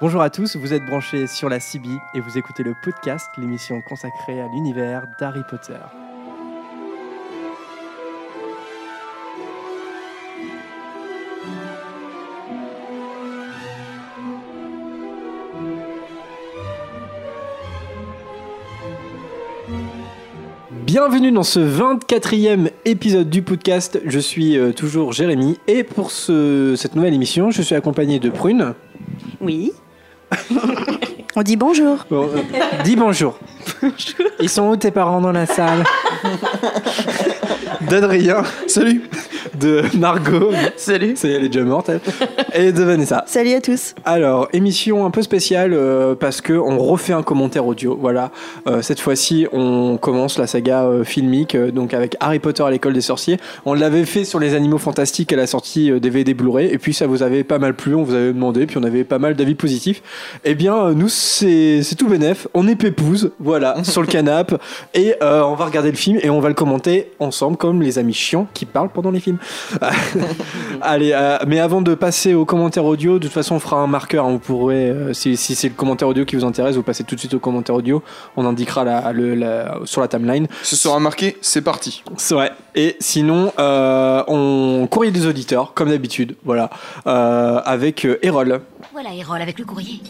Bonjour à tous, vous êtes branchés sur la CB et vous écoutez le podcast, l'émission consacrée à l'univers d'Harry Potter. Bienvenue dans ce 24e épisode du podcast. Je suis euh, toujours Jérémy et pour ce- cette nouvelle émission, je suis accompagné de Prune. Oui. On dit bonjour. Bon, euh, dis bonjour. Ils sont où tes parents dans la salle? D'Adrien. Salut. De Margot. Salut. Ça y est, elle est déjà morte. elle. Et de Vanessa. Salut à tous. Alors, émission un peu spéciale euh, parce que on refait un commentaire audio. Voilà, Euh, cette fois-ci, on commence la saga euh, filmique, euh, donc avec Harry Potter à l'école des sorciers. On l'avait fait sur les animaux fantastiques à la sortie euh, DVD Blu-ray, et puis ça vous avait pas mal plu, on vous avait demandé, puis on avait pas mal d'avis positifs. Eh bien, euh, nous, c'est c'est tout bénef. On est pépouze, voilà, sur le canapé, et euh, on va regarder le film et on va le commenter ensemble comme les amis chiants qui parlent pendant les films. Allez, euh, mais avant de passer aux commentaires audio, de toute façon, on fera un marqueur. hein, vous pourrez, euh, si, si c'est le commentaire audio qui vous intéresse, vous passez tout de suite au commentaire audio. On indiquera la, le- la- sur la timeline. Ce sera marqué, c'est parti. C'est vrai. Et sinon, euh, on courrier des auditeurs, comme d'habitude, voilà, euh, avec euh, Erol. Voilà, Erol avec le courrier.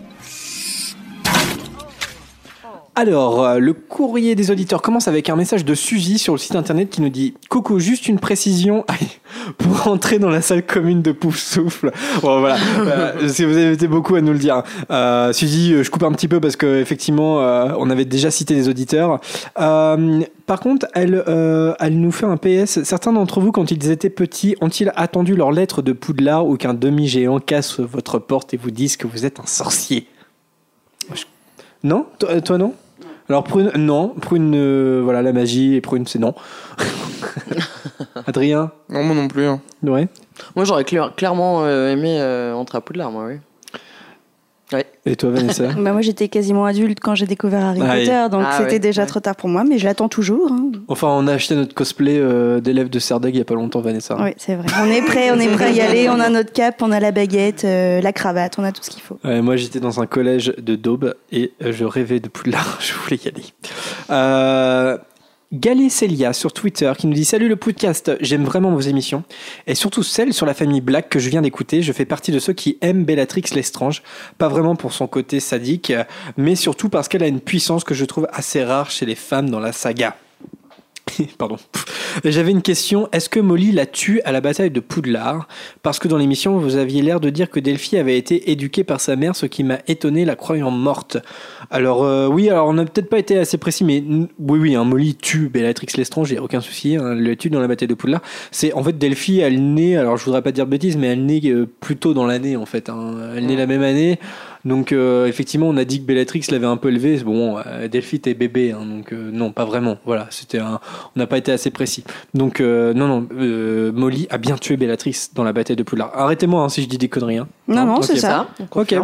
Alors, euh, le courrier des auditeurs commence avec un message de Suzy sur le site internet qui nous dit Coucou, juste une précision pour entrer dans la salle commune de Pouf Souffle. Bon, voilà, Euh, si vous avez été beaucoup à nous le dire. Euh, Suzy, euh, je coupe un petit peu parce qu'effectivement, on avait déjà cité des auditeurs. Euh, par contre, elle, euh, elle nous fait un PS. Certains d'entre vous, quand ils étaient petits, ont-ils attendu leur lettre de Poudlard ou qu'un demi-géant casse votre porte et vous dise que vous êtes un sorcier? Non? Toi, toi, non? Alors Prune, non. Prune, euh, voilà, la magie, et Prune, c'est non. Adrien Non, moi non plus. hein. Ouais. Moi, j'aurais clair- clairement euh, aimé euh, entrer à Poudlard, moi, oui. Et toi, Vanessa Bah, moi j'étais quasiment adulte quand j'ai découvert Harry Ah, Potter, donc Ah, c'était ouais, déjà ouais. trop tard pour moi, mais je l'attends toujours. hein. Enfin, on a acheté notre cosplay euh, d'élève de Serdeg il y a pas longtemps, Vanessa. Oui, c'est vrai. On est prêt, on est prêt à y aller. On a notre cap, on a la baguette, euh, la cravate, on a tout ce qu'il faut. Ouais, moi, j'étais dans un collège de Daube et euh, je rêvais de Poudlard. Je voulais y aller. Euh, Galé Celia sur Twitter qui nous dit Salut le podcast, j'aime vraiment vos émissions et surtout celle sur la famille Black que je viens d'écouter. Je fais partie de ceux qui aiment Bellatrix Lestrange, pas vraiment pour son côté sadique, mais surtout parce qu'elle a une puissance que je trouve assez rare chez les femmes dans la saga. Pardon. J'avais une question. Est-ce que Molly la tue à la bataille de Poudlard? Parce que dans l'émission, vous aviez l'air de dire que Delphi avait été éduquée par sa mère, ce qui m'a étonné, la croyant morte. Alors euh, oui, alors on n'a peut-être pas été assez précis, mais oui, oui, hein, Molly tue Bellatrix Lestrange, il n'y a aucun souci, hein, elle le tue dans la bataille de Poudlard. C'est en fait Delphi, elle naît, alors je voudrais pas dire de bêtises, mais elle naît euh, plus tôt dans l'année en fait. hein. Elle naît la même année. Donc euh, effectivement, on a dit que Bellatrix l'avait un peu élevée. Bon, euh, Delphi était bébé, hein, donc euh, non, pas vraiment. Voilà, c'était un. On n'a pas été assez précis. Donc euh, non, non, euh, Molly a bien tué Bellatrix dans la bataille de Poudlard. Arrêtez-moi hein, si je dis des conneries. hein. Non, non, c'est ça. Ok.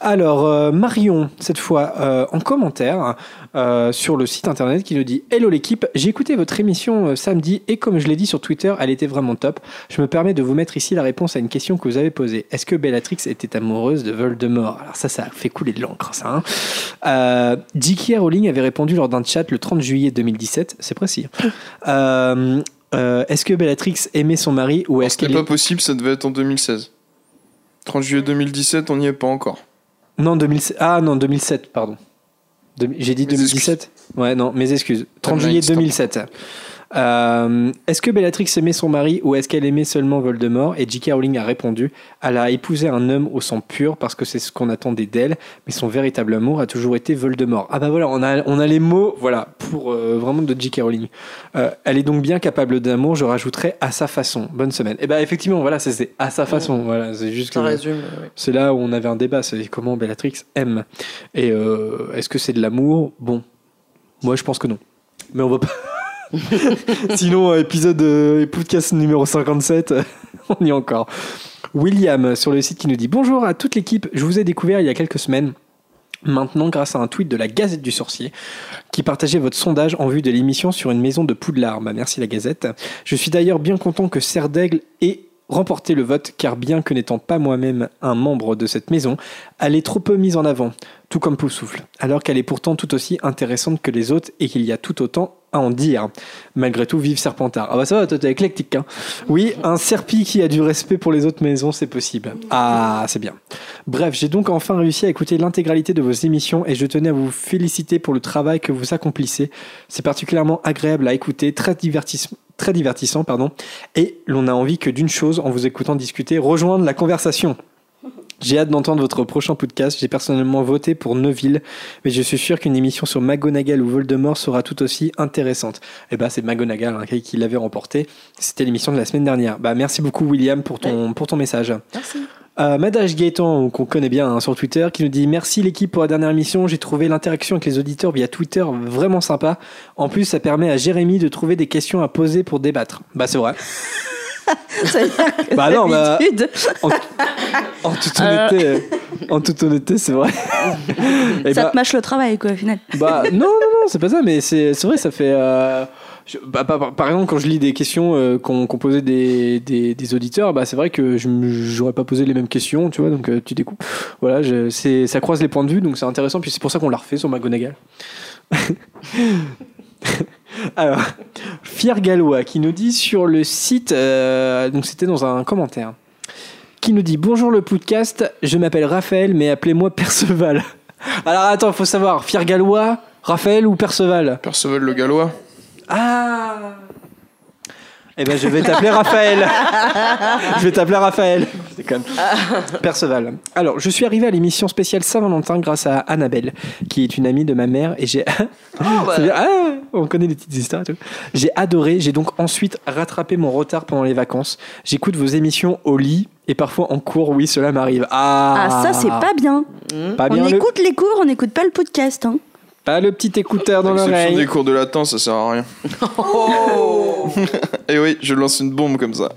Alors euh, Marion, cette fois euh, en commentaire euh, sur le site internet, qui nous dit Hello l'équipe, j'ai écouté votre émission euh, samedi et comme je l'ai dit sur Twitter, elle était vraiment top. Je me permets de vous mettre ici la réponse à une question que vous avez posée. Est-ce que Bellatrix était amoureuse de Voldemort? Alors ça, ça fait couler de l'encre, ça. Hein euh, J.K. Rowling avait répondu lors d'un chat le 30 juillet 2017, c'est précis. Euh, euh, est-ce que Bellatrix aimait son mari ou est-ce C'était qu'elle pas possible, ça devait être en 2016. 30 juillet 2017, on n'y est pas encore. Non, 2007. Ah non, 2007, pardon. J'ai dit Mes 2017 Ouais, non, mes excuses. 30 juillet Timeline, stop. 2007. Euh, est-ce que Bellatrix aimait son mari ou est-ce qu'elle aimait seulement Voldemort? Et J.K. Rowling a répondu Elle a épousé un homme au sang pur parce que c'est ce qu'on attendait d'elle, mais son véritable amour a toujours été Voldemort. Ah bah voilà, on a, on a les mots voilà, pour euh, vraiment de J.K. Rowling. Euh, elle est donc bien capable d'amour, je rajouterais à sa façon. Bonne semaine. Et bah effectivement, voilà, c'est- à sa façon. Voilà, c'est juste Ça que- résume. oui. c'est là où on avait un débat, c'est comment Bellatrix aime. Et est-ce que c'est de l'amour? Bon, moi je pense que non. Mais on va pas. Sinon, euh, épisode euh, podcast numéro 57, on y est encore. William sur le site qui nous dit Bonjour à toute l'équipe, je vous ai découvert il y a quelques semaines. Maintenant, grâce à un tweet de la Gazette du Sorcier, qui partageait votre sondage en vue de l'émission sur une maison de Poudlard. Bah, merci la Gazette. Je suis d'ailleurs bien content que Serdaigle ait remporté le vote car bien que n'étant pas moi-même un membre de cette maison, elle est trop peu mise en avant, tout comme Poufsouffle, alors qu'elle est pourtant tout aussi intéressante que les autres et qu'il y a tout autant à en dire. Malgré tout, vive Serpentard. Ah bah ça va, toi t'es éclectique. Hein. Oui, un serpi qui a du respect pour les autres maisons, c'est possible. Ah, c'est bien. Bref, j'ai donc enfin réussi à écouter l'intégralité de vos émissions et je tenais à vous féliciter pour le travail que vous accomplissez. C'est particulièrement agréable à écouter, très divertissement très divertissant, pardon, et l'on a envie que d'une chose en vous écoutant discuter, rejoindre la conversation. J'ai hâte d'entendre votre prochain podcast. J'ai personnellement voté pour Neuville, mais je suis sûr qu'une émission sur McGonagall ou Voldemort sera tout aussi intéressante. Et bah, c'est McGonagall hein, qui l'avait remporté. C'était l'émission de la semaine dernière. Bah, merci beaucoup, William, pour ton, pour ton message. Merci. Euh, Madage Gaëtan, qu'on connaît bien hein, sur Twitter, qui nous dit Merci l'équipe pour la dernière émission. J'ai trouvé l'interaction avec les auditeurs via Twitter vraiment sympa. En plus, ça permet à Jérémy de trouver des questions à poser pour débattre. Bah, c'est vrai. Que Bah non, bah- En, en toute honnêteté, euh, en toute honnêteté, c'est vrai. Et ça bah, te mâche le travail, quoi, au final. bah, non, non, non, c'est pas ça, mais c'est c'est vrai, ça fait. euh, je- bah, par, exemple, quand je lis des questions euh, qu'on posait des, des, des auditeurs, bah, c'est vrai que je j'aurais pas posé les mêmes questions, tu vois, donc euh, tu découpes. Voilà, je- c'est- ça croise les points de vue, donc c'est intéressant, puis c'est pour ça qu'on l'a refait sur McGonagall. Alors, Fier Gallois qui nous dit sur le site, euh, donc c'était dans un commentaire, qui nous dit Bonjour le podcast, je m'appelle Raphaël, mais appelez-moi Perceval. Alors attends, faut savoir, Fier Gallois, Raphaël ou Perceval? Perceval le Gallois. Ah Eh ben je vais t'appeler Raphaël. je vais t'appeler Raphaël. Je déconne. Perceval. Alors, je suis arrivé à l'émission spéciale Saint-Valentin grâce à Annabelle, qui est une amie de ma mère, et j'ai. C'est bien. Ah, on connaît les petites histoires. et tout. J'ai adoré. J'ai donc ensuite rattrapé mon retard pendant les vacances. J'écoute vos émissions au lit et parfois en cours. Oui, cela m'arrive. Ah, Ah, ça, c'est pas bien. pas bien. on le, écoute les cours, on n'écoute pas le podcast. Hein. Pas le petit écouteur dans l'oreille. des cours de latin, ça sert à rien. Et oui, je lance une bombe comme ça.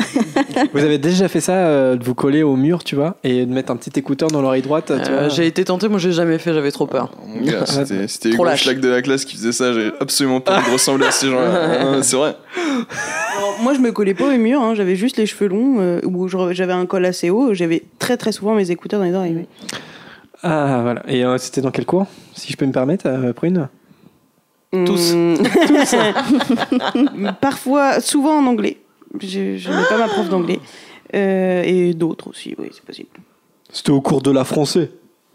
Vous avez déjà fait ça, euh, de vous coller au mur, tu vois, et de mettre un petit écouteur dans l'oreille droite, tu Euh, j'ai été tenté, moi j'ai jamais fait, j'avais trop peur. Oh, mon gars, c'était c'était Trop lâche. de la classe qui faisaient ça. J'ai absolument pas envie de ressembler à ces gens-là. C'est vrai. Alors, moi, je me collais pas au mur, hein, j'avais juste les cheveux longs, euh, ou je- j'avais un col assez haut, j'avais très très souvent mes écouteurs dans les oreilles. oui. Ah, voilà. Et euh, c'était dans quel cours, si je peux me permettre, euh, Prune? Tous. Parfois, souvent en anglais. Je, je n'ai pas ma prof d'anglais. Euh, et d'autres aussi, oui, c'est possible. C'était au cours de la français.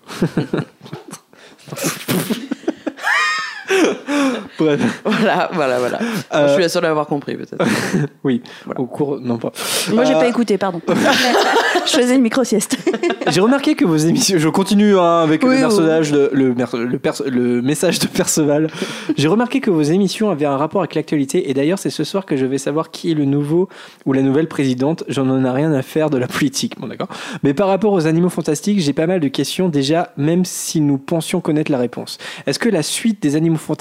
Bref. Voilà, voilà, voilà. Euh, Je suis la seule à avoir compris, peut-être. Oui, Voilà. au cours. Non, pas. Moi, j'ai Euh, pas écouté, pardon. je faisais une micro-sieste. J'ai remarqué que vos émissions. Je continue hein, avec Oui, le, oui. personnage, de- le, mer- le, perso- le message de Perceval. J'ai remarqué que vos émissions avaient un rapport avec l'actualité. Et d'ailleurs, c'est ce soir que je vais savoir qui est le nouveau ou la nouvelle présidente. J'en en ai rien à faire de la politique. Bon, d'accord. Mais par rapport aux animaux fantastiques, j'ai pas mal de questions déjà, même si nous pensions connaître la réponse. Est-ce que la suite des animaux fantastiques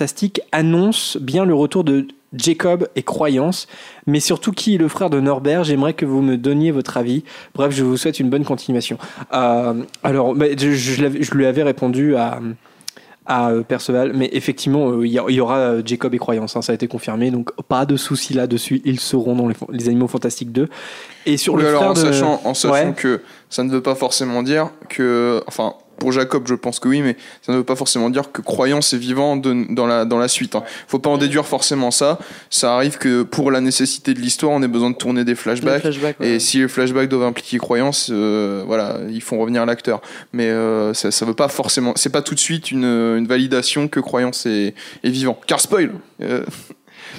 annonce bien le retour de Jacob et Croyance, mais surtout qui est le frère de Norbert? J'aimerais que vous me donniez votre avis. Bref, je vous souhaite une bonne continuation. Euh, alors, bah, je, je l'avais- je lui avais répondu à, à euh, Perceval, mais effectivement, euh, il y, aura Jacob et Croyance, hein, ça a été confirmé, donc pas de souci là-dessus, ils seront dans les, les Animaux Fantastiques 2. Et sur Oui, le alors frère en de... sachant, en sachant Ouais. que ça ne veut pas forcément dire que. Enfin, pour Jacob, je pense que oui, mais ça ne veut pas forcément dire que croyance est vivant de- dans, la, dans la suite. Hein. Faut pas en déduire forcément ça. Ça arrive que pour la nécessité de l'histoire, on ait besoin de tourner des flashbacks. ouais. Et si les flashbacks doivent impliquer croyance, euh, voilà, ils font revenir l'acteur. Mais euh, ça, ça veut pas forcément, c'est pas tout de suite une, une validation que croyance est, est vivant. Car spoil, euh,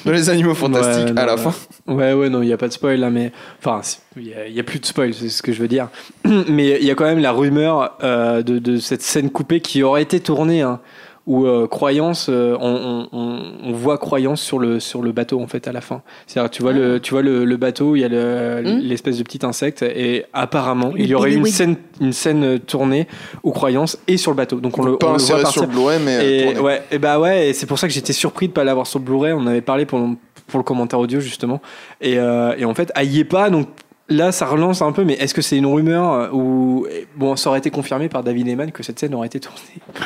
dans les animaux fantastiques, Ouais, à la fin. Ouais, ouais, non, il n'y a pas de spoil là, mais. Enfin, il n'y a plus de spoil, c'est ce que je veux dire. mais il y a quand même la rumeur euh, de, de cette scène coupée qui aurait été tournée, hein, où euh, Croyance, euh, on, on- voit Croyance sur le, sur le bateau, en fait, à la fin. C'est-à-dire, tu vois, le, tu vois le, le bateau, il y a le- Hmm. l'espèce de petit insecte, et apparemment, il y aurait une scène, une scène tournée où Croyance est sur le bateau. Donc, on le, pas on le voit partir. sur le Blu-ray, mais euh, Et ouais, et bah ouais, et c'est pour ça que j'étais surpris de pas l'avoir sur le Blu-ray. On en avait parlé pour, pour le commentaire audio justement. Et, euh, et en fait, est pas. Donc là, ça relance un peu. Mais est-ce que c'est une rumeur euh, ou bon, ça aurait été confirmé par David Eman que cette scène aurait été tournée.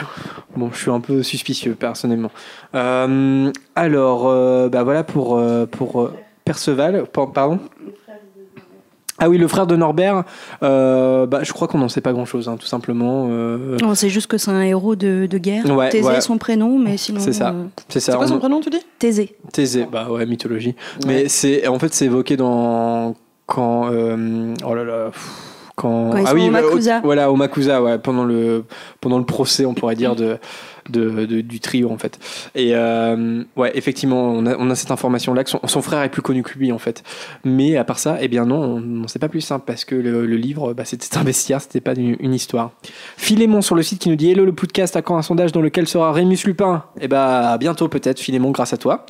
Bon, je suis un peu suspicieux personnellement. Euh, alors, euh, bah voilà pour pour euh, Perceval. Pa- Pardon? Ah oui, le frère de Norbert, euh, bah, je crois qu'on n'en sait pas grand-chose, hein, tout simplement. euh, On sait juste que c'est un héros de, de guerre. Ouais, Thésée, ouais. son prénom, mais sinon. C'est ça. euh, c'est ça. C'est quoi on- son prénom, tu dis? Thésée. Thésée, bah ouais, mythologie. Ouais. Mais c'est en fait c'est évoqué dans quand euh, oh là là quand, Quand ils ah sont oui au bah, Makusa. voilà au Makusa ouais pendant le pendant le procès on pourrait dire de, de, de- du trio en fait et euh, ouais effectivement on a, on a cette information là que son, son frère est plus connu que lui en fait mais à part ça eh bien non on n'en sait pas plus simple parce que le, le livre bah, c'était un bestiaire c'était pas une, une histoire Philémon sur le site qui nous dit Hello le podcast à quand un sondage dans lequel sera Rémus Lupin? Eh bah bientôt peut-être Philémon grâce à toi.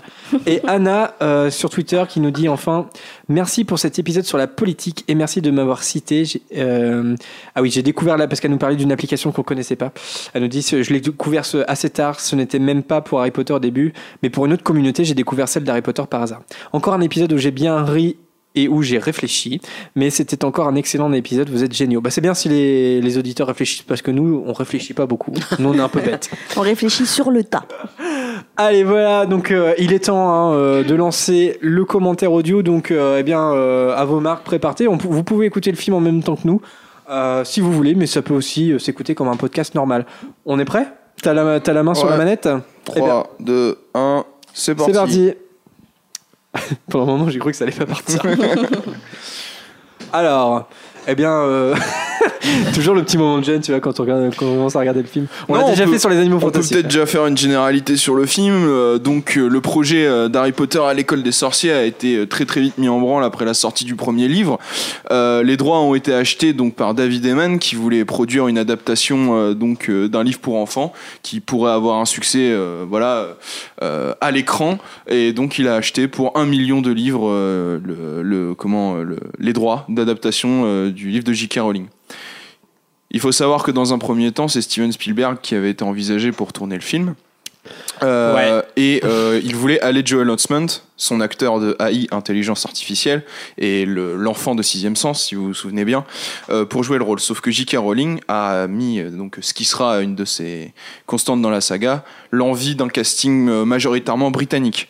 Et Anna euh, sur Twitter qui nous dit enfin merci pour cet épisode sur la politique et merci de m'avoir cité. Euh, ah oui j'ai découvert là parce qu'elle nous parlait d'une application qu'on connaissait pas. Elle nous dit je l'ai découvert ce- assez tard. Ce n'était même pas pour Harry Potter au début, mais pour une autre communauté j'ai découvert celle d'Harry Potter par hasard. Encore un épisode où j'ai bien ri et où j'ai réfléchi. Mais c'était encore un excellent épisode. Vous êtes géniaux. Bah, c'est bien si les, les auditeurs réfléchissent parce que nous, on réfléchit pas beaucoup. Nous, on est un peu bêtes. On réfléchit sur le tas. Allez, voilà. Donc, euh, il est temps hein, euh, de lancer le commentaire audio. Donc, euh, eh bien, à vos marques. On pou- vous pouvez écouter le film en même temps que nous, si vous voulez, mais ça peut aussi s'écouter comme un podcast normal. On est prêt T'as la, t'as la main sur la manette Eh bien, 3, 2, 1, c'est parti. C'est parti. Pour le moment, j'ai cru que ça allait pas partir. Alors, eh bien, euh, toujours le petit moment de gêne, tu vois, quand on, regarde, quand on commence à regarder le film. On l'a déjà peut- fait sur les animaux On peut fantastiques. peut-être déjà faire une généralité sur le film. Euh, donc, euh, le projet euh, d'Harry Potter à l'école des sorciers a été très très vite mis en branle après la sortie du premier livre. Euh, les droits ont été achetés donc par David Eman qui voulait produire une adaptation euh, donc euh, d'un livre pour enfants qui pourrait avoir un succès voilà à l'écran et donc il a acheté pour un million de livres le, le- comment le- les droits d'adaptation du livre de J.K. Rowling. Il faut savoir que dans un premier temps, c'est Steven Spielberg qui avait été envisagé pour tourner le film. Euh, Et euh, il voulait aller Joel son acteur de AI, intelligence artificielle, et le- l'enfant de sixième sens, si vous vous souvenez bien, euh, pour jouer le rôle. Sauf que J.K. Rowling a mis euh, donc ce qui sera une de ses constantes dans la saga, l'envie d'un casting euh, majoritairement britannique.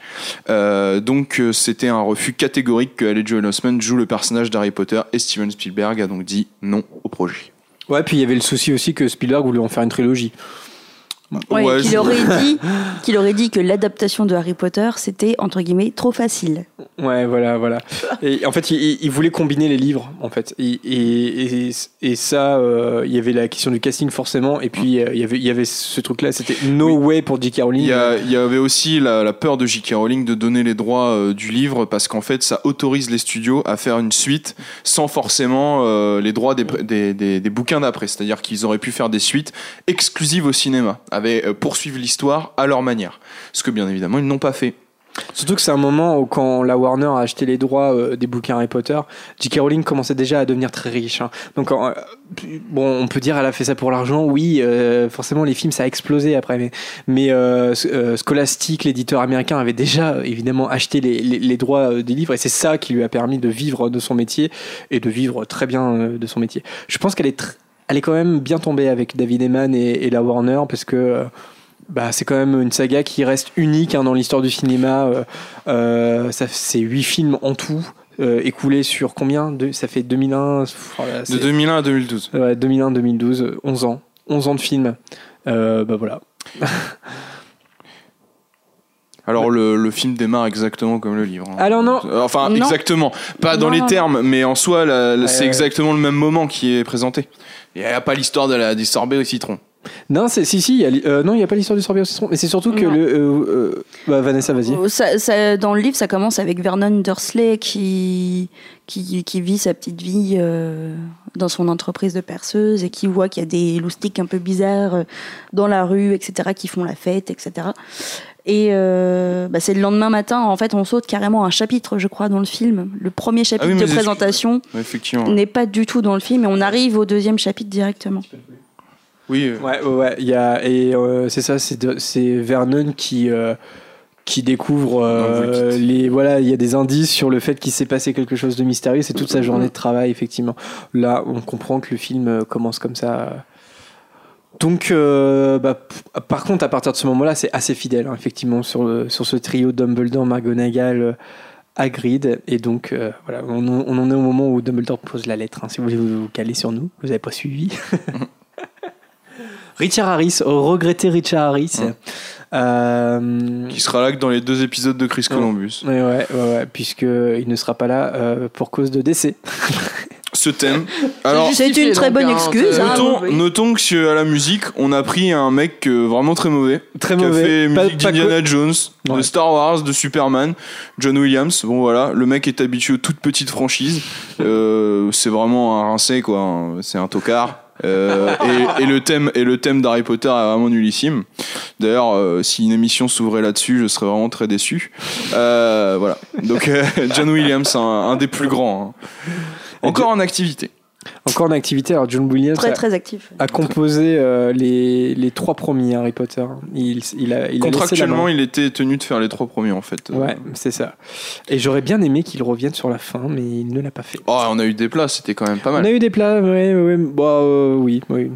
Euh, donc c'était un refus catégorique que Haley Joel joue le personnage d'Harry Potter, et Steven Spielberg a donc dit non au projet. Ouais, puis il y avait le souci aussi que Spielberg voulait en faire une trilogie. Ouais, Ouais, qu'il je- aurait dit, qu'il aurait dit que l'adaptation de Harry Potter c'était entre guillemets trop facile. Ouais, voilà, voilà. Et en fait, il, voulait combiner les livres, en fait. Et, et, et, et ça, euh, il y avait la question du casting, forcément. Et puis, euh, il y avait, il y avait ce truc-là. C'était no way pour J.K. Rowling. Il y, a- il y avait aussi la, la peur de J.K. Rowling de donner les droits euh, du livre parce qu'en fait ça autorise les studios à faire une suite sans forcément euh, les droits des, des, des- des bouquins d'après. C'est-à-dire qu'ils auraient pu faire des suites exclusives au cinéma, euh, poursuivre l'histoire à leur manière. Ce que bien évidemment ils n'ont pas fait. Surtout que c'est un moment où, quand la Warner a acheté les droits euh, des bouquins Harry Potter, J.K. Rowling commençait déjà à devenir très riche. hein. Donc, euh, bon, on peut dire elle a fait ça pour l'argent. Oui, forcément, les films, ça a explosé après. Mais, Scholastic, l'éditeur américain, avait déjà évidemment acheté les, les- droits des livres. Et c'est ça qui lui a permis de vivre de son métier et de vivre très bien de son métier. Je pense qu'elle est, tr- elle est quand même bien tombée avec David Eman et, et la Warner parce que. euh, bah, c'est quand même une saga qui reste unique hein, dans l'histoire du cinéma. Euh, euh, ça, c'est huit films en tout, euh, écoulés sur combien? De, Ça fait 2001, voilà, De c'est- 2001 à 2012. ouais, 2001, 2012, euh, 11 ans. 11 ans de films. Bah voilà. Alors le, le film démarre exactement comme le livre. hein. Alors non. Euh, Enfin Non. exactement, pas dans les non, termes, mais en soi la- la- Ouais, c'est ouais. exactement le même moment qui est présenté. Il n'y a pas l'histoire de la, sorbet au citron. Non, c'est, si, si, il y a li- euh, non, il n'y a pas l'histoire du sorbet au citron, mais c'est surtout que Non. le. euh, euh, bah, Vanessa, vas-y. Ça, ça- dans le livre, ça commence avec Vernon Dursley qui, qui, qui vit sa petite vie euh, dans son entreprise de perceuse et qui voit qu'il y a des loustiques un peu bizarres euh, dans la rue, etc., qui font la fête, etc. Et euh, bah, c'est le lendemain matin, en fait, on saute carrément un chapitre, je crois, dans le film. Le premier chapitre Ah oui, mais de c'est- présentation Effectivement. n'est pas du tout dans le film et on arrive au deuxième chapitre directement. Oui. euh, Ouais, ouais. Il y a, et euh, c'est ça, c'est, Vernon qui. euh, qui découvre euh, le les voilà il y a des indices sur le fait qu'il s'est passé quelque chose de mystérieux c'est toute sa journée de travail effectivement là on comprend que le film commence comme ça donc bah, par contre à partir de ce moment là c'est assez fidèle hein, effectivement sur, le- sur ce trio Dumbledore McGonagall euh, Hagrid. Et donc, euh, voilà, on, en- on en est au moment où Dumbledore pose la lettre. hein, si vous voulez vous, vous caler sur nous, vous n'avez pas suivi. Richard Harris, regretté Richard Harris. Euh, Qui sera là que dans les deux épisodes de Chris Ouais. Columbus. ouais, ouais, ouais, ouais, puisqu'il ne sera pas là euh, pour cause de décès. Ce thème. Alors, C'est une très bonne hein, excuse, hein. notons, oui. notons que sur- à la musique, on a pris un mec euh, vraiment très mauvais. Très qui a mauvais. fait Pas- musique d'Indiana Jones, de. Star Wars, de Superman, John Williams. Bon voilà, le mec est habitué aux toutes petites franchises. Euh, c'est vraiment un rincé quoi. hein. C'est un tocard. Euh, et, et le thème et le thème d'Harry Potter est vraiment nullissime. D'ailleurs, euh, si une émission s'ouvrait là-dessus, je serais vraiment très déçu. Euh, voilà. Donc euh, John Williams, un, un des plus grands. hein. Encore en activité. Encore en activité, alors John Williams Très a, très actif. a composé euh, les, les trois premiers Harry Potter. Il, a, Contractuellement, il était tenu de faire les trois premiers en fait. Ouais, c'est ça. Et j'aurais bien aimé qu'il revienne sur la fin, mais il ne l'a pas fait. Oh, on a eu des places, c'était quand même pas On mal. a eu des plats, ouais, ouais. Bah, euh, oui, oui.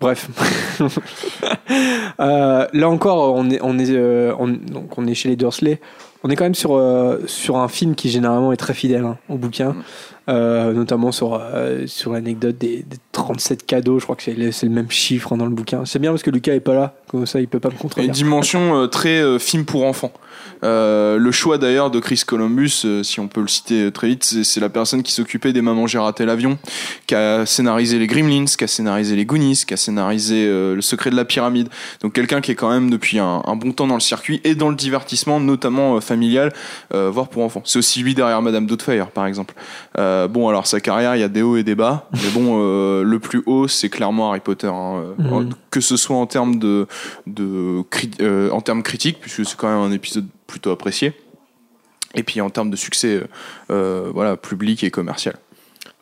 Bref. Euh, là encore, on est, on, est, euh, on- donc on est chez les Dursley. On est quand même sur, euh, sur un film qui généralement est très fidèle hein, au bouquin, Mm. Euh, notamment sur, euh, sur l'anecdote des, des 37 cadeaux. Je crois que c'est le, c'est le même chiffre hein, dans le bouquin. C'est bien parce que Lucas est pas là, comme ça il peut pas me Une contredire. dimension euh, très euh, film pour enfants. Euh, le choix d'ailleurs de Chris Columbus, euh, si on peut le citer euh, très vite, c'est la personne qui s'occupait des Mamans j'ai raté l'avion, qui a scénarisé les Gremlins, qui a scénarisé les Goonies, qui a scénarisé euh, Le secret de la pyramide. Donc quelqu'un qui est quand même depuis un, un bon temps dans le circuit et dans le divertissement, notamment familial, voire pour enfants. C'est aussi lui derrière Madame Doubtfire, par exemple. Bon, alors sa carrière, il y a des hauts et des bas, mais bon, le plus haut, c'est clairement Harry Potter. hein. Mhm. En- Que ce soit en termes de, de en termes critiques, puisque c'est quand même un épisode plutôt apprécié, et puis en termes de succès, euh, euh, voilà, public et commercial.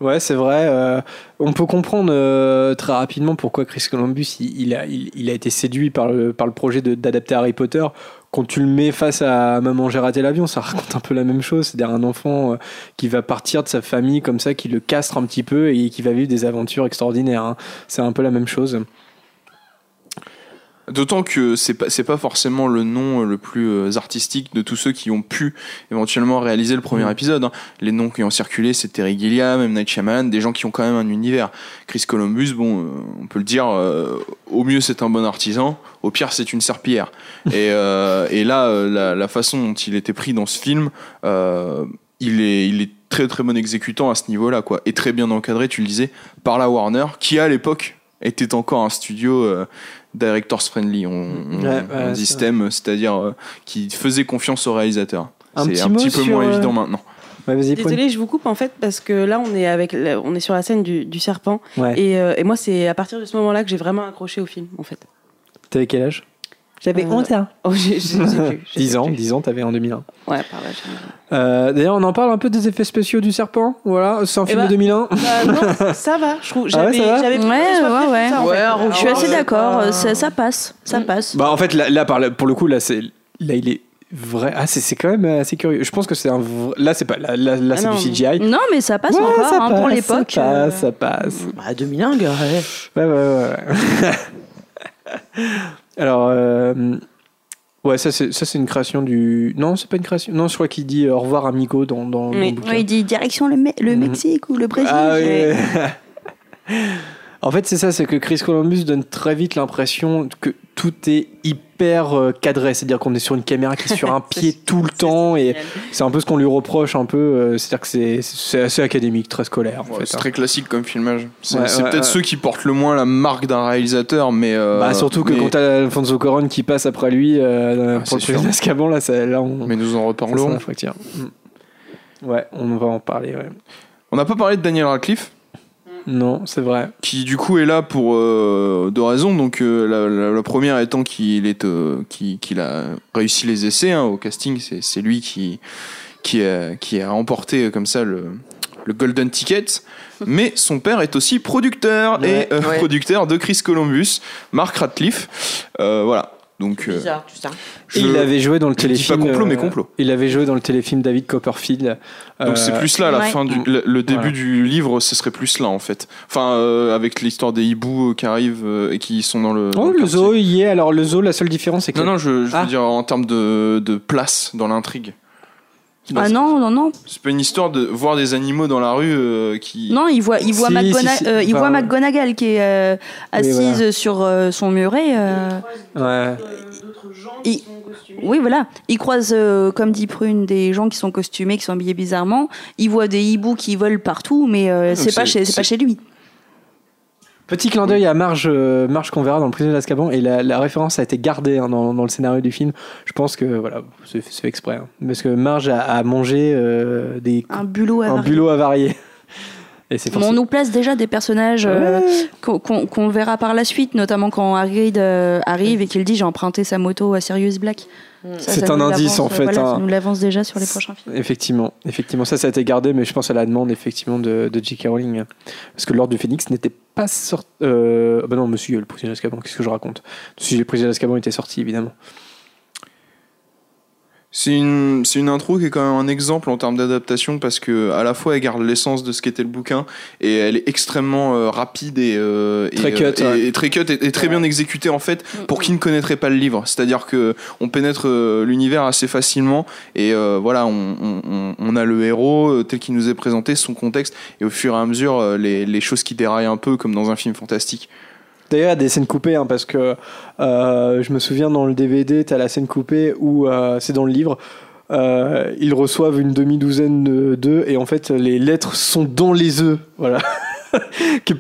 Ouais, c'est vrai. euh, on peut comprendre très rapidement pourquoi Chris Columbus il, a, il, a été séduit par le, par le projet d'adapter Harry Potter. Quand tu le mets face à Maman j'ai raté l'avion, ça raconte un peu la même chose. C'est-à-dire un enfant qui va partir de sa famille comme ça, qui le castre un petit peu et qui va vivre des aventures extraordinaires. hein. C'est un peu la même chose. D'autant que c'est pas pas forcément le nom euh, le plus euh, artistique de tous ceux qui ont pu éventuellement réaliser le premier Mhm. épisode. hein. Les noms qui ont circulé, c'est Terry Gilliam, M Night Shyamalan, des gens qui ont quand même un univers. Chris Columbus, bon, euh, on peut le dire, euh, au mieux c'est un bon artisan, au pire c'est une serpillière. et, euh, et là, la, la façon dont il était pris dans ce film, euh, il est il est très très bon exécutant à ce niveau-là, quoi, et très bien encadré, tu le disais, par la Warner, qui à l'époque était encore un studio euh, directors friendly, on, on- Ouais, on STEM, c'est-à-dire euh, qui faisait confiance aux réalisateurs. Un C'est petit un petit peu moins euh, évident maintenant. Ouais. Désolée, je vous coupe en fait parce que là on est avec on est sur la scène du, du serpent Ouais. et, euh, et moi c'est à partir de ce moment-là que j'ai vraiment accroché au film en fait. T'avais quel âge? J'avais Euh, 11 ans. Oh, j'ai- je sais plus, je sais 10 ans, plus. 10 ans, t'avais en 2001. Ouais, par là. j'ai- Euh, D'ailleurs, on en parle un peu des effets spéciaux du serpent. Voilà, c'est un Eh film ben, de 2001. Bah, non, ça va. Je trouve. Ah ouais, J'avais, ça va j'avais Ouais, pas ouais, ouais. ça, en Ouais, fait. alors, Je suis assez euh, d'accord, pas- ça, ça passe, ça Mm. passe. Bah en fait là, là, par là- pour le coup là c'est là il est vrai ah c'est c'est quand même assez curieux je pense que c'est un vrai- là c'est pas là, là, là, Ah c'est non. du CGI Non, mais ça passe Ouais, encore ça hein, passe, pour l'époque. ça euh, passe ça passe Bah, 2001, gars, ouais ouais ouais, ouais. alors euh, ouais ça c'est une création du non c'est pas une création non je crois qu'il dit au revoir amigo dans dans, le ouais, il dit direction le, Me- le Mhm. Mexique ou le Brésil. Ah en fait, c'est ça, c'est que Chris Columbus donne très vite l'impression que tout est hyper euh, cadré, c'est-à-dire qu'on est sur une caméra qui est sur un pied tout le temps et c'est un peu ce qu'on lui reproche un peu, euh, c'est-à-dire que c'est assez académique, très scolaire en Ouais, fait. c'est hein. très classique comme filmage. C'est Ouais, c'est ouais, peut-être ouais. ceux qui portent le moins la marque d'un réalisateur, mais. euh, Bah, surtout que mais, quand t'as Alfonso Cuarón qui passe après lui euh, Ah, pour le président d'Azkaban, là, ça, là on mais nous en reparlerons. Mm. Ouais, on va en parler. Ouais. On n'a pas parlé de Daniel Radcliffe, Non, c'est vrai. qui du coup est là pour euh, deux raisons. Donc euh, la, la- la première étant qu'il est, euh, qui- qu'il a réussi les essais hein, au casting, c'est lui qui qui a, qui a remporté comme ça le le Golden Ticket, mais son père est aussi producteur Ouais, et euh, ouais. producteur de Chris Columbus, Mark Radcliffe. Euh, voilà. Donc, euh, Bizarre, tout ça. je- Et il avait joué dans le téléfilm. pas complot, mais euh, complot. Il avait joué dans le téléfilm David Copperfield. Donc Euh, c'est plus là la ouais. fin du le, le début Voilà. du livre, ce serait plus là en fait. Enfin euh, avec l'histoire des hiboux euh, qui arrivent et qui sont dans le. dans Oh, le zoo y est. Alors, le zoo, la seule différence, c'est que. Non non, je, je Ah. veux dire en termes de, de place dans l'intrigue. Ah non, non, non. C'est pas une histoire de voir des animaux dans la rue euh, qui. Non, il voit, il voit, Si, McGona- si, si. euh, il Enfin, voit McGonagall qui est euh, assise voilà. sur euh, son muret. euh, Ouais. D'autres gens qui sont costumés. Oui, voilà. Il croise, euh, comme dit Prune, des gens qui sont costumés, qui sont habillés bizarrement. Il voit des hiboux qui volent partout, mais euh, c'est pas, chez- c'est pas chez lui. Petit clin d'œil à Marge, euh, Marge qu'on verra dans le prisonnier d'Azkaban et la, la référence a été gardée hein, dans, dans le scénario du film. Je pense que voilà, c'est fait exprès. hein. Parce que Marge a, a mangé euh, des, Un bulot un avarié. bulot avarié. Et c'est Mais on nous place déjà des personnages euh, qu'on verra par la suite, notamment quand Hagrid arrive et qu'il dit j'ai emprunté sa moto à Sirius Black. Ça, C'est un indice, en fait, voilà, hein. Ça nous l'avance déjà sur les prochains films. Effectivement, effectivement, ça, ça a été gardé, mais je pense à la demande effectivement de, de J.K. Rowling, parce que l'ordre du Phénix n'était pas sorti. Euh... Bah non, monsieur, le prisonnier d'Azkaban, qu'est-ce que je raconte? Si le prisonnier d'Azkaban était sorti, évidemment. C'est une, c'est une intro qui est quand même un exemple en termes d'adaptation parce que à la fois elle garde l'essence de ce qu'était le bouquin et elle est extrêmement euh, rapide et, euh, et, Très cut, euh, et- ouais. et très cut et, et très bien exécutée en fait pour qui ne connaîtrait pas le livre. C'est-à-dire que on pénètre euh, l'univers assez facilement et euh, voilà, on, on- on- a le héros euh, tel qu'il nous est présenté, son contexte et au fur et à mesure euh, les, les choses qui déraillent un peu comme dans un film fantastique. D'ailleurs, il y a des scènes coupées, hein, parce que euh, je me souviens dans le DVD, tu as la scène coupée où euh, c'est dans le livre. euh, ils reçoivent une demi-douzaine de- d'œufs et en fait les lettres sont dans les œufs voilà que,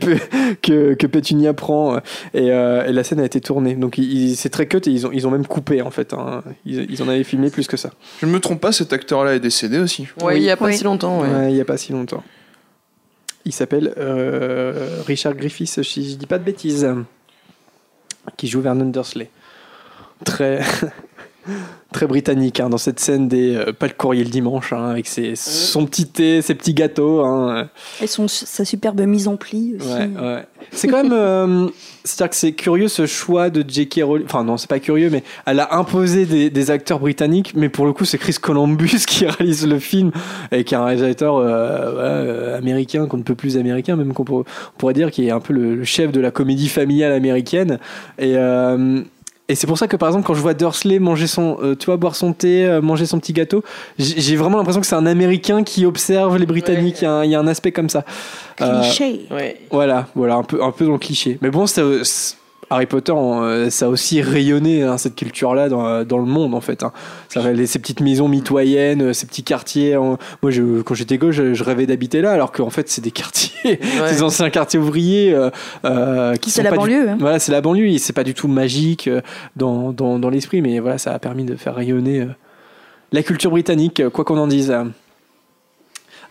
que, que Pétunia prend et, euh, et la scène a été tournée donc c'est très cut et ils ont, ils ont même coupé en fait hein. ils, ils en avaient filmé plus que ça Je ne me trompe pas, cet acteur-là est décédé aussi. Ouais, il y a pas Oui. si longtemps. Ouais. Ouais, il n'y a pas si longtemps il s'appelle euh, Richard Griffiths si je dis pas de bêtises qui joue Vernon Dursley. Très très britannique hein, dans cette scène des euh, pas le courrier le dimanche hein, avec ses, son petit thé ses petits gâteaux hein. Et son, sa superbe mise en pli aussi. ouais, ouais. c'est quand même euh, c'est à dire que c'est curieux ce choix de J.K. Rowling enfin non c'est pas curieux mais elle a imposé des, des acteurs britanniques mais pour le coup c'est Chris Columbus qui réalise le film et qui est un réalisateur euh, ouais, euh, américain qu'on ne peut plus américain même qu'on pour- on pourrait dire qui est un peu le, le chef de la comédie familiale américaine et euh, et c'est pour ça que par exemple quand je vois Dursley manger son euh, tu vois boire son thé euh, manger son petit gâteau j'ai vraiment l'impression que c'est un américain qui observe les britanniques il y a un- il y, a un aspect comme ça Euh, Cliché. Ouais. voilà, voilà, un peu, un peu dans le cliché. Mais bon, c'est- c'est- Harry Potter, euh, ça a aussi rayonné hein, cette culture-là dans, dans le monde en fait. hein. Ça, les- ces petites maisons mitoyennes, euh, ces petits quartiers. hein. Moi, je, quand j'étais gauche, je, je rêvais d'habiter là, alors qu'en fait, c'est des quartiers, des anciens quartiers ouvriers euh, euh, qui C'est sont la pas du- banlieue. hein. Voilà, c'est la banlieue. et C'est pas du tout magique euh, dans, dans, dans l'esprit, mais voilà, ça a permis de faire rayonner euh, la culture britannique, euh, quoi qu'on en dise.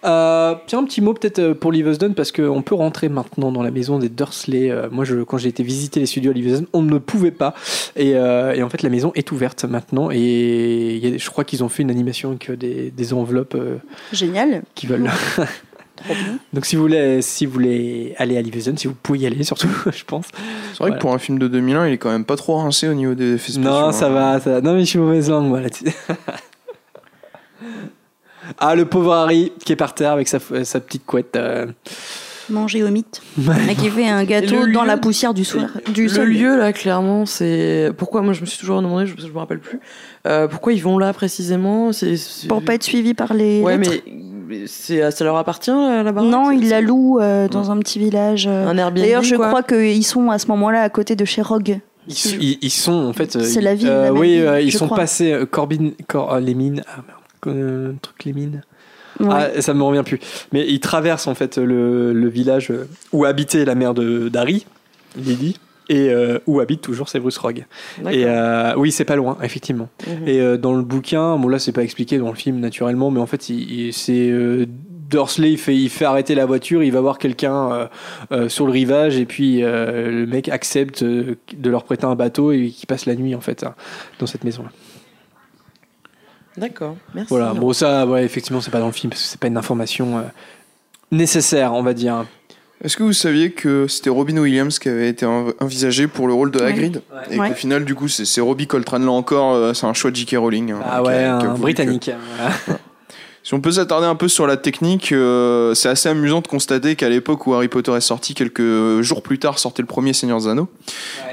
Euh, tiens, un petit mot peut-être euh, pour Livingston parce qu'on peut rentrer maintenant dans la maison des Dursley. Euh, moi, je, quand j'ai été visiter les studios à Livingston, on ne pouvait pas. Et, euh, et en fait, la maison est ouverte maintenant. Et il y a- je crois qu'ils ont fait une animation avec des, des enveloppes euh, Génial. qui veulent. Donc, si vous voulez, si vous voulez aller à Livingston, si vous pouvez y aller, surtout, je pense. C'est vrai Voilà. que pour un film de 2001, il est quand même pas trop rincé au niveau des effets spéciaux. Non, hein. ça va, ça va. Non, mais je suis mauvaise langue, moi, là-dessus. ah, le pauvre Harry qui est par terre avec sa, sa petite couette. euh. Manger au mythe. Et qui fait un gâteau dans lieu- la poussière du soir. Du le sol. lieu là, clairement, c'est pourquoi moi je me suis toujours demandé, je, je me rappelle plus, euh, pourquoi ils vont là précisément. C'est c'est- Pour pas être suivi par les. Ouais, lettres. mais mais c'est ça leur appartient là, là-bas. Non, ils la louent euh, dans un petit village. euh. un Airbnb. D'ailleurs, je quoi. crois qu'ils sont à ce moment-là à côté de chez Rogue. Ils, sont- ils- ils sont en fait. euh, C'est la ville, euh, la oui, ville, euh, ils je sont crois. passés. euh, Corbin, Cor- euh, les mines. Ah merde. Euh, truc les mines. Ouais. Ah, ça me revient plus. Mais ils traversent en fait le, le village euh, où habitait la mère de d'Harry, Lily, et euh, où habite toujours Severus Rogue. Et euh, oui, c'est pas loin, effectivement. Mhm. Et euh, dans le bouquin, bon là c'est pas expliqué dans le film naturellement, mais en fait il, il- c'est euh, Dursley il fait, il fait arrêter la voiture, il va voir quelqu'un euh, euh, sur le rivage et puis euh, le mec accepte euh, de leur prêter un bateau et qui passe la nuit en fait hein, dans cette maison là. D'accord. Merci. Voilà, bon ça ouais, effectivement c'est pas dans le film parce que c'est pas une information euh, nécessaire on va dire. Est-ce que vous saviez que c'était Robin Williams qui avait été env- envisagé pour le rôle de Ouais. Hagrid Et Ouais. qu'au final, du coup, c'est Robbie Coltrane là encore, euh, c'est un choix de J.K. Rowling. hein, Ah qui a- ouais, qui a un britannique. voilà. Si on peut s'attarder un peu sur la technique, euh, c'est assez amusant de constater qu'à l'époque où Harry Potter est sorti, quelques jours plus tard, sortait le premier Seigneur des Anneaux,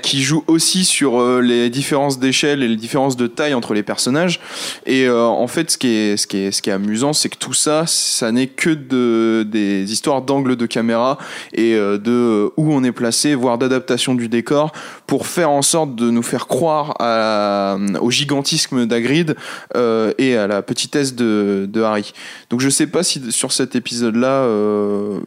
qui joue aussi sur euh, les différences d'échelle et les différences de taille entre les personnages. Et euh, en fait, ce qui est, ce qui est, ce qui est amusant, c'est que tout ça, ça n'est que de, des histoires d'angle de caméra et euh, de euh, où on est placé, voire d'adaptation du décor, pour faire en sorte de nous faire croire à, au gigantisme d'Agrid euh, et à la petitesse de, de Harry. Donc je sais pas si sur cet épisode-là, euh,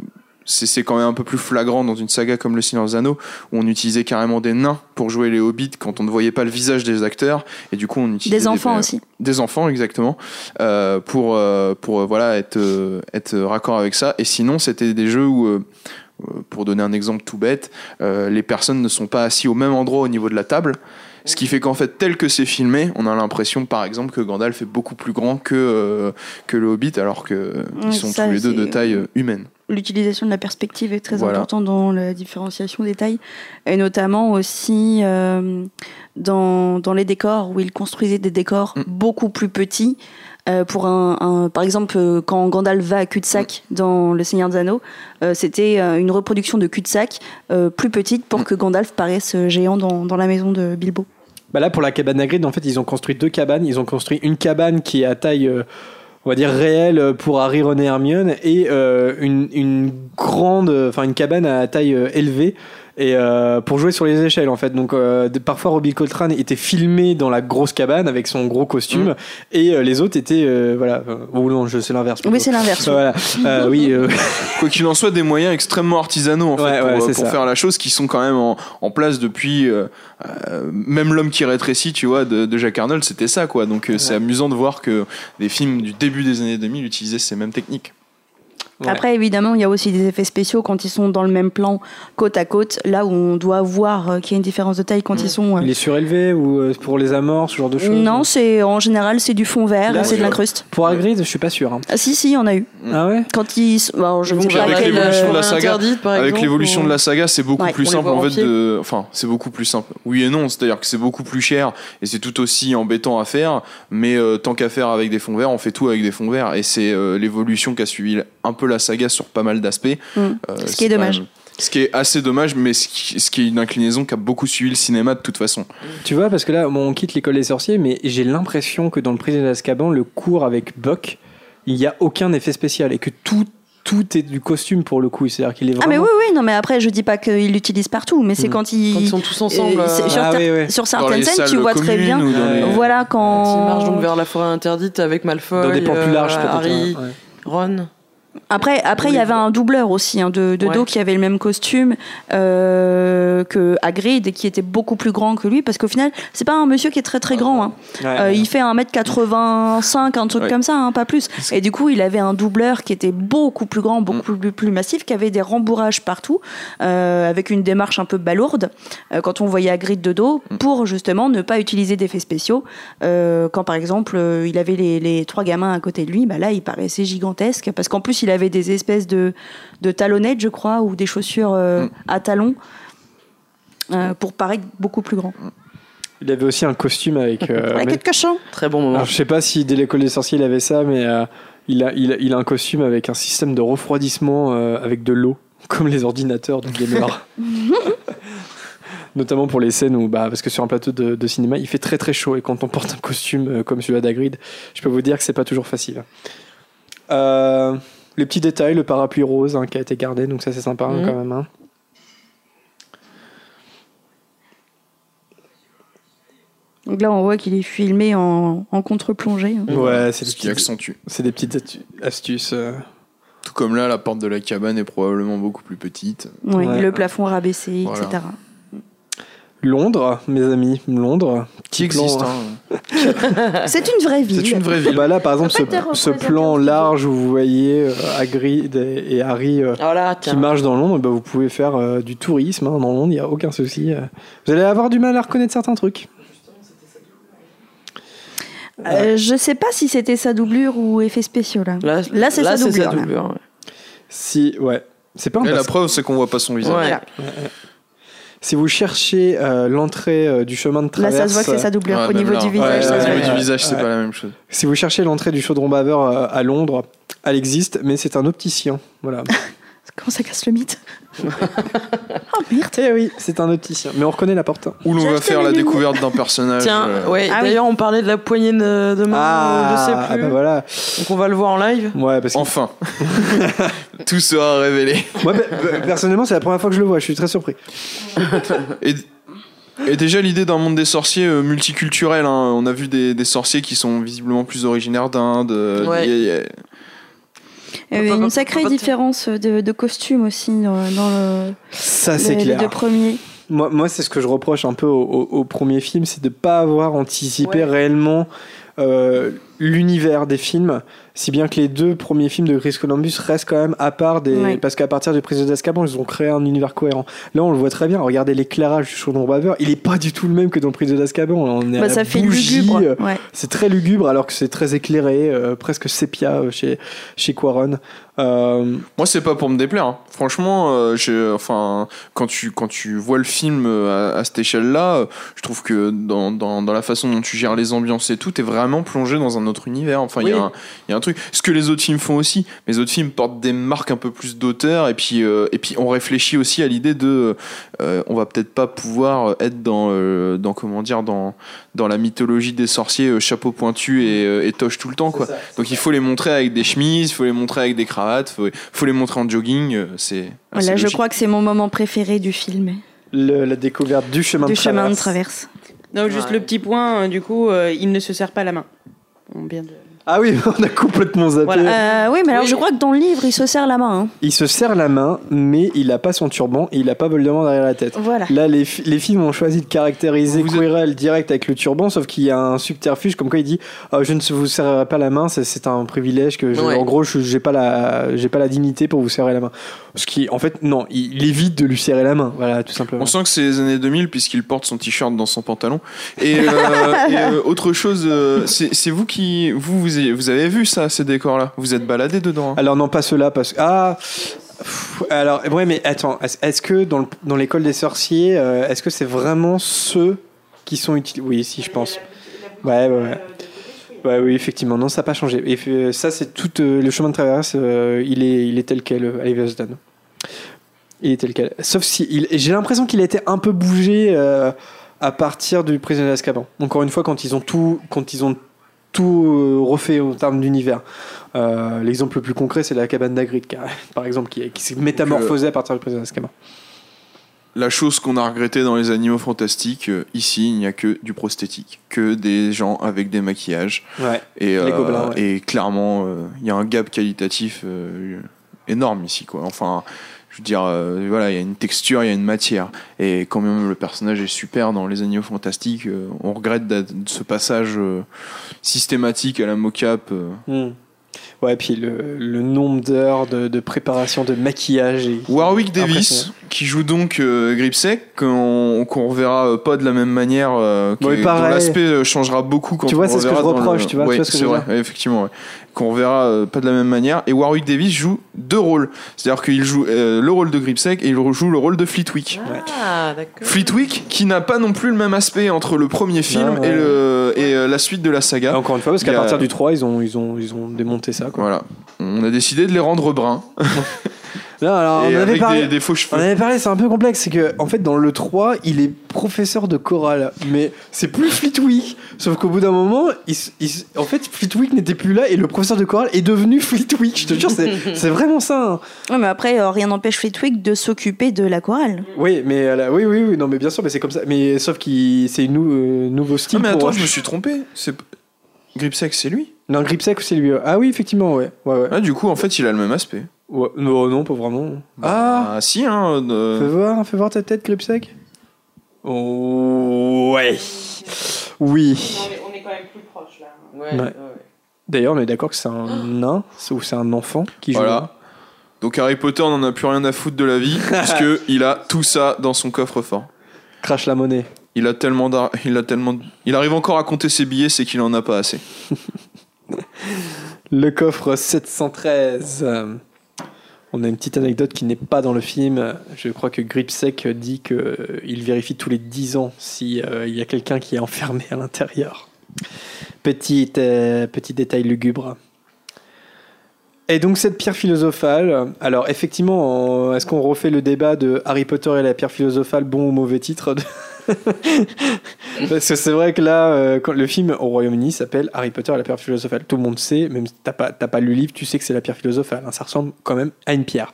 c'est quand même un peu plus flagrant dans une saga comme Le Seigneur des Anneaux, où on utilisait carrément des nains pour jouer les hobbits quand on ne voyait pas le visage des acteurs, et du coup on utilisait Des enfants aussi. des enfants exactement euh, pour euh, pour voilà être être raccord avec ça. Et sinon c'était des jeux où pour donner un exemple tout bête, euh, les personnes ne sont pas assis au même endroit au niveau de la table. Ce qui fait qu'en fait, tel que c'est filmé, on a l'impression, par exemple, que Gandalf est beaucoup plus grand que, euh, que le Hobbit, alors que euh, Ouais, ils sont ça, tous les deux de taille euh, humaine. L'utilisation de la perspective est très Voilà. importante dans la différenciation des tailles, et notamment aussi euh, dans, dans les décors, où ils construisaient des décors Mm. beaucoup plus petits. euh, pour un, un- par exemple, euh, quand Gandalf va à cul-de-sac Mm. dans Le Seigneur des Anneaux, euh, c'était une reproduction de cul-de-sac plus petite pour Mm. que Gandalf paraisse géant dans, dans la maison de Bilbo. Bah là, pour la cabane Hagrid, en fait, ils ont construit deux cabanes. Ils ont construit une cabane qui est à taille, euh, on va dire, réelle pour Harry, Ron et Hermione, et euh, une, une grande, enfin, une cabane à taille euh, élevée. Et euh, pour jouer sur les échelles en fait. Donc euh, de- parfois Robbie Coltrane était filmé dans la grosse cabane avec son gros costume Mm. et euh, les autres étaient euh, voilà. ou non, je c'est l'inverse. Oui, c'est l'inverse. Voilà. Euh, oui. euh, Quoi qu'il en soit, des moyens extrêmement artisanaux en fait, pour, ouais, faire la chose qui sont quand même en, en place depuis euh, euh, même l'homme qui rétrécit, tu vois, de, de Jack Arnold, c'était ça quoi. Donc euh, c'est amusant de voir que des films du début des années 2000 utilisaient ces mêmes techniques. Ouais. Après, évidemment, il y a aussi des effets spéciaux quand ils sont dans le même plan, côte à côte, là où on doit voir euh, qu'il y a une différence de taille quand ils sont. euh, il est surélevé ou euh, pour les amorces, ce genre de choses. Non, c'est en général c'est du fond vert c'est de l'incruste. Pour Hagrid, je suis pas sûr. hein. Ah, si si, on a eu. Ah ouais? Quand ils, alors, je Ils sais avec l'évolution euh, de la saga, Avec l'évolution de la saga, c'est beaucoup Ouais, plus simple en en fait de enfin, c'est beaucoup plus simple. Oui et non, c'est-à-dire que c'est beaucoup plus cher et c'est tout aussi embêtant à faire, mais euh, tant qu'à faire avec des fonds verts, on fait tout avec des fonds verts et c'est euh, l'évolution qu'a suivi un peu la saga sur pas mal d'aspects. Mm. Euh, Ce qui est dommage. même- Ce qui est assez dommage, mais ce qui, ce qui est une inclinaison qui a beaucoup suivi le cinéma de toute façon. Tu vois, parce que là, bon, on quitte l'école des sorciers, mais j'ai l'impression que dans le prisonnier d'Azkaban, le cours avec Buck, il n'y a aucun effet spécial et que tout, tout est du costume pour le coup. C'est-à-dire qu'il est Ah mais vraiment. oui oui non mais après je dis pas qu'ils l'utilisent partout mais c'est Mm. quand ils Quand ils sont tous ensemble. euh, sur, Ah ter- oui, oui. sur Dans certaines scènes tu vois très bien les- voilà Quand quand ils marchent donc vers la forêt interdite avec Malfoy, Dans des plans plus euh, larges. Harry, ouais. Ron. Après, après il y avait un doubleur aussi hein, de, de Ouais. dos qui avait le même costume euh, que Hagrid et qui était beaucoup plus grand que lui parce qu'au final c'est pas un monsieur qui est très très grand. hein. Ouais, Euh, ouais. il fait 1m85, un truc comme ça, hein, pas plus. Et du coup, il avait un doubleur qui était beaucoup plus grand, beaucoup plus, plus massif, qui avait des rembourrages partout, euh, avec une démarche un peu balourde, euh, quand on voyait Hagrid de dos, pour justement ne pas utiliser d'effets spéciaux. Euh, quand par exemple, il avait les, les trois gamins à côté de lui, bah là, il paraissait gigantesque, parce qu'en plus, il avait des espèces de, de talonnettes, je crois, ou des chaussures euh, Mm. à talons. euh, pour paraître beaucoup plus grand. Il avait aussi un costume avec. euh, Avec un cochon. Très bon moment. Alors, je sais pas si dès l'école des sorciers il avait ça, mais euh, il, a, il, a, il a un costume avec un système de refroidissement euh, avec de l'eau, comme les ordinateurs de gamer. Notamment pour les scènes où, bah, parce que sur un plateau de, de cinéma, il fait très très chaud et quand on porte un costume euh, comme celui d'Agrid, je peux vous dire que c'est pas toujours facile. Euh, les petits détails, le parapluie rose hein, qui a été gardé, donc ça c'est sympa hein, Mhm. quand même. hein. Donc là, on voit qu'il est filmé en, en contre-plongée. hein. Ouais, c'est des, Ce qui petites- accentue. c'est des petites astuces. euh. Tout comme là, la porte de la cabane est probablement beaucoup plus petite. Oui, Ouais. le plafond rabaissé, Voilà. etc. Londres, mes amis, Londres. Qui existe. hein. C'est une vraie ville. C'est une vraie ville. Bah là, par exemple, ce, plan large où vous voyez euh, Hagrid et, et Harry euh, Voilà, qui marchent dans Londres, bah, vous pouvez faire euh, du tourisme hein, dans Londres, il n'y a aucun souci. euh. Vous allez avoir du mal à reconnaître certains trucs. Euh, je sais pas si c'était sa doublure ou effet spéciaux là. Là, Là, c'est sa doublure, doublure, ouais. Si, ouais. C'est pas Et la preuve, c'est qu'on voit pas son visage. Ouais. Voilà. Si vous cherchez euh, l'entrée euh, du chemin de Là, traverse, ça se voit que c'est sa doublure. Ouais, Au niveau là, du ouais, visage, ouais, au niveau du visage, c'est pas la même chose. si vous cherchez l'entrée du chaudron baveur euh, à Londres, elle existe, mais c'est un opticien. Voilà. Comment ça casse le mythe Oh merde Eh oui, c'est un opticien, mais on reconnaît la porte. Où l'on va faire la découverte d'un personnage. Tiens, euh, ouais. Ah oui. D'ailleurs, on parlait de la poignée de, de main. euh, je sais ah bah voilà. Donc on va le voir en live. Ouais, parce que Enfin, tout sera révélé. moi, pe- pe- personnellement, c'est la première fois que je le vois. Je suis très surpris. Et, et déjà l'idée d'un monde des sorciers euh, multiculturel, hein. on a vu des, des sorciers qui sont visiblement plus originaires d'Inde. Ouais. Une sacrée différence de, de costume aussi dans, dans le, Ça, c'est les, les clair. deux premiers. Moi, moi c'est ce que je reproche un peu au, au- au premier film, c'est de ne pas avoir anticipé Ouais. réellement euh, l'univers des films, si bien que les deux premiers films de Chris Columbus restent quand même à part des... Ouais. Parce qu'à partir du Prisonnier d'Azkaban, ils ont créé un univers cohérent. Là, on le voit très bien, regardez l'éclairage du chaudron baveur, il est pas du tout le même que dans le Prisonnier d'Azkaban. On est Bah, ça fait bougie, lugubre. euh, Ouais. C'est très lugubre alors que c'est très éclairé, euh, presque sépia euh, chez, chez Quaron. Euh, Moi, c'est pas pour me déplaire. hein. Franchement, euh, enfin, quand tu, quand tu vois le film euh, à, à cette échelle-là, euh, je trouve que dans, dans, dans la façon dont tu gères les ambiances et tout, t'es vraiment plongé dans un autre univers. Enfin, il y, a Oui. un- il y a un truc. Ce que les autres films font aussi. Les autres films portent des marques un peu plus d'auteur et puis, euh, et puis on réfléchit aussi à l'idée de, on va peut-être pas pouvoir être dans, dans comment dire, dans, dans la mythologie des sorciers, chapeau pointu et, et toche tout le temps, quoi. Donc il faut les montrer avec des chemises, il faut les montrer avec des cravates, il faut, faut les montrer en jogging. euh, C'est je crois que c'est mon moment préféré du film, le- la découverte du chemin du de chemin de traverse. traverse. Non, juste Ouais. le petit point, euh, du coup, euh, il ne se serre pas la main. On vient de- Ah oui, on a complètement zappé. Voilà. Euh, oui, mais alors Oui. je crois que dans le livre, il se serre la main. hein. Il se serre la main, mais il a pas son turban et il a pas Voldemort derrière la tête. Voilà. Là, les, fi- les films ont choisi de caractériser Vous êtes- direct avec le turban, sauf qu'il y a un subterfuge, comme quoi il dit Ah, Je ne vous serrerai pas la main, c'est- un privilège que, je- Ouais. en gros, je j'ai pas, la- j'ai pas la dignité pour vous serrer la main. Ce qui, en fait, non, il, il évite de lui serrer la main, voilà, tout simplement. On sent que c'est les années 2000 puisqu'il porte son t-shirt dans son pantalon. Et, euh, et, euh, autre chose, c'est c'est vous qui vous, vous vous avez vu ça ces décors-là? Vous êtes baladé dedans hein? Alors, non, pas ceux-là, parce que. Ah alors, ouais, mais attends, est-ce que dans le- dans l'école des sorciers, euh, est-ce que c'est vraiment ceux qui sont utilisés Oui, si, je pense. Ouais, ouais, ouais. Ouais, oui, effectivement, non, ça n'a pas changé. Et euh, ça, c'est tout euh, le chemin de traverse, il, est, tel quel, euh, Oliver Stone. Il est tel quel. Sauf si. J'ai l'impression qu'il a été un peu bougé à partir du prisonnier d'Azkaban. Encore une fois, quand ils ont tout, quand ils ont tout euh, refait en termes d'univers. Euh, L'exemple le plus concret, c'est la cabane d'Agrid, par exemple, qui, qui s'est métamorphosée à partir du prisonnier d'Azkaban. La chose qu'on a regretté dans les animaux fantastiques, euh, ici, il n'y a que du prosthétique, que des gens avec des maquillages. Ouais. Et, Les gobelins, ouais. et clairement, euh, il y a un gap qualitatif euh, énorme ici, quoi. Enfin, je veux dire, euh, voilà, il y a une texture, il y a une matière. Et quand même le personnage est super dans les animaux fantastiques, euh, on regrette ce passage euh, systématique à la mocap. euh. Ouais, puis le, le nombre d'heures de, de préparation de maquillage. est- Warwick Davis, qui joue donc euh, Gripsec, qu'on qu'on reverra euh, pas de la même manière, euh, qui- Ouais, dont pareil. l'aspect euh, changera beaucoup quand Tu on vois, c'est ce que reverra je le- reproche, tu vois, tu Ouais, vois ce que c'est je veux vrai, ouais, effectivement, ouais. qu'on reverra euh, pas de la même manière. Et Warwick Davis joue deux rôles, c'est-à-dire qu'il joue euh, le rôle de Gripsec et il joue le rôle de Fleetwick. Ah, d'accord. Fleetwick, qui n'a pas non plus le même aspect entre le premier film Non, ouais. et, le, et la suite de la saga. Encore une fois, parce qu'à a- partir du 3, ils ont, ils ont, ils ont démonté ça. Quoi. Voilà. On a décidé de les rendre bruns Non, alors, et on avait avec parlé. des, des faux On cheveux. avait parlé, c'est un peu complexe, c'est que en fait dans le 3, il est professeur de chorale, mais c'est plus Fleetwick. Sauf qu'au bout d'un moment, il s- il s- en fait Fleetwick n'était plus là et le professeur de chorale est devenu Fleetwick. Je te jure, c'est c'est vraiment ça. hein. Ouais, mais après, euh, rien n'empêche Fleetwick de s'occuper de la chorale. Oui, mais oui, oui, oui, non, mais bien sûr, mais c'est comme ça. Mais sauf qu'il c'est une nou- euh, nouveau style. Ah mais pour- attends, je me suis trompé. C'est Gripsec, c'est lui? Non, Gripsec, c'est lui. Ah oui, effectivement, ouais, ouais, ouais. Ah, du coup, en fait, il a le même aspect. Ouais, Non, non, pas vraiment. Ah, Ah, si, hein. euh, fais voir, fais voir ta tête, Gripsec. Oh, ouais. Oui. on est quand même plus proche là. Ouais, Ouais. ouais. D'ailleurs, on est d'accord que c'est un nain ou c'est un enfant qui joue. Voilà. Donc Harry Potter n'en a plus rien à foutre de la vie, puisque il a tout ça dans son coffre-fort. Crache la monnaie. Il a tellement il a tellement, il arrive encore à compter ses billets, c'est qu'il en a pas assez. Le coffre 713. Euh, On a une petite anecdote qui n'est pas dans le film. Je crois que Gripsec dit qu'il vérifie tous les 10 ans s'il il y a quelqu'un qui est enfermé à l'intérieur. Petit, euh, petit détail lugubre. Et donc cette pierre philosophale, alors effectivement, est-ce qu'on refait le débat de Harry Potter et la pierre philosophale, bon ou mauvais titre Parce que c'est vrai que là, euh, quand le film au Royaume-Uni s'appelle Harry Potter et la pierre philosophale. Tout le monde sait, même si t'as pas, t'as pas lu le livre, tu sais que c'est la pierre philosophale. hein. Ça ressemble quand même à une pierre.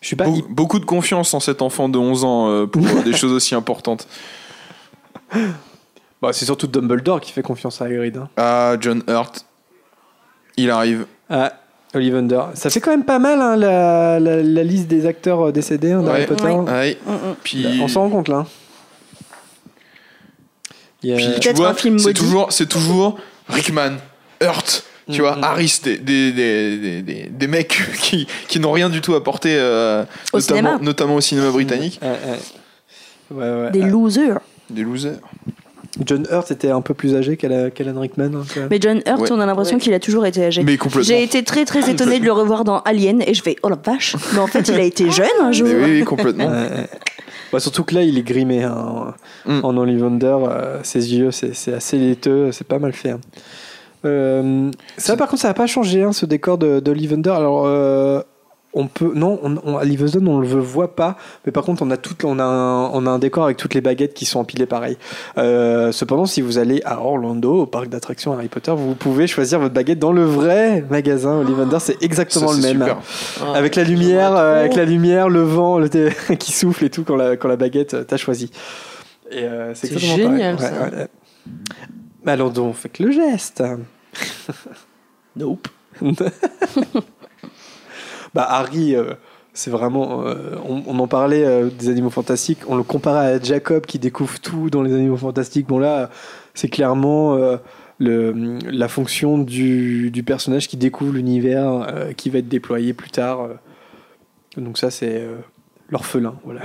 Je suis pas hyp- beaucoup de confiance en cet enfant de 11 ans euh, pour des choses aussi importantes. Bah, c'est surtout Dumbledore qui fait confiance à Hagrid. hein. Ah, John Hurt, il arrive. Ah, Ollivander. Ça fait quand même pas mal hein, la, la- la liste des acteurs euh, décédés hein, d'Harry Ouais. Potter. Ouais. Ouais. Mm, mm. Puis, On s'en rend compte là. Il y a- puis tu Peut-être vois, un film c'est toujours, c'est toujours Rickman, Hurt, tu vois, Mhm. Harris, des, des, des, des, des- des mecs qui, qui n'ont rien du tout apporté, euh, Au notamment, cinéma. notamment au cinéma britannique. Ouais. Ouais, ouais. Des losers. Des losers. John Hurt était un peu plus âgé qu'Alan Rickman. hein. Mais John Hurt, Ouais. on a l'impression Ouais. qu'il a toujours été âgé. Mais complètement. J'ai été très très étonnée de le revoir dans Alien et je fais oh la vache. Mais en fait, il a été jeune un jour. Mais oui, complètement. Bah, surtout que là, il est grimé hein, en, Mm. en Ollivander. euh, ses yeux, c'est assez laiteux, c'est pas mal fait. hein. Euh, ça, par contre, ça n'a pas changé hein, ce décor de, de Ollivander. Alors, euh, on peut. Non, on, on- à Livingston, on ne le voit pas. Mais par contre, on a, tout, on, a un, on a un décor avec toutes les baguettes qui sont empilées pareil. Euh, cependant, si vous allez à Orlando, au parc d'attractions Harry Potter, vous pouvez choisir votre baguette dans le vrai magasin Ollivander. C'est exactement Ça, le même. super. Ah, Avec la lumière, euh, avec la lumière, le vent le thé- qui souffle et tout quand la, quand la baguette euh, t'as choisi. Et euh, c'est génial, pareil. ça. Ouais, ouais, ouais. Mais alors donc, faites le geste. Nope. bah Harry, euh, c'est vraiment, euh, on, on en parlait euh, des animaux fantastiques, on le comparait à Jacob qui découvre tout dans les animaux fantastiques. Bon là, c'est clairement euh, le, la fonction du, du personnage qui découvre l'univers euh, qui va être déployé plus tard. euh. Donc ça, c'est euh, l'orphelin, voilà.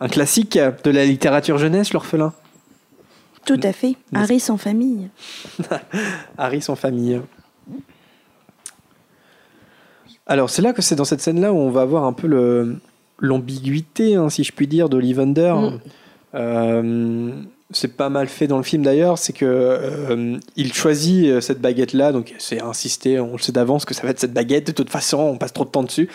Un classique de la littérature jeunesse, l'orphelin? Tout à fait. Harry sans famille. Harry sans famille. Alors c'est là que c'est dans cette scène-là où on va avoir un peu le l'ambiguïté, hein, si je puis dire, d'Ollivander. Mm. Euh, c'est pas mal fait dans le film d'ailleurs, c'est que euh, il choisit euh, cette baguette-là, donc c'est insisté, on le sait d'avance que ça va être cette baguette. De toute façon, on passe trop de temps dessus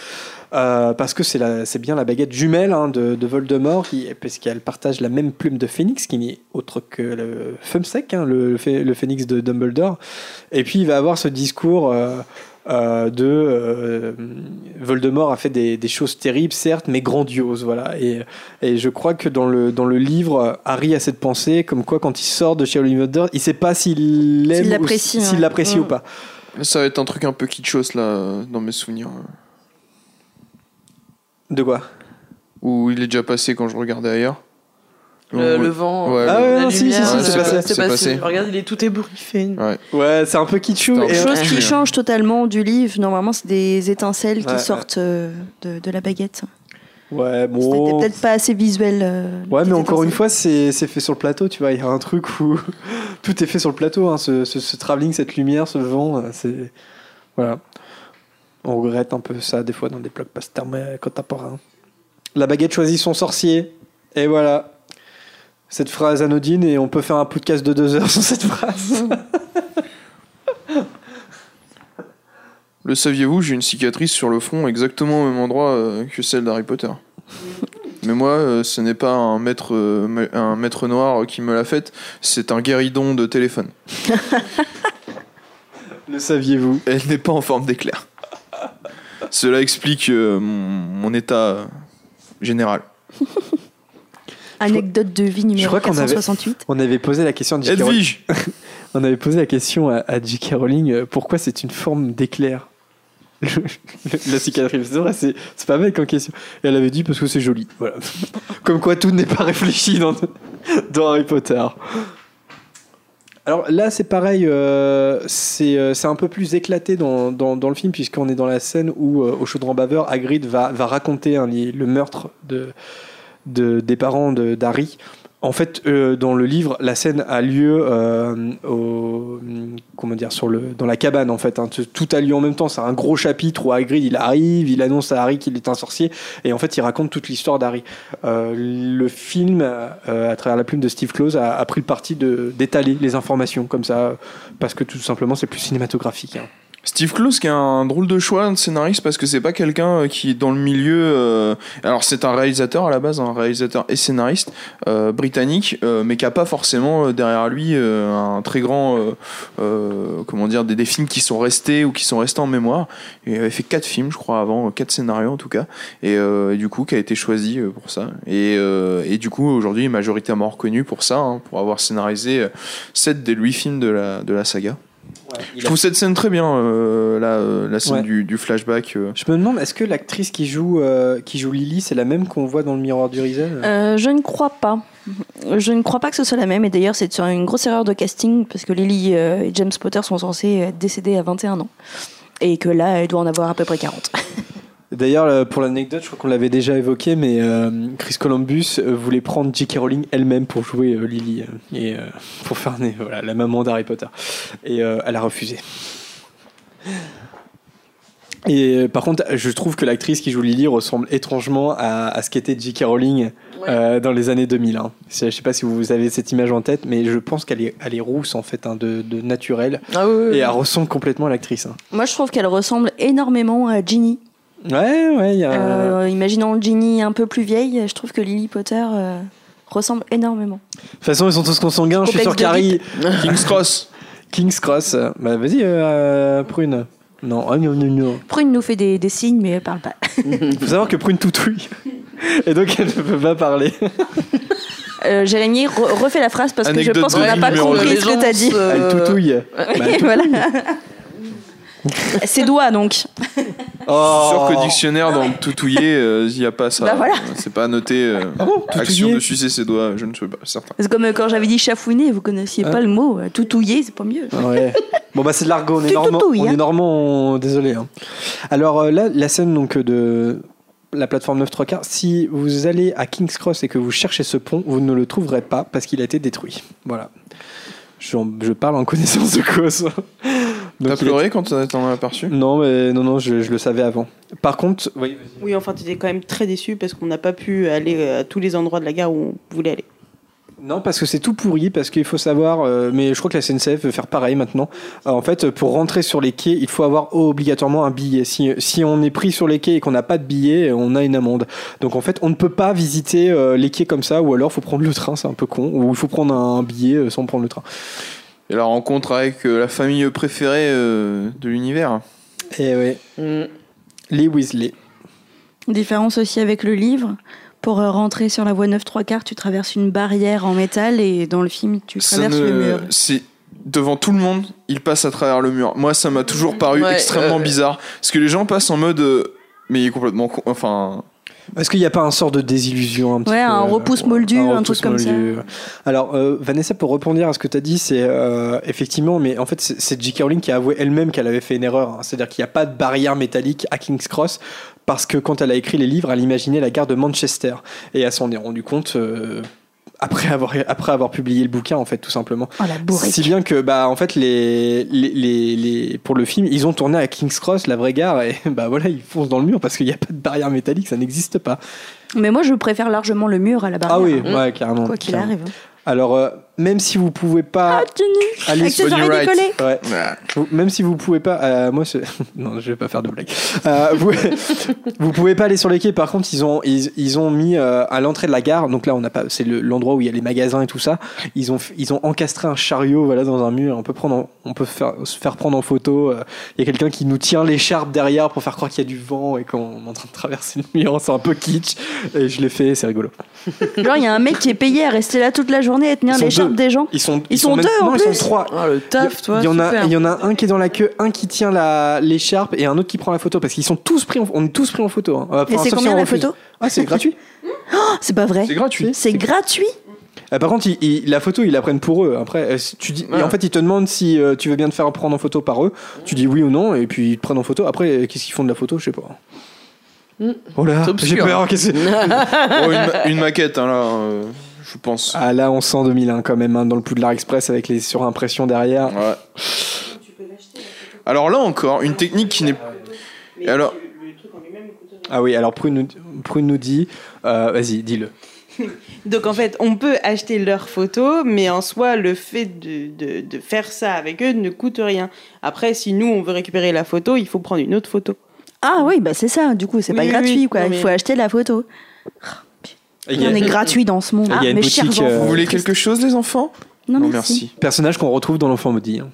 euh, parce que c'est bien la baguette jumelle hein, de, de Voldemort, qui, parce qu'elle partage la même plume de Phénix, qui n'est autre que le Fumsec, hein, le, le Phénix de Dumbledore. Et puis il va avoir ce discours. Euh, de euh, Voldemort a fait des, des choses terribles certes mais grandioses voilà et, et je crois que dans le, dans le livre Harry a cette pensée comme quoi quand il sort de chez Ollivander il sait pas s'il l'aime S'il ou l'apprécie, s'il ouais. l'apprécie Mm. ou pas Ça va être un truc un peu kitschos là, dans mes souvenirs. de quoi? Où il est déjà passé quand je regardais ailleurs. Le, vent, Ouais, Ah le- ouais, la non, si, lumière, si, si, c'est passé, c'est c'est passé. passé. Regarde, il est tout ébouriffé. Ouais. ouais c'est un peu kitschou Ouais, Chose qui change totalement du livre. Normalement, c'est des étincelles qui sortent euh, de, de la baguette. ouais C'était bon peut-être pas assez visuel. euh, Ouais, mais encore une fois, c'est fait sur le plateau, tu vois. Il y a un truc où tout est fait sur le plateau. Hein, ce, ce, ce travelling, cette lumière, ce vent, euh, c'est. Voilà. On regrette un peu ça des fois dans des blockbusters mais contemporains. La baguette choisit son sorcier. Et voilà. Cette phrase anodine, et on peut faire un podcast de deux heures sur cette phrase. Le saviez-vous, j'ai une cicatrice sur le front exactement au même endroit euh, que celle d'Harry Potter. Mais moi, euh, ce n'est pas un maître, euh, un maître noir qui me l'a faite, c'est un guéridon de téléphone. Le saviez-vous? Elle n'est pas en forme d'éclair. Cela explique mon, mon état général. Anecdote de vie Je numéro crois qu'on avait- 468. On avait posé la question à J.K. Rowling. Edwige On avait posé la question à, à J.K. Rowling euh, pourquoi c'est une forme d'éclair La cicatrice, c'est vrai, c'est c'est pas mal comme question. Et elle avait dit parce que c'est joli. Voilà. Comme quoi tout n'est pas réfléchi dans, dans Harry Potter. Alors là, c'est pareil, euh, c'est euh, c'est un peu plus éclaté dans, dans, dans le film, puisqu'on est dans la scène où, euh, au chaudron baveur, Hagrid va, va raconter hein, les- le meurtre de, de, des parents d'Harry en fait, euh, dans le livre, la scène a lieu euh, au, comment dire, sur le, dans la cabane en fait. hein. Tout- a lieu en même temps. C'est un gros chapitre où Hagrid il arrive, il annonce à Harry qu'il est un sorcier et en fait il raconte toute l'histoire d'Harry. Euh, le film, à travers la plume de Steve Close, a, pris le parti d'étaler les informations comme ça parce que tout simplement c'est plus cinématographique. hein. Steve Close qui est un drôle de choix de scénariste parce que c'est pas quelqu'un euh, qui est dans le milieu euh, alors c'est un réalisateur à la base un réalisateur et scénariste euh, britannique euh, mais qui a pas forcément euh, derrière lui euh, un très grand comment dire des, des films qui sont restés ou qui sont restés en mémoire. Il avait fait quatre films je crois avant quatre scénarios en tout cas et, du coup qui a été choisi pour ça. Et, et du coup aujourd'hui majoritairement reconnu pour ça hein, pour avoir scénarisé sept des huit films de la, de la saga je trouve cette scène très bien, euh, la, euh, la scène Ouais. du, du flashback. euh. Je me demande, est-ce que l'actrice qui joue euh, qui joue Lily, c'est la même qu'on voit dans le miroir du Rizel? Euh, je ne crois pas. Je ne crois pas que ce soit la même. Et d'ailleurs, c'est sur une grosse erreur de casting parce que Lily euh, et James Potter sont censés être décédés à 21 ans. Et que là, elle doit en avoir à peu près 40. D'ailleurs, euh, pour l'anecdote, je crois qu'on l'avait déjà évoqué, mais euh, Chris Columbus euh, voulait prendre J.K. Rowling elle-même pour jouer Lily et pour faire né, voilà, la maman d'Harry Potter. Et elle a refusé. Et par contre, je trouve que l'actrice qui joue Lily ressemble étrangement à, à ce qu'était J.K. Rowling euh, dans les années 2000. hein. Je sais pas si vous avez cette image en tête, mais je pense qu'elle est, elle est rousse en fait, hein, de, de naturel, Ah oui, oui, et elle ressemble complètement à l'actrice. hein. Moi, je trouve qu'elle ressemble énormément à Ginny. Ouais, ouais, il y a. Euh, imaginons Ginny un peu plus vieille, je trouve que Lily Potter euh, ressemble énormément. De toute façon, ils sont tous consanguins. Je suis sûr Complexe qu'Harry, King's Cross. King's Cross. euh, Bah, vas-y, euh, Prune. Non, oh, non, non, non. Prune nous fait des, des signes, mais elle parle pas. Il faut savoir que Prune toutouille. Et donc, elle ne peut pas parler. Euh, Jérémy, re- refais la phrase parce que je pense qu'on n'a pas compris ce que t'as dit. Euh, Elle toutouille. Bah, voilà. Ses doigts, donc. Oh. Sûr que dictionnaire dans le toutouiller, euh, il n'y a pas ça. Bah voilà. C'est pas noté. euh, Ah bon action Toutouiller de sucer ses doigts, je ne suis pas certain. C'est comme euh, quand j'avais dit chafouiner, vous connaissiez Hein pas le mot. euh, Toutouiller, c'est pas mieux. Ouais. Bon bah c'est de l'argot, on est Tu normand. toutouilles, On hein. est normand, on- désolé. hein. Alors euh, là, la scène donc de la plateforme 9 3 quarts, si vous allez à King's Cross et que vous cherchez ce pont, vous ne le trouverez pas parce qu'il a été détruit. Voilà. Je, je parle en connaissance de cause. T'as est- pleuré quand t'en as aperçu? Non, mais non, non, je, je le savais avant. Par contre, oui, Oui, enfin, t'étais quand même très déçu parce qu'on n'a pas pu aller euh, à tous les endroits de la gare où on voulait aller. Non, parce que c'est tout pourri, parce qu'il faut savoir, euh, mais je crois que la SNCF veut faire pareil maintenant. Euh, en fait, pour rentrer sur les quais, il faut avoir obligatoirement un billet. Si, si on est pris sur les quais et qu'on n'a pas de billet, on a une amende. Donc en fait, on ne peut pas visiter euh, les quais comme ça, ou alors il faut prendre le train, c'est un peu con, ou il faut prendre un billet euh, sans prendre le train. Et la rencontre avec euh, la famille préférée euh, de l'univers. Et ouais, Mm. les Weasley. Différence aussi avec le livre. Pour euh, rentrer sur la voie 9 3 quarts, tu traverses une barrière en métal et dans le film, tu Ça traverses ne- le mur. C'est devant tout le monde, il passe à travers le mur. Moi, ça m'a toujours paru Ouais, extrêmement euh, bizarre. Parce que les gens passent en mode. euh, mais il est complètement con. Enfin. Est-ce qu'il n'y a pas un sort de désillusion un petit Ouais, peu, un euh, repousse moldu, un truc comme ça. Alors, euh, Vanessa, pour répondre à ce que tu as dit, c'est euh, effectivement, mais en fait, c'est- c'est J.K. Rowling qui a avoué elle-même qu'elle avait fait une erreur. hein. C'est-à-dire qu'il n'y a pas de barrière métallique à King's Cross parce que quand elle a écrit les livres, elle imaginait la gare de Manchester. Et elle s'en est rendue compte. euh, après avoir, après avoir publié le bouquin, en fait, tout simplement. Oh la. Si bien que, bah, en fait, les, les, les, les- pour le film, ils ont tourné à King's Cross, la vraie gare, et bah voilà, ils foncent dans le mur parce qu'il n'y a pas de barrière métallique, ça n'existe pas. Mais moi, je préfère largement le mur à la barrière. Ah oui, hein. ouais, carrément. Quoi qu'il arrive. Alors, euh, même si vous pouvez pas Ah, Jenny aller Avec sur... ses oreilles right. décollées Ouais. Vous- Même si vous pouvez pas, euh, moi, c'est- non, je vais pas faire de blague. Euh, vous, vous pouvez pas aller sur les quais. Par contre, ils ont, ils, ils ont mis euh, à l'entrée de la gare. Donc là, on n'a pas, c'est le- l'endroit où il y a les magasins et tout ça. Ils ont, f- ils ont encastré un chariot, voilà, dans un mur. On peut prendre, en- on peut faire, se faire prendre en photo. Euh, Il y a quelqu'un qui nous tient l'écharpe derrière pour faire croire qu'il y a du vent et qu'on est en train de traverser le mur. C'est un peu kitsch. Et je l'ai fait, c'est rigolo. Genre, il y a un mec qui est payé à rester là toute la journée et tenir Ils l'écharpe des gens. Ils sont, Ils sont même- deux, en non, ils plus. sont trois. Ah, le taf, toi. Il y, en a, il y en a un qui est dans la queue, un qui tient la- l'écharpe et un autre qui prend la photo parce qu'ils sont tous pris en, on est tous pris en photo. hein. Et c'est si combien la photo Ah, c'est gratuit. Oh, C'est pas vrai. C'est gratuit. C'est gratuit. Euh, par contre, ils- ils- la photo, ils la prennent pour eux. Après, euh, tu dis, et en fait, ils te demandent si euh, tu veux bien te faire prendre en photo par eux. Tu dis oui ou non, et puis ils te prennent en photo. Après, qu'est-ce qu'ils font de la photo Je sais pas. Mm. Oh là, j'ai peur. qu'est-ce que- Oh, une, ma- une maquette, hein, là. euh, je pense. Ah là, on sent 2001 quand même, hein, dans le Poudlard Express avec les surimpressions derrière. Ouais. Alors là encore, une technique qui n'est. Et alors, Ah oui, alors Prune nous, Prune nous dit, euh, vas-y, dis-le. Donc en fait, on peut acheter leurs photos, mais en soi, le fait de, de, de faire ça avec eux ne coûte rien. Après, si nous, on veut récupérer la photo, il faut prendre une autre photo. Ah oui, bah c'est ça. Du coup, c'est Oui, pas oui, gratuit, oui. quoi. Non, Il faut acheter la photo. Il y a On est gratuit dans ce monde. Il y a une Mes chers boutique, euh, enfants. vous voulez quelque chose, les enfants? Non, Non, merci. personnage qu'on retrouve dans l'enfant maudit. hein.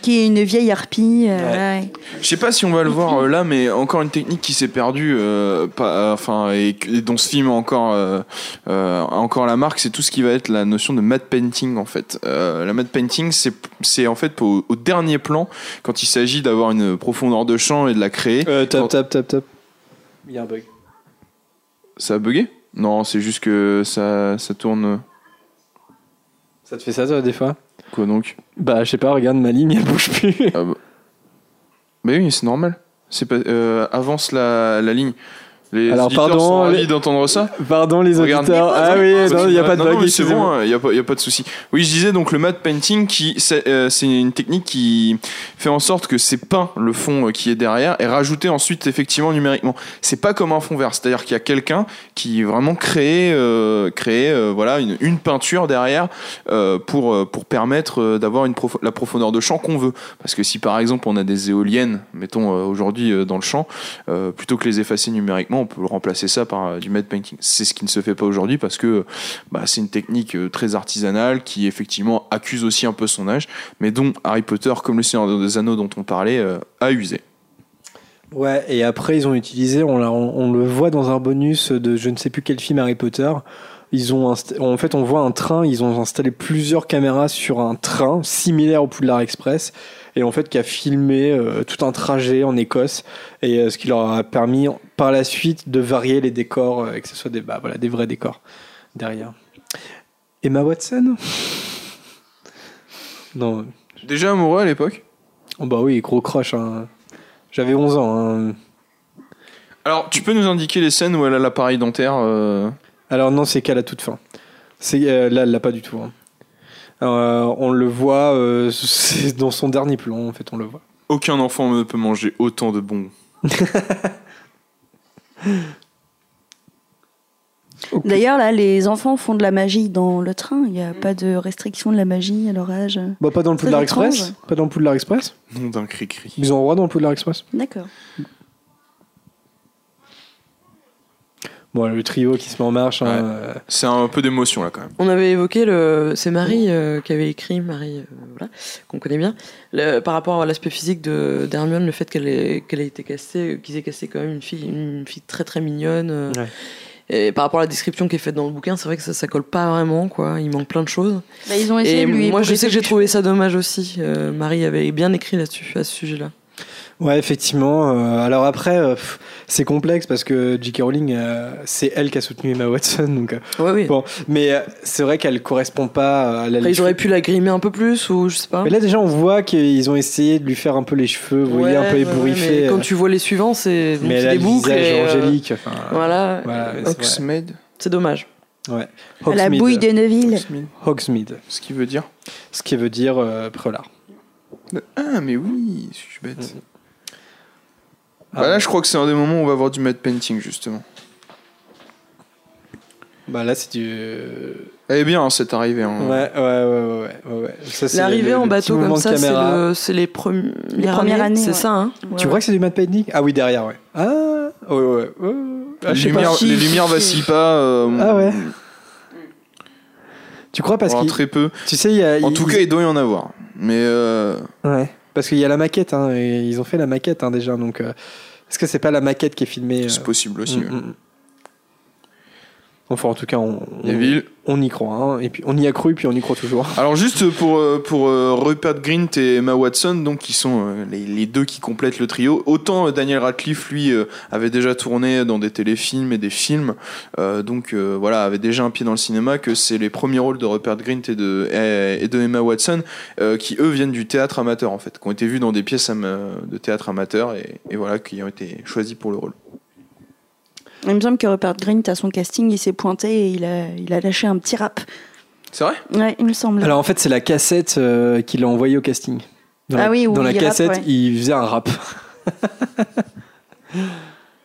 Qui est une vieille harpie. euh, Ouais. ouais. Je sais pas si on va le voir euh, là, mais encore une technique qui s'est perdue, euh, pas, euh, enfin, et, et dont ce film a encore, euh, euh, encore la marque, c'est tout ce qui va être la notion de matte painting en fait. Euh, la matte painting, c'est, en fait au, au dernier plan quand il s'agit d'avoir une profondeur de champ et de la créer. Euh, Quand- top, top, top, top. Il y a un bug. Ça a bugué? Non, c'est juste que ça, ça tourne. Ça te fait ça, toi, des fois? Quoi donc? Bah, je sais pas, regarde, ma ligne, elle bouge plus. Ah bah. Mais oui, c'est normal. C'est pas, euh, avance la, la ligne. Les Alors, pardon, sont ravis les- d'entendre ça. Pardon, les Regarde. auditeurs. Ah oui, il n'y a pas de mais c'est bon, il n'y a, pas- y a pas de souci. Oui, je disais donc le matte painting, qui c'est euh, c'est une technique qui fait en sorte que c'est peint le fond euh, qui est derrière et rajouté ensuite effectivement numériquement. C'est pas comme un fond vert, c'est-à-dire qu'il y a quelqu'un qui vraiment crée, euh, crée euh, voilà une, une peinture derrière euh, pour pour permettre euh, d'avoir une la profondeur de champ qu'on veut. Parce que si par exemple on a des éoliennes, mettons euh, aujourd'hui euh, dans le champ, euh, plutôt que les effacer numériquement, on peut remplacer ça par euh, du matte painting. C'est ce qui ne se fait pas aujourd'hui parce que bah, c'est une technique euh, très artisanale qui effectivement accuse aussi un peu son âge, mais dont Harry Potter, comme le Seigneur des Anneaux dont on parlait, euh, a usé. Ouais, et après, ils ont utilisé, on, on, le voit dans un bonus de je ne sais plus quel film Harry Potter. Ils ont en fait, on voit un train, ils ont installé plusieurs caméras sur un train similaire au Poudlard Express, et en fait, qui a filmé euh, tout un trajet en Écosse, et euh, ce qui leur a permis par la suite de varier les décors, euh, et que ce soit des, bah, voilà, des vrais décors derrière. Emma Watson? Non, Déjà amoureux à l'époque? Oh bah oui, gros crush. hein. J'avais 11 ans. hein. Alors, tu peux nous indiquer les scènes où elle a l'appareil dentaire Alors non, c'est qu'à la toute fin. C'est là, elle l'a pas du tout. hein. Euh, on le voit, euh, c'est dans son dernier plan. En fait, on le voit. Aucun enfant ne peut manger autant de bonbons. D'ailleurs, là, les enfants font de la magie dans le train. Il n'y a pas de restriction de la magie à leur âge. Bah, pas dans le Poudlard. Express. Pas dans le Poudlard Express. Nom d'un cri-cri. Ils ont le droit dans le Poudlard Express. D'accord. Bon, le trio qui se met en marche. hein, Ouais. euh, C'est un peu d'émotion là quand même. On avait évoqué le, c'est Marie euh, qui avait écrit Marie, euh, voilà, qu'on connaît bien, le- par rapport à l'aspect physique de d'Hermione, le fait qu'elle ait, qu'elle ait été castée, qu'ils aient casté quand même une fille, une fille très très mignonne. euh, Ouais. Et par rapport à la description qui est faite dans le bouquin, c'est vrai que ça, ça colle pas vraiment, quoi. Il manque plein de choses. Bah, ils ont essayé Et de lui moi, je sais que j'ai trouvé ça dommage aussi. Euh, Marie avait bien écrit là-dessus, à ce sujet-là. Ouais, effectivement. euh, alors après, euh, c'est complexe parce que J.K. Rowling, euh, c'est elle qui a soutenu Emma Watson. Donc, euh, Ouais, oui. bon, mais euh, c'est vrai qu'elle correspond pas à la. Après, ils auraient pu la grimer un peu plus, ou je sais pas. Mais là déjà, on voit qu'ils ont essayé de lui faire un peu les cheveux, vous voyez, un peu mais quand tu vois les suivants, c'est des le boucles. et, euh, angélique. enfin, Voilà, voilà, c'est vrai. Hogsmeade. c'est dommage. Ouais. À la bouille de Neuville. Hogsmeade. Hogsmeade, Ce qui veut dire. ce qui veut dire euh, prelard. Ah, mais oui, je suis bête. Ah. Bah là, je crois que c'est un des moments où on va voir du matte painting justement. Bah là, c'est du. Elle est bien hein, cette arrivée. hein. Ouais, ouais, ouais, ouais, ouais. Ça, L'arrivée le- en le bateau comme ça, c'est caméra. le- c'est les, premières premières années, c'est ouais. ça, hein Tu crois que c'est du matte painting? Ah oui, derrière, ouais. Ah, ouais, ouais. ouais. Ah, les, lumières, les si, lumières vacillent pas. euh, Ah ouais. Tu crois parce que très peu. tu sais, il y a. En tout cas, il doit y en avoir. Mais euh, Ouais. Parce qu'il y a la maquette, hein, et ils ont fait la maquette hein, déjà, donc. euh, Est-ce que c'est pas la maquette qui est filmée euh, c'est possible aussi. mm, ouais. mm, mm. Enfin, en tout cas, on, on, Neville. On y croit, hein, et puis on y a cru, puis on y croit toujours. Alors juste pour, euh, pour euh, Rupert Grint et Emma Watson, donc qui sont euh, les, deux qui complètent le trio. Autant Daniel Radcliffe, lui, avait déjà tourné dans des téléfilms et des films, euh, donc euh, voilà, avait déjà un pied dans le cinéma, que c'est les premiers rôles de Rupert Grint et de, et, de Emma Watson, euh, qui eux viennent du théâtre amateur en fait, qui ont été vus dans des pièces de théâtre amateur et, et voilà, qui ont été choisis pour le rôle. Il me semble que Rupert Grint, à son casting, il s'est pointé et il a, il a lâché un petit rap. C'est vrai? Ouais, il me semble. Alors en fait, c'est la cassette euh, qu'il a envoyée au casting. Dans Ah la, oui, où dans la il rappe, cassette, ouais. il faisait un rap.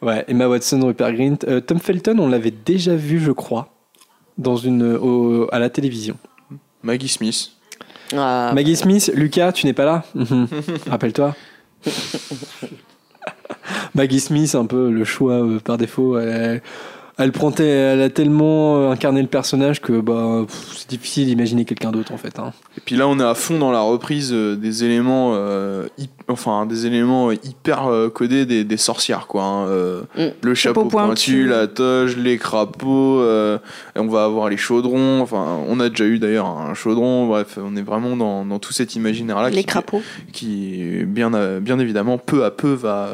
ouais, Emma Watson, Rupert Grint. Euh, Tom Felton, on l'avait déjà vu, je crois, dans une, au- à la télévision. Maggie Smith. Ah, Maggie Smith, Lucas, tu n'es pas là? Rappelle-toi. Maggie Smith, un peu le choix euh, par défaut. Elle, prend elle a tellement euh, incarné le personnage que bah, c'est difficile d'imaginer quelqu'un d'autre en fait. hein. Et puis là, on est à fond dans la reprise euh, des éléments, euh, enfin des éléments hyper codés des, des sorcières, quoi. hein, euh, Mm. Le chapeau, Chapeau pointu, pointu. la toge, les crapauds. euh, et on va avoir les chaudrons. Enfin, on a déjà eu d'ailleurs un chaudron. Bref, on est vraiment dans, dans tout cet imaginaire-là Les qui, crapauds. qui bien, bien évidemment, peu à peu va,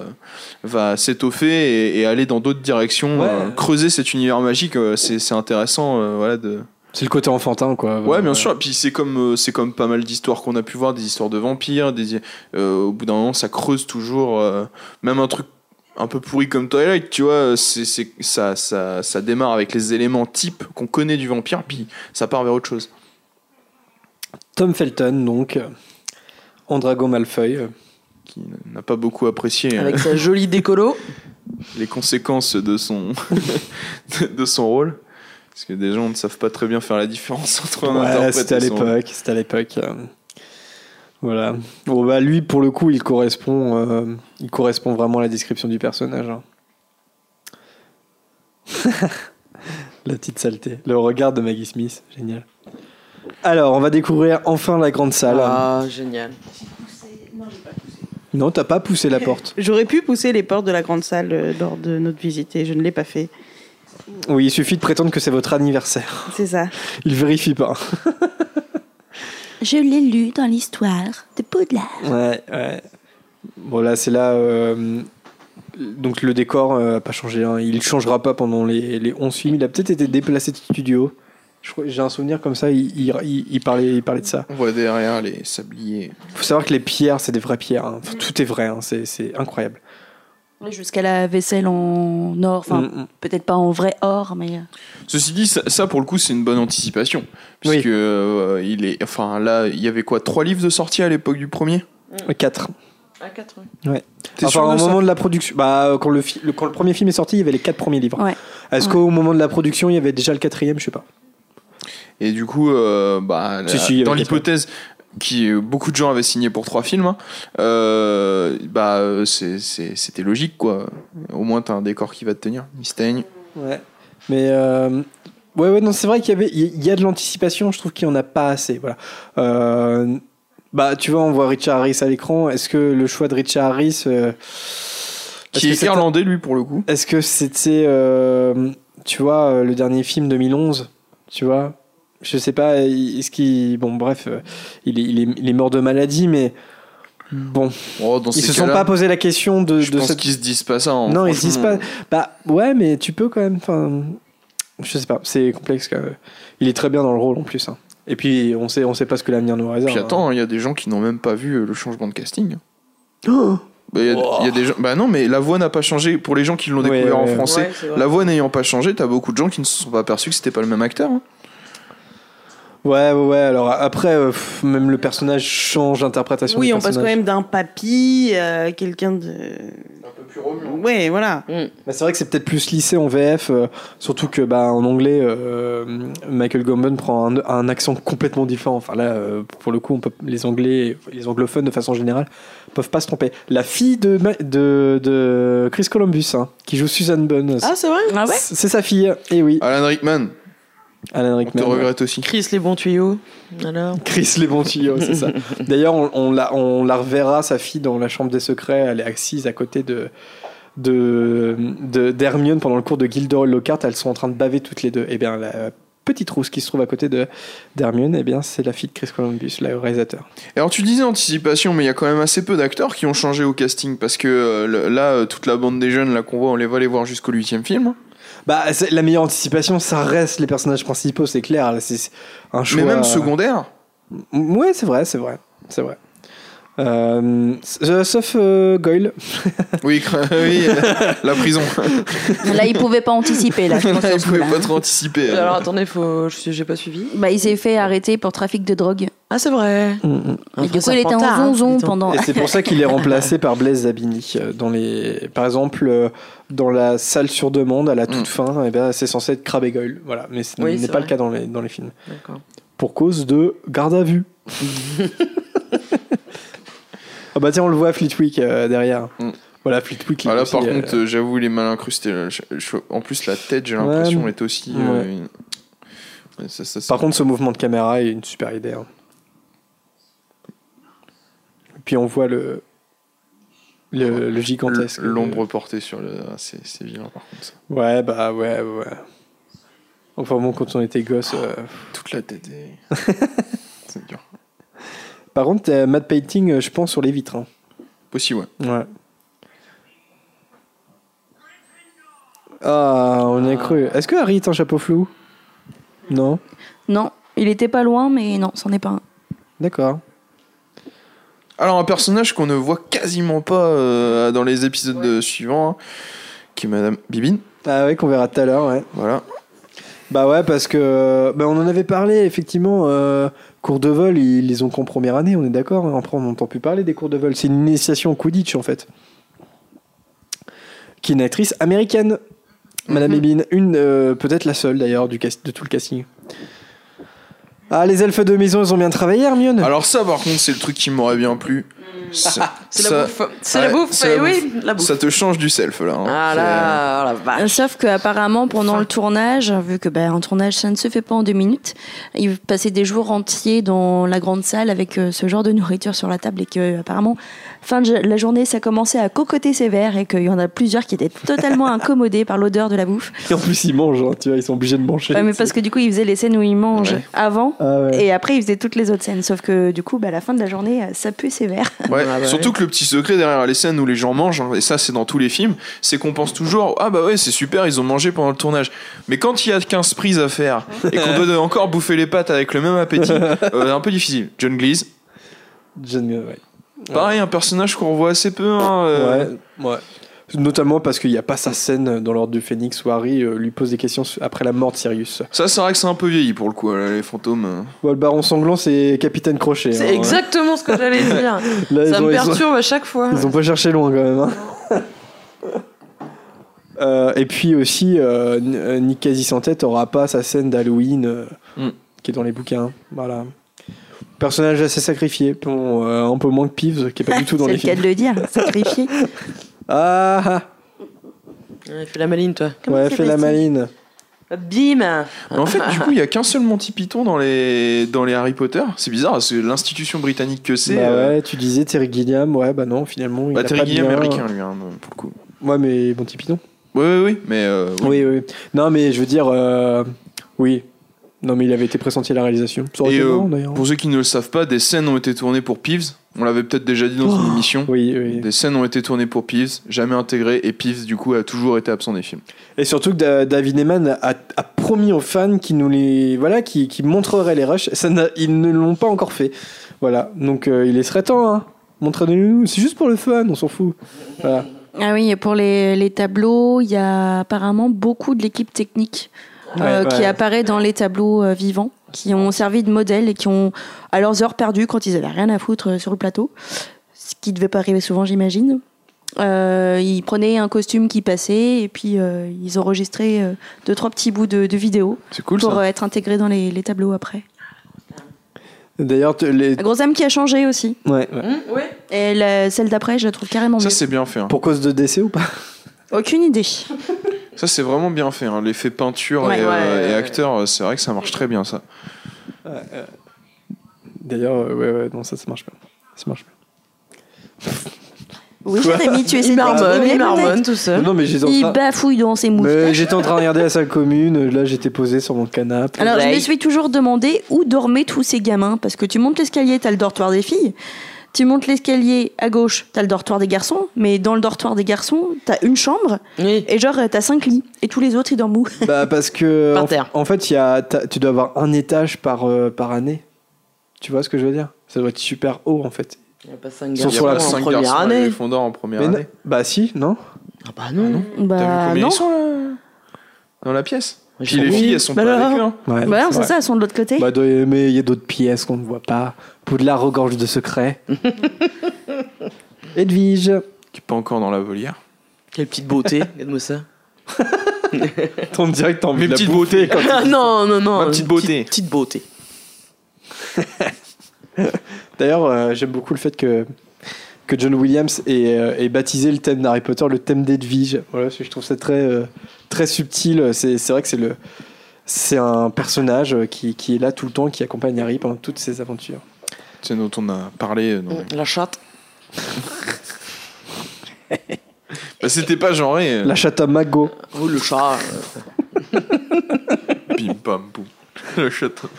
va s'étoffer et, et aller dans d'autres directions. Ouais. euh, creuser cet univers magique, euh, c'est intéressant, euh, voilà, de. C'est le côté enfantin quoi. Ouais, bien Euh, sûr. Puis c'est comme euh, c'est comme pas mal d'histoires qu'on a pu voir, des histoires de vampires. Des, euh, au bout d'un moment, ça creuse toujours. euh, même un truc un peu pourri comme Twilight, tu vois, c'est c'est ça, ça ça démarre avec les éléments types qu'on connaît du vampire, puis ça part vers autre chose. Tom Felton, donc, Andrago Malfeuille. euh, Qui n'a pas beaucoup apprécié euh, Avec sa jolie décolo. les conséquences de son de, son rôle, parce que des gens ne savent pas très bien faire la différence entre un Ouais, interprète c'était à et son- l'époque. C'était à l'époque. euh, Voilà. Bon, bah, lui, pour le coup, il correspond, euh, il correspond vraiment à la description du personnage. hein. la petite saleté. Le regard de Maggie Smith. Génial. Alors, on va découvrir enfin la grande salle. Ah, génial. Non, t'as pas poussé la porte. J'aurais pu pousser les portes de la grande salle euh, lors de notre visite et je ne l'ai pas fait. Oui, il suffit de prétendre que c'est votre anniversaire. C'est ça. Il vérifie pas. Je l'ai lu dans l'histoire de Poudlard. Ouais, ouais. Bon, là, c'est là. euh, donc, le décor euh, a pas changé. hein. Il changera pas pendant les, les 11 films. Il a peut-être été déplacé de studio. J'ai un souvenir comme ça, il, il, il- il parlait, il parlait de ça. On voit derrière les sabliers. faut savoir que les pierres, c'est des vraies pierres. hein. Enfin, tout est vrai, hein. c'est c'est incroyable. Jusqu'à la vaisselle en or. Enfin, Mm, mm. peut-être pas en vrai or, mais. euh, Ceci dit, ça, ça, pour le coup, c'est une bonne anticipation. Puisque Oui. euh, il est. Enfin, là, il y avait quoi Trois livres de sortie à l'époque du premier? Euh, Quatre. À 4, oui. T'es Enfin, au moment de la production, bah, quand, le, fi- le- quand le premier film est sorti, il y avait les quatre premiers livres. Ouais. Est-ce Ouais. qu'au moment de la production, il y avait déjà le quatrième? Je sais pas. Et du coup, euh, bah, Si, la- si, dans l'hypothèse qui euh, beaucoup de gens avaient signé pour trois films, hein, euh, bah, c'est- c'est- c'était logique, quoi. Au moins, t'as un décor qui va te tenir. Mistaigne. Ouais. Mais euh, ouais, ouais, non, c'est vrai qu'il y avait, il y a de l'anticipation. Je trouve qu'il y en a pas assez. Voilà. Euh, bah, tu vois, on voit Richard Harris à l'écran. Est-ce que le choix de Richard Harris, euh, Qui est irlandais, lui, pour le coup. Est-ce que c'était, euh, tu vois, le dernier film 2011, tu vois Je sais pas. Est-ce qu'il, bon, bref, euh, il est, il est, il est mort de maladie, mais bon, Oh, dans ils se sont pas posé la question de, Je de pense cette qu'ils se disent pas ça. hein, non, ils se disent pas. Bah ouais, mais tu peux quand même. Enfin, je sais pas. C'est complexe. Quand même. Il est très bien dans le rôle en plus. hein. Et puis on sait, on sait pas ce que l'avenir nous réserve. Puis hein. attends, il y a des gens qui n'ont même pas vu le changement de casting. Oh Bah, Il y, a- Oh. il y a des gens. Bah non, mais la voix n'a pas changé. Pour les gens qui l'ont Ouais, découvert en français, Ouais, la voix n'ayant pas changé, t'as beaucoup de gens qui ne se sont pas aperçus que c'était pas le même acteur. hein. Ouais, ouais, ouais. Alors après, euh, pff, même le personnage change d'interprétation. Oui, du on passe quand même d'un papy à quelqu'un de. Un peu plus remuant. Ouais, voilà. Mm. Bah, c'est vrai que c'est peut-être plus lissé en VF, euh, surtout que bah, en anglais, euh, Michael Gambon prend un, un accent complètement différent. Enfin là, euh, pour le coup, on peut, les Anglais, les anglophones de façon générale, peuvent pas se tromper. La fille de, de, de Chris Columbus, hein, qui joue Susan Bunn, Ah, c'est vrai Ah ouais c'est sa fille. Et oui, Alan Rickman, Alan on te Rickman. regrette aussi. Chris, les bons tuyaux. Alors Chris les bons tuyaux, c'est ça. D'ailleurs, on, on la, on la reverra, sa fille, dans la chambre des secrets. Elle est assise à côté de de de- d'Hermione pendant le cours de Gilderoy Lockhart. Elles sont en train de baver toutes les deux. Et bien, la petite rousse qui se trouve à côté de d'Hermione, eh bien, c'est la fille de Chris Columbus, le réalisateur. Alors tu disais anticipation, mais il y a quand même assez peu d'acteurs qui ont changé au casting parce que euh, là, euh, toute la bande des jeunes là qu'on voit, on les va les voir jusqu'au huitième film. Bah, la meilleure anticipation, ça reste les personnages principaux, c'est clair. C'est un choix. Mais même secondaire. Ouais, c'est vrai, c'est vrai, c'est vrai. Euh, s- sauf euh, Goyle. Oui, euh, la prison. Là, il pouvait pas anticiper. Là, je pense, Il pouvait pas trop anticiper. hein. Alors attendez, faut... je j'ai pas suivi. Bah, il s'est fait arrêter pour trafic de drogue. Ah, c'est vrai. Mm, mm. Et du coup, il était en hein, zonzon pendant. Et c'est pour ça qu'il est remplacé par Blaise Zabini. euh, Dans les... Par exemple, euh, dans la salle sur demande, à la toute Mm. fin, eh ben, c'est censé être Crabbe et Goyle. Voilà. Mais ce Oui, n'est pas le cas dans les, dans les films. Pour cause de garde à vue. ah bah tiens, on le voit Fleetwick euh, derrière. Mm. Voilà, Fleetwick. Ah, là, aussi, par euh, contre, euh, j'avoue, il est mal incrusté. là. Je- je- En plus, la tête, j'ai l'impression, Ouais. est aussi. euh, Ouais. une- Ouais, ça- ça- ça- Par contre, ce mouvement de caméra est une super idée. hein. Puis on voit le, le, le gigantesque. L'ombre portée sur le. ah, C'est c'est vilain, par contre. ça. Ouais, bah ouais, ouais. Enfin bon, quand on était gosse. euh, Toute la tête est. c'est dur. Par contre, euh, matte painting, euh, je pense, sur les vitres. hein. Possible, ouais. Ouais. Ah, on y a cru. Est-ce que Harry est un chapeau flou? Non? Non, il était pas loin, mais non, c'en est pas un. D'accord. Alors, un personnage qu'on ne voit quasiment pas euh, dans les épisodes euh, suivants, hein, qui est Madame Bibine. Ah ouais, qu'on verra tout à l'heure, ouais. Voilà. Bah ouais, parce que bah on en avait parlé, effectivement. euh, cours de vol, ils les ont qu'en première année, on est d'accord. hein. Après, on n'entend plus parler des cours de vol. C'est une initiation au Quidditch, en fait. Qui est une actrice américaine, Madame Mhm. Ebine. Une, euh, peut-être la seule d'ailleurs, du cast- de tout le casting. Ah, les elfes de maison, ils ont bien travaillé, Hermione? Alors, ça, par contre, c'est le truc qui m'aurait bien plu. C'est la bouffe. C'est Ouais, la bouffe, c'est la oui, la bouffe. Ça te change du self, là. hein. Ah là, oh la vache. Sauf que apparemment pendant le tournage, vu que ben un tournage ça ne se fait pas en deux minutes, ils passaient des jours entiers dans la grande salle avec euh, ce genre de nourriture sur la table et que apparemment fin de la journée ça commençait à cocoter sévère et qu'il y en a plusieurs qui étaient totalement incommodés par l'odeur de la bouffe. Et en plus, ils mangent, hein, tu vois, ils sont obligés de manger. Ouais, mais parce que du coup ils faisaient les scènes où ils mangent Ouais. avant Ah ouais. et après ils faisaient toutes les autres scènes. Sauf que du coup bah, à la fin de la journée ça pue sévère. Ouais, Ah bah surtout ouais. que le petit secret derrière les scènes où les gens mangent, hein, et ça c'est dans tous les films, c'est qu'on pense toujours ah bah ouais c'est super ils ont mangé pendant le tournage. Mais quand il y a 15 prises à faire et qu'on doit encore bouffer les pâtes avec le même appétit, euh, un peu difficile. John Cleese, John- ouais. Pareil un personnage qu'on revoit assez peu. hein, euh, Ouais, ouais. Notamment parce qu'il n'y a pas sa scène dans l'ordre du Phénix où Harry euh, lui pose des questions après la mort de Sirius. Ça c'est vrai que c'est un peu vieilli pour le coup là, les fantômes. euh. Bon, le baron sanglant, c'est Capitaine Crochet. C'est hein. exactement ce que j'allais dire. Là, Ça me ont- perturbe à chaque fois. Ils ont pas cherché loin quand même. hein. Euh, et puis aussi, euh, euh, Nick quasi sans tête aura pas sa scène d'Halloween euh, Mm. qui est dans les bouquins. Voilà. Personnage assez sacrifié, bon, euh, un peu moins que Peeves, qui est pas du tout dans c'est les le cas films. de le dire, sacrifié. Ah, ah, Ouais, fais la maline, toi. Comment ouais, c'est fais la maline. Bim en fait du coup il y a qu'un seul Monty Python dans les dans les Harry Potter. C'est bizarre, c'est l'institution britannique que c'est. Bah euh, ouais, tu disais Terry Gilliam, ouais, bah non, finalement. il Bah a Terry pas Gilliam est lien. américain lui hein, pour le coup. Ouais, mais bon, Python. Oui oui oui mais euh, oui. Oui, oui. Non, mais je veux dire, euh, oui. Non, mais il avait été pressenti à la réalisation. Ça aurait Et été euh, marrant, d'ailleurs. pour ceux qui ne le savent pas, des scènes ont été tournées pour Peeves. On l'avait peut-être déjà dit dans une Oh. émission. Oui, oui. Des scènes ont été tournées pour Peeves, jamais intégrées, et Peeves, du coup, a toujours été absent des films. Et surtout que Da- David Neyman a, a promis aux fans qui nous les voilà qui, montreraient les rushs. Ça n'a- ils ne l'ont pas encore fait. Voilà. Donc euh, il est serait temps. Hein. Montrez-nous. C'est juste pour le fun. On s'en fout. Voilà. Ah oui, et pour les, les tableaux, il y a apparemment beaucoup de l'équipe technique Ouais, qui apparaît dans les tableaux euh, vivants, qui ont servi de modèle et qui ont, à leurs heures perdues, quand ils avaient rien à foutre euh, sur le plateau, ce qui ne devait pas arriver souvent, j'imagine, euh, ils prenaient un costume qui passait et puis euh, ils enregistraient euh, deux, trois petits bouts de, de vidéo C'est cool pour ça. euh, être intégrés dans les, les tableaux après. D'ailleurs, les... La grosse âme qui a changé aussi. ouais, ouais. Hum, ouais. Et la- celle d'après, je la trouve carrément Ça, mieux. c'est bien fait. hein. pour cause de décès ou pas? Aucune idée. Ça, c'est vraiment bien fait. hein. L'effet peinture Ouais. et, euh, Ouais, et ouais, acteur, c'est vrai que ça marche très bien, ça. D'ailleurs, euh, ouais, ouais, non, ça, ça marche pas. Ça marche pas. Oui, Jérémy, tu essaies Il de marmonne, il tout seul. Non, mais j'étais en Il train. bafouille dans ses moustaches. J'étais en train de regarder la salle commune. Là, j'étais posé sur mon canapé. Alors, je me suis toujours demandé où dormaient tous ces gamins. Parce que tu montes l'escalier, t'as le dortoir des filles. Tu montes l'escalier à gauche, t'as le dortoir des garçons. Mais dans le dortoir des garçons, t'as une chambre. Oui. Et genre, t'as cinq lits. Et tous les autres, ils dorment où? Bah parce que Par en, terre. en fait, il y a, t'as- tu dois avoir un étage par euh, par année. Tu vois ce que je veux dire? Ça doit être super haut en fait. Il n'y a pas 5 Ils sont Il y a sur la en première garçons année. En première Mais non- année. Bah si, non Ah bah non. T'as vu Bah combien non. ils sont là? Dans la pièce? Puis les filles, elles sont Bah pas avec eux. hein. Ouais, Bah non, c'est ça, elles sont de l'autre côté. Bah, doit- mais il y a d'autres pièces qu'on ne voit pas. Poudlard regorge de secrets. Edwige. Qui est pas encore dans la volière. Quelle petite beauté, regarde-moi ça. Ton direct, t'as envie Mes de la petites bouffer. beautés. Non, non, non. Ma petite beauté. Petite, petite beauté. D'ailleurs, euh, j'aime beaucoup le fait que, que John Williams ait, euh, ait baptisé le thème d'Harry Potter le thème d'Edwige. Voilà, je trouve ça très, euh, très subtil. C'est c'est vrai que c'est le. C'est un personnage qui, qui est là tout le temps, qui accompagne Harry pendant toutes ses aventures. C'est dont on a parlé. euh, La chatte. Bah, C'était pas genré. euh, La chatte à Mago. Oh, le chat. Bim bam boum. Le château.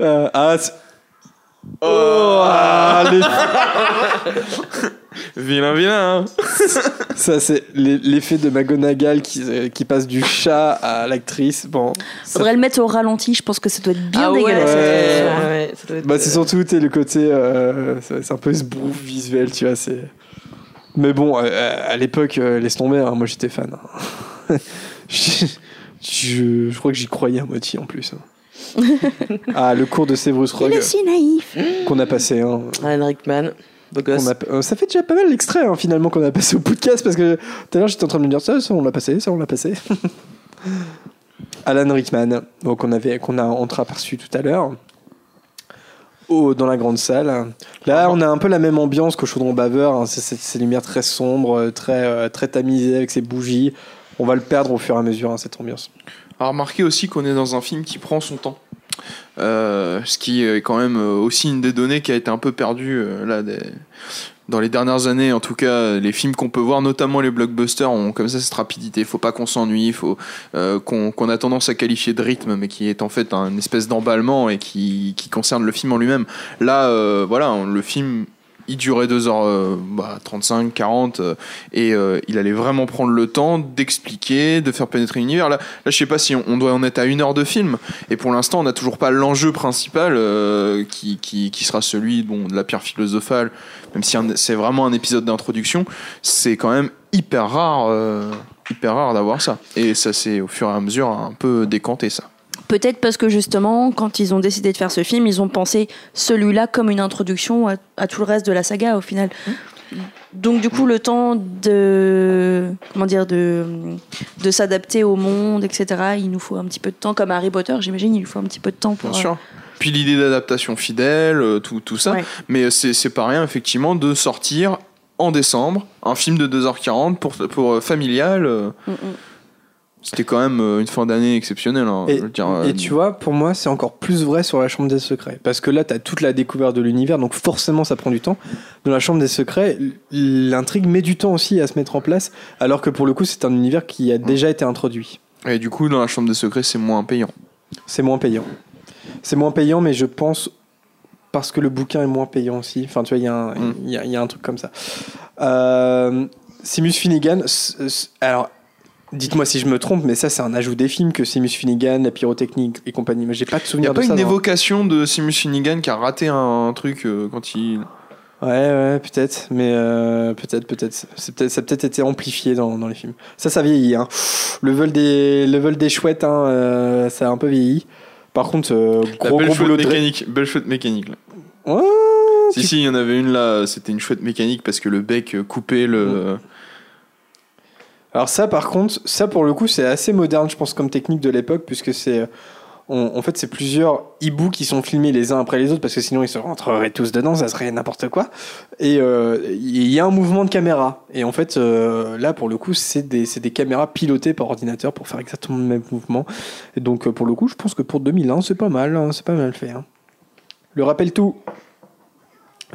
Euh, ah, c'est- Oh, ah, les- Vilain, vilain. hein. ça c'est l'e- l'effet de McGonagall qui, euh, qui passe du chat à l'actrice. Bon, ça- Faudrait le mettre au ralenti, je pense que ça doit être bien ah dégueulasse. Ouais. ouais, Bah, c'est euh, surtout t'es le côté. euh, c'est un peu ce bouffe visuel, tu vois. Mais bon, euh, à l'époque, euh, laisse tomber, hein, moi j'étais fan. hein. je, je- je crois que j'y croyais à moitié en plus. hein. Ah, le cours de Severus Il Rogue est si naïf. qu'on a passé. hein. Alan Rickman, beau gosse. Qu'on a- euh, ça fait déjà pas mal l'extrait hein, finalement qu'on a passé au podcast parce que tout à l'heure j'étais en train de me dire ça, ça on l'a passé, ça on l'a passé. Alan Rickman, donc qu'on avait, qu'on a entreaperçu tout à l'heure. Au, dans la grande salle. Là, on a un peu la même ambiance qu'au Chaudron Baveur. hein. C'est ces lumières très sombres, euh, très, euh, très tamisées avec ces bougies. On va le perdre au fur et à mesure, hein, cette ambiance. À remarquer aussi qu'on est dans un film qui prend son temps. Euh, ce qui est quand même euh, aussi une des données qui a été un peu perdue euh, là, dans les dernières années. En tout cas, les films qu'on peut voir, notamment les blockbusters, ont comme ça cette rapidité. Faut pas qu'on s'ennuie, faut qu'on a tendance à qualifier de rythme, mais qui est en fait un espèce d'emballement et qui, concerne le film en lui-même. Là, voilà, le film. Il durait 2h35, 40, euh, et euh, il allait vraiment prendre le temps d'expliquer, de faire pénétrer l'univers. Là, là, je sais pas si on, doit en être à une heure de film, et pour l'instant, on n'a toujours pas l'enjeu principal euh, qui, sera celui de la pierre philosophale, même si c'est vraiment un épisode d'introduction, c'est quand même hyper rare, euh, hyper rare d'avoir ça. Et ça s'est au fur et à mesure un peu décanté ça. Peut-être parce que justement, quand ils ont décidé de faire ce film, ils ont pensé celui-là comme une introduction à, à tout le reste de la saga au final. Donc du coup, le temps de comment dire de de s'adapter au monde, etc. Il nous faut un petit peu de temps, comme Harry Potter, j'imagine, il lui faut un petit peu de temps pour. Bien euh, sûr. Puis l'idée d'adaptation fidèle, euh, tout, tout ça. Ouais. Mais c'est c'est pas rien, effectivement, de sortir en décembre un film de 2h40 pour, pour euh, familial. euh, Mm, mm. C'était quand même euh, une fin d'année exceptionnelle. hein, Et, je veux dire, euh, et tu vois, pour moi, c'est encore plus vrai sur la Chambre des Secrets. Parce que là, tu as toute la découverte de l'univers, donc forcément, ça prend du temps. Dans la Chambre des Secrets, l'intrigue met du temps aussi à se mettre en place, alors que pour le coup, c'est un univers qui a déjà été introduit. Et du coup, dans la chambre des secrets, c'est moins payant. C'est moins payant. C'est moins payant, mais je pense parce que le bouquin est moins payant aussi. Enfin, tu vois, il y, a un- Mm. il y a- il y a un truc comme ça. Euh, Seamus Finnegan, alors. Dites-moi si je me trompe, mais ça c'est un ajout des films que Seamus Finnegan, la pyrotechnique et compagnie. Mais j'ai pas de Il n'y souvenir a pas de ça. une évocation de Seamus Finnegan qui a raté un, un truc euh, quand il. Ouais, ouais, peut-être, mais euh, peut-être, peut-être. C'est peut-être, ça a peut-être été amplifié dans, dans les films. Ça, ça vieillit. Hein. Le vol des, le vol des chouettes, hein, euh, ça a un peu vieilli. Par contre, gros, belle gros boulot de. mécanique. Belle chouette mécanique. Là. Ouais, Si, si, il y en avait une là, c'était une chouette mécanique parce que le bec coupait le. Alors ça, par contre, ça pour le coup, c'est assez moderne, je pense, comme technique de l'époque, puisque c'est, on- en fait, c'est plusieurs hiboux qui sont filmés les uns après les autres, parce que sinon ils se rentreraient tous dedans, ça serait n'importe quoi. Et euh, il y a un mouvement de caméra. Et en fait, euh, là, pour le coup, c'est des, des caméras pilotées par ordinateur pour faire exactement le même mouvement. Et donc, euh, pour le coup, je pense que pour 2001, c'est pas mal, hein, c'est pas mal fait. hein. Le rappel tout.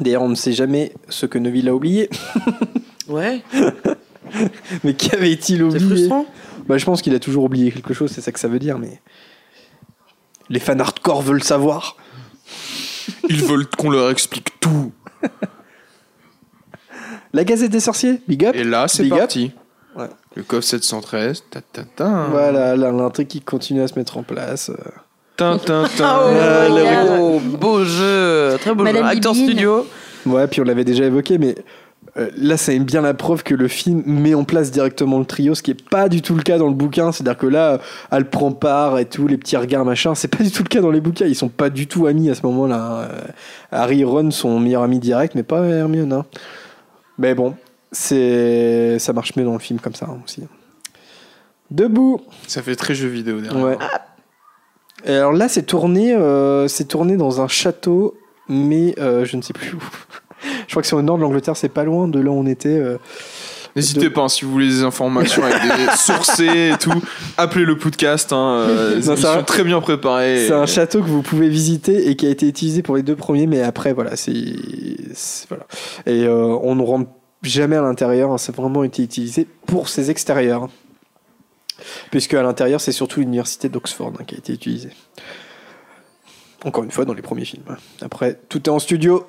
D'ailleurs, on ne sait jamais ce que Neville a oublié. Ouais, Mais qu'avait-il c'est oublié frustrant. Bah, je pense qu'il a toujours oublié quelque chose, c'est ça que ça veut dire, mais. Les fans hardcore veulent savoir. Ils veulent qu'on leur explique tout. La Gazette des Sorciers, big up. Et là, c'est Big up. parti. Ouais. Le coffre 713, ta ta ta. Voilà, là, l'intrigue qui continue à se mettre en place. euh. Tin, tin, tin. Ah, oh, beau jeu, très beau Madame jeu. Acteur Bibine. studio. Ouais, puis on l'avait déjà évoqué, mais euh, là, ça est bien la preuve que le film met en place directement le trio, ce qui est pas du tout le cas dans le bouquin. C'est-à-dire que là, elle prend part et tout, les petits regards, machin. C'est pas du tout le cas dans les bouquins. Ils sont pas du tout amis à ce moment-là. Euh, Harry et Ron sont meilleurs amis directs, mais pas Hermione. hein. Mais bon, c'est ça marche mieux dans le film comme ça hein, aussi. Debout. Ça fait très jeu vidéo derrière. Ouais. Et alors là, c'est tourné, euh, c'est tourné dans un château, mais euh, je ne sais plus où. Je crois que c'est au nord de l'Angleterre, c'est pas loin de là où on était. euh. N'hésitez De- pas, hein, si vous voulez des informations avec des sourcés et tout, appelez le podcast. Hein, euh, Non, émissions un- très bien préparées. C'est un château que vous pouvez visiter et qui a été utilisé pour les deux premiers, mais après, voilà, c'est. Voilà. Et euh, on ne rentre jamais à l'intérieur, hein, c'est vraiment été utilisé pour ses extérieurs. Puisque à l'intérieur, c'est surtout l'université d'Oxford hein, qui a été utilisée. Encore une fois, dans les premiers films. Après, tout est en studio.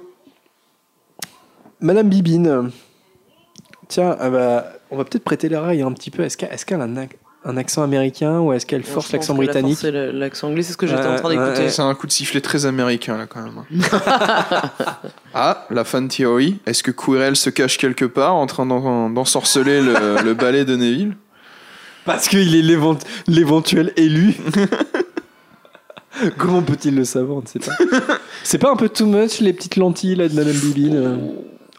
Madame Bibine. Tiens, bah, on va peut-être prêter l'oreille un petit peu. Est-ce qu'elle qu'elle a un, ac- un accent américain ou est-ce qu'elle force l'accent britannique le- L'accent anglais, c'est ce que j'étais en train d'écouter. C'est un coup de sifflet très américain là quand même. ah, la fan theory. Est-ce que Quirrell se cache quelque part en train d'en- d'ensorceler le, le ballet de Neville? Parce qu'il est l'évent- l'éventuel élu. Comment peut-il le savoir On ne sait pas. C'est pas un peu too much les petites lentilles là de Madame Bibine? euh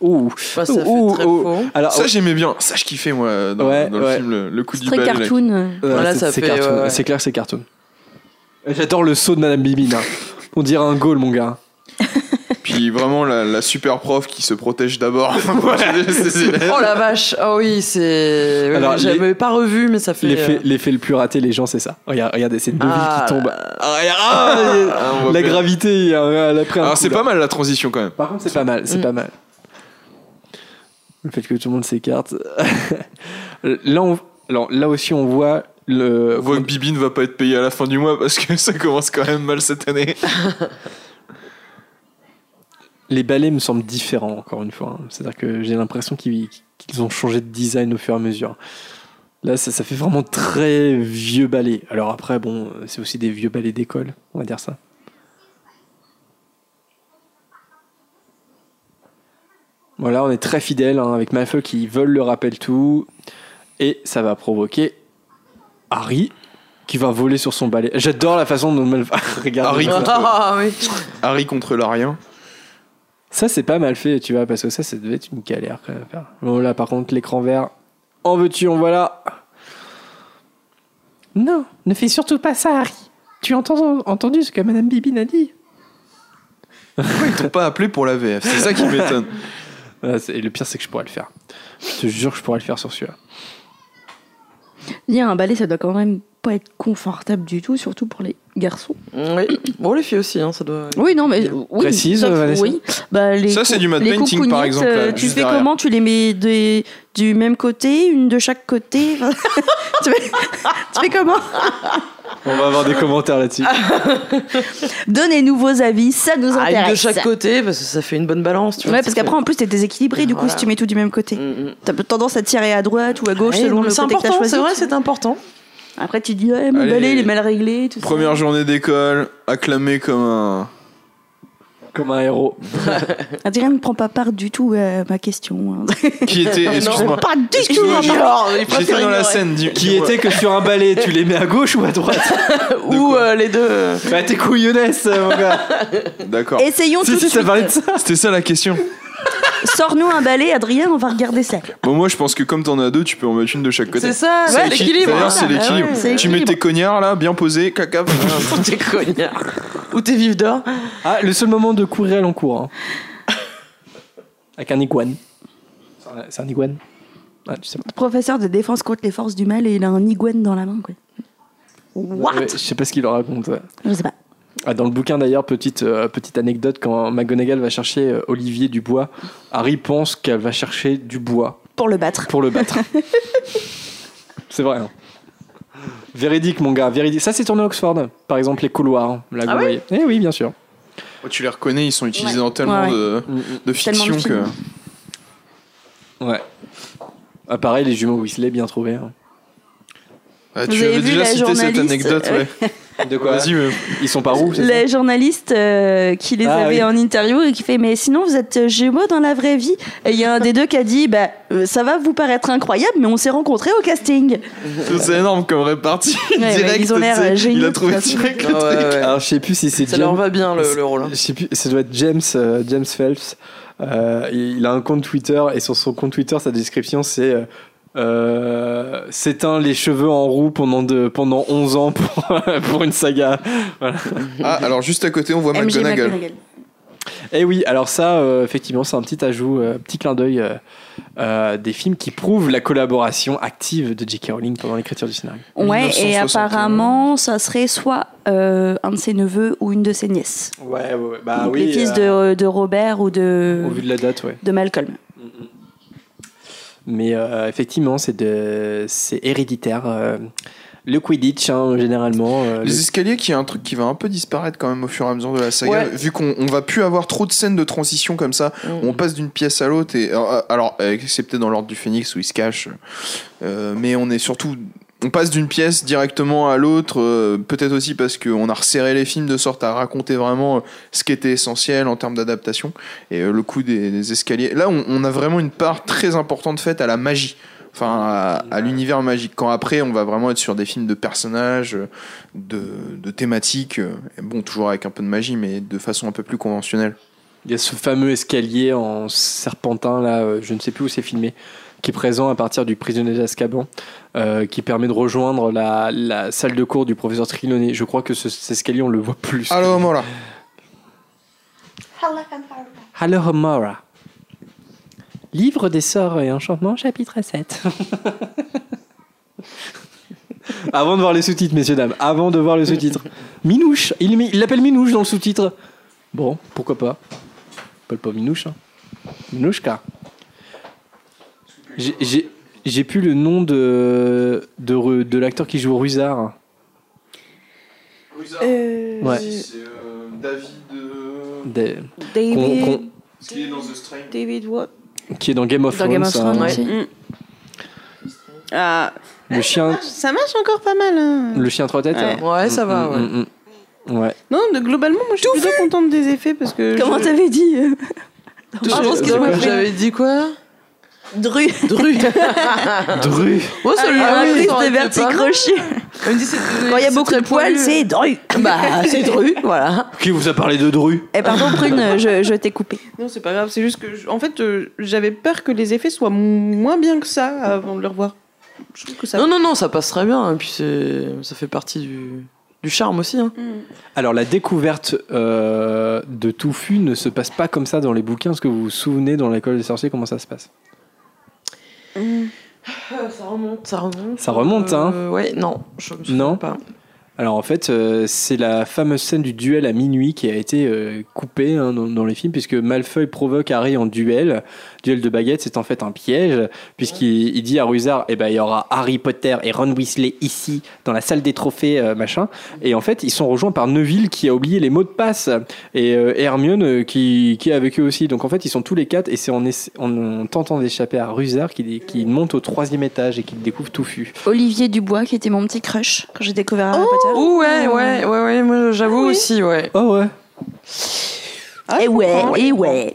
Ouh. Bah, ça fait Ouh, très ouh. faux. Alors, Ça j'aimais bien, ça je kiffais moi dans, Ouais, dans le ouais. film le, le coup C'est du très ballet. là. cartoon. Voilà, c'est- c'est cartoon. ouais, ouais. C'est clair, que c'est cartoon. J'adore le saut de Madame Bibine. hein. On dirait un goal, mon gars. Puis vraiment la, la super prof qui se protège d'abord. Oh la vache, ah oui, c'est. Alors, Alors, j'avais pas revu, mais ça fait. L'effet euh, l'effet le plus raté, les gens, c'est ça. Regarde, regardez, c'est Neville Ah, qui tombe. Ah, ah, Ah, la gravité, elle a pris un Alors coup, c'est là. pas mal la transition quand même. Par contre, c'est pas mal, c'est Mm. pas mal. Le fait que tout le monde s'écarte. là, on- alors, là aussi, on voit le. On voit que Bibi ne va pas être payé à la fin du mois parce que ça commence quand même mal cette année. Les balais me semblent différents, encore une fois. hein. C'est-à-dire que j'ai l'impression qu'ils ont changé de design au fur et à mesure. Là, ça, ça fait vraiment très vieux ballet. Alors après, bon, c'est aussi des vieux ballets d'école, on va dire ça. Voilà, on est très fidèle hein, avec Malfoy qui veulent le rappel tout. Et ça va provoquer Harry qui va voler sur son balai. J'adore la façon dont Malfoy... Regarde. Harry contre- Ah oui. Harry contre l'Arien. Ça, c'est pas mal fait, tu vois, parce que ça, ça devait être une galère quand même à faire. Bon, là, par contre, l'écran vert. En veux-tu, en voilà. Non, ne fais surtout pas ça, Harry. Tu as entendu, entendu ce que Madame Bibine a dit Pourquoi ils t'ont pas appelé pour la VF C'est ça qui m'étonne. Et le pire, c'est que je pourrais le faire. Je te jure que je pourrais le faire sur celui-là. Dire un balai, ça doit quand même pas être confortable du tout, surtout pour les garçons. Oui. Bon, les filles aussi, hein, ça doit. Oui, non, mais oui, Précise, sauf- Vanessa. oui. Bah, les Ça, c'est du les painting, par coucougnettes, exemple, là, euh, tu fais derrière. comment? Tu les mets des- du même côté, une de chaque côté? Tu, fais, tu fais comment? On va avoir des commentaires là-dessus. Donnez-nous vos avis, ça nous Ah, une intéresse. de chaque côté, parce que ça fait une bonne balance, tu vois. Ouais, parce qu'après, en plus, t'es déséquilibré, du coup, Voilà. si tu mets tout du même côté. Mm, mm. T'as tendance à tirer à droite ou à gauche Ouais, selon le côté que t'as important, choisi. c'est vrai, c'est important. Après, tu dis, ouais, mon Allez. balai, il est mal réglé. Tout ça. Première journée d'école, acclamé comme un. Comme un héros. Adrien ne prend pas part du tout à ma question. hein. Qui était. Excuse-moi. pas du tout J'étais dans la scène. dis- Qui était que sur un balai, tu les mets à gauche ou à droite Ou euh, les deux. Bah, t'es couillonnesse, mon gars. D'accord. Essayons si, tout si, de ça suite. parlait de ça. C'était ça la question. Sors-nous un balai, Adrien, on va regarder ça. Bon, moi je pense que comme t'en as deux, tu peux en mettre une de chaque côté. C'est ça, C'est ouais, l'équilibre. D'ailleurs, hein. c'est Ah l'équilibre. ouais. C'est Tu mets l'équilibre. tes cognards là, bien posés, caca. T'es cognard. Ou t'es vif d'or. Ah, le seul moment de courir en cours. hein. Avec un iguane. C'est un- C'est un iguane ah, tu sais pas. Professeur de défense contre les forces du mal et il a un iguane dans la main, quoi. What? Ouais, je sais pas ce qu'il leur raconte. ouais. Je sais pas. Ah, dans le bouquin d'ailleurs, petite, euh, petite anecdote, quand McGonagall va chercher euh, Olivier Dubois, Harry pense qu'elle va chercher du bois Pour le battre. pour le battre. c'est vrai. hein. Véridique, mon gars, véridique. Ça, c'est tourné à Oxford, par exemple, les couloirs. Là, vous Ah ouais voyez. Eh oui, bien sûr. Oh, tu les reconnais, ils sont utilisés Ouais. dans tellement Ouais, ouais. de, de Tellement fiction de que. Ouais. Ah, pareil, les jumeaux Weasley, bien trouvés. hein. Ah, Vous tu avez avais vu déjà la cité cette journaliste anecdote, ouais. De quoi Vas-y, mais- Ils sont par où Les journalistes euh, qui les Ah, avaient oui. en interview et qui fait mais sinon vous êtes jumeaux dans la vraie vie et il y a un des deux qui a dit bah euh, ça va vous paraître incroyable mais on s'est rencontrés au casting C'est énorme comme répartie. mais direct, ils ont l'air, euh, géniaux, Il a trouvé direct le Ah ouais, truc. ouais. Alors je sais plus si c'est Ça James. leur va bien le, le rôle. hein. Je sais plus, ça doit être James, euh, James Phelps. Euh, il a un compte Twitter et sur son compte Twitter, sa description c'est euh, euh, s'éteint les cheveux en roue pendant, de, pendant 11 ans pour, pour une saga. Ah, alors juste à côté, on voit McGonagall. Et oui, alors ça, euh, effectivement, c'est un petit ajout, euh, petit clin d'œil euh, euh, des films qui prouvent la collaboration active de J.K. Rowling pendant l'écriture du scénario. ouais et 1961. apparemment ça serait soit euh, un de ses neveux ou une de ses nièces Ouais, ouais, ouais. Bah Donc oui. les fils euh, de, de Robert ou de, Au vu de la date, ouais. de Malcolm Mais euh, effectivement, c'est héréditaire. euh, le Quidditch, hein, généralement. euh, Les le- escaliers, qui est un truc qui va un peu disparaître quand même au fur et à mesure de la saga, Ouais. vu qu'on on va plus avoir trop de scènes de transition comme ça. Mm. On passe d'une pièce à l'autre et alors, alors excepté dans l'ordre du Phénix où il se cache, euh, mais on est surtout on passe d'une pièce directement à l'autre, euh, peut-être aussi parce qu'on a resserré les films de sorte à raconter vraiment euh, ce qui était essentiel en termes d'adaptation et euh, le coup des, des escaliers. Là, on, on a vraiment une part très importante faite à la magie. Enfin, à, à l'univers magique. Quand après, on va vraiment être sur des films de personnages, de, de thématiques, bon, toujours avec un peu de magie, mais de façon un peu plus conventionnelle. Il y a ce fameux escalier en serpentin, là, je ne sais plus où c'est filmé, qui est présent à partir du prisonnier d'Azkaban, euh, qui permet de rejoindre la, la salle de cours du professeur Trelawney. Je crois que ce, cet escalier, on le voit plus. Alors, voilà. Hello, Homora. Livre des sorts et enchantements, chapitre 7. Avant de voir les sous-titres, messieurs, dames. Avant de voir les sous-titres. Minouche. Il l'appelle Minouche dans le sous-titre. Bon, pourquoi pas. Il pas Minouche. Hein. Minouchka. J'ai- J'ai j'ai plus le nom de, de, de l'acteur qui joue Rusard. Euh, Ouais. C'est David. David, qu'on- qu'on- qui est dans The Strain. David what qui est dans Game of Dans Thrones. Game of Thrones hein. aussi. Mm. Ah, Le chien, ça marche encore pas mal. Hein. le chien à trois têtes. Ouais. hein. Ouais, ça va, Mm, ouais. mm. Ouais. Non, de- globalement, moi je suis plutôt contente des effets parce que. comment je- t'avais dit euh, Pardon, donc, J'avais dit quoi? Dru Dru. Dru. Oh, celui-là, Ah, oui, de été vertige pas mal. crochet. Elle me dit, c'est- Quand il y a c'est beaucoup très de poils, poilu. c'est Dru. Bah, c'est Dru, voilà. Qui vous a parlé de Dru? Eh pardon Prune, je, je t'ai coupé. Non, c'est pas grave, c'est juste que. je- En fait, euh, j'avais peur que les effets soient moins bien que ça avant de le revoir. Je trouve que ça. Non, non, non, ça passe très bien. Et puis, c'est- ça fait partie du, du charme aussi. Hein. Mm. Alors la découverte euh, de Touffu ne se passe pas comme ça dans les bouquins. Est-ce que vous vous souvenez dans l'école des sorciers comment ça se passe? Mm. Ça remonte, ça remonte. Ça remonte, hein. Euh, Ouais, non, je me souviens Non. pas. Alors en fait, euh, c'est la fameuse scène du duel à minuit qui a été euh, coupée hein, dans, dans les films puisque Malfoy provoque Harry en duel. Duel de baguette, c'est en fait un piège puisqu'il il dit à Rusard, eh ben il y aura Harry Potter et Ron Weasley ici dans la salle des trophées euh, machin. Et en fait, ils sont rejoints par Neville qui a oublié les mots de passe et euh, Hermione euh, qui, qui est avec eux aussi. Donc en fait, ils sont tous les quatre et c'est en, essa- en, en tentant d'échapper à Rusard qu'il monte au troisième étage et qu'il découvre Touffu. Olivier Dubois, qui était mon petit crush quand j'ai découvert Harry Potter. Ouh, ouais, ouais, ouais, ouais, moi j'avoue oui. aussi, ouais. Oh ouais. Ah, et je ouais, et ouais.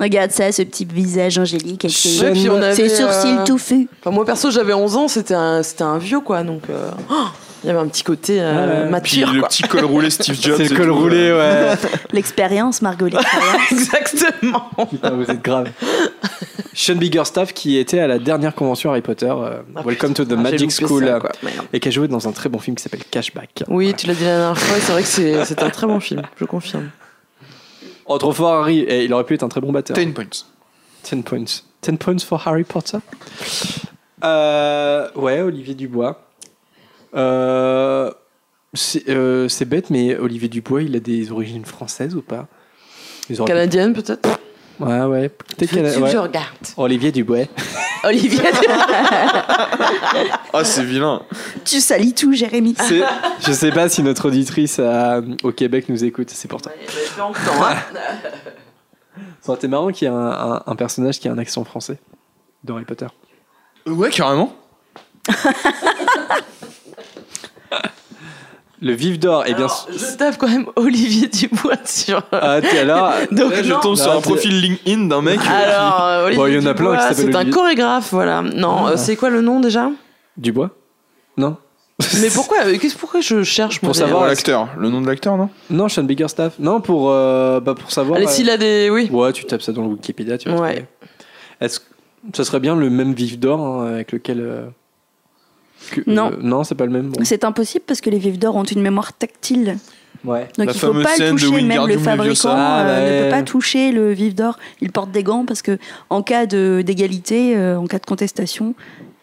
Regarde ça, ce petit visage angélique avec ses, Ouais, puis on avait, ses sourcils euh, touffus. Enfin, moi perso, j'avais 11 ans, c'était un, c'était un vieux, quoi. Donc, euh, oh, il y avait un petit côté euh, Ouais. Puis mature, le quoi. petit col roulé Steve Jobs. C'est le col tout, roulé, euh, ouais. L'expérience, Margot l'expérience. Exactement. Putain, vous êtes grave. Sean Biggerstaff qui était à la dernière convention Harry Potter, euh, Ah, Welcome to the Ah, Magic School, ça, euh, et qui a joué dans un très bon film qui s'appelle Cashback. Oui, tu l'as dit la dernière fois, et c'est vrai que c'est un très bon film, je confirme. Oh, trop fort Harry, et il aurait pu être un très bon batteur. 10 points. 10 points. 10 points for Harry Potter? Euh, ouais, Olivier Dubois. Euh, c'est euh, c'est bête, mais Olivier Dubois, il a des origines françaises ou pas? Canadienne, peut-être? Ouais, ouais. Peut-être Veux-tu cana- que ouais. je regarde? Olivier Dubois. Olivier. Ah, c'est vilain. tu salis tout, Jérémy. C'est- Je sais pas si notre auditrice à- au Québec nous écoute, c'est pour toi. hein. Ça aurait été marrant qu'il y ait un, un- un personnage qui a un accent français dans Harry Potter. Ouais, carrément. Le vif d'or, eh bien. Alors, je tape quand même Olivier Dubois sur. Ah, t'es là. Donc, Là, je non. tombe sur Non, un profil LinkedIn d'un mec. Alors, euh, Olivier Bon, il y en a plein Dubois, qui s'appellent c'est un chorégraphe, voilà. Non, Ah. euh, c'est quoi le nom déjà? Dubois? Non Mais pourquoi euh, qu'est-ce pourquoi je cherche Pour savoir, l'acteur. Le nom de l'acteur, non? Non, Sean Biggerstaff. Non, pour, euh, bah, pour savoir. Allez, euh, s'il a des. Oui. Ouais, tu tapes ça dans le Wikipédia, tu vas Ouais. Est-ce que ça serait bien le même vif d'or hein, avec lequel. Euh, que- Non. euh, non, c'est pas le même. bon. C'est impossible parce que les vifs d'or ont une mémoire tactile. Ouais. Donc La il faut pas le toucher, même le fabricant. Ah, euh, ne peut pas toucher le vif d'or. Il porte des gants parce que en cas de d'égalité, euh, en cas de contestation,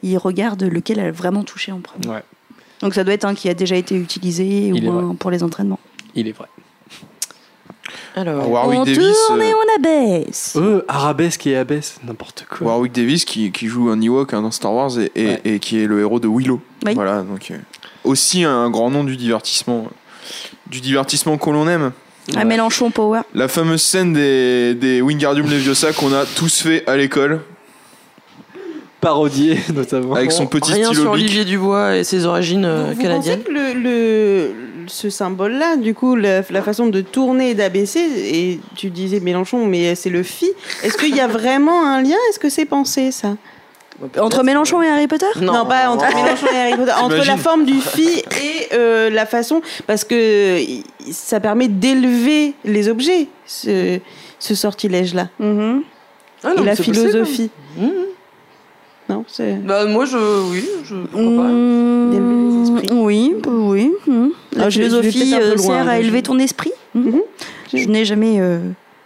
il regarde lequel a vraiment touché en premier. Ouais. Donc ça doit être un qui a déjà été utilisé Il ou un pour les entraînements. Il est vrai. Alors. Warwick on Davis. tourne euh, et on abaisse. Euh, arabesque et abaisse, n'importe quoi. Warwick Davis qui, qui joue un Ewok hein, dans Star Wars et, et, Ouais. et qui est le héros de Willow. Oui. Voilà, donc euh, aussi un grand nom du divertissement, du divertissement que l'on aime. À Mélenchon Power. La fameuse scène des, des Wingardium Leviosa qu'on a tous fait à l'école Parodié, notamment. avec son petit Rien stylo sur. Olivier Dubois et ses origines euh, Vous- vous canadiennes. pensez que le, le- ce symbole-là, du coup, la, la façon de tourner et d'abaisser, et tu disais Mélenchon, mais c'est le phi. Est-ce qu'il y a vraiment un lien? Est-ce que c'est pensé ça? Entre Mélenchon et Harry Potter? Non. pas entre Mélenchon et Harry Potter, entre la forme du phi et euh, la façon, parce que ça permet d'élever les objets, ce, ce sortilège-là. Ah non, et la c'est possible. Non, c'est. Bah, moi, je. Oui, je. Pas Mmh. Oui, bah oui. mmh. La Ah, philosophie euh, loin, sert à élever ton esprit. Mmh. Mhm. Je n'ai jamais euh,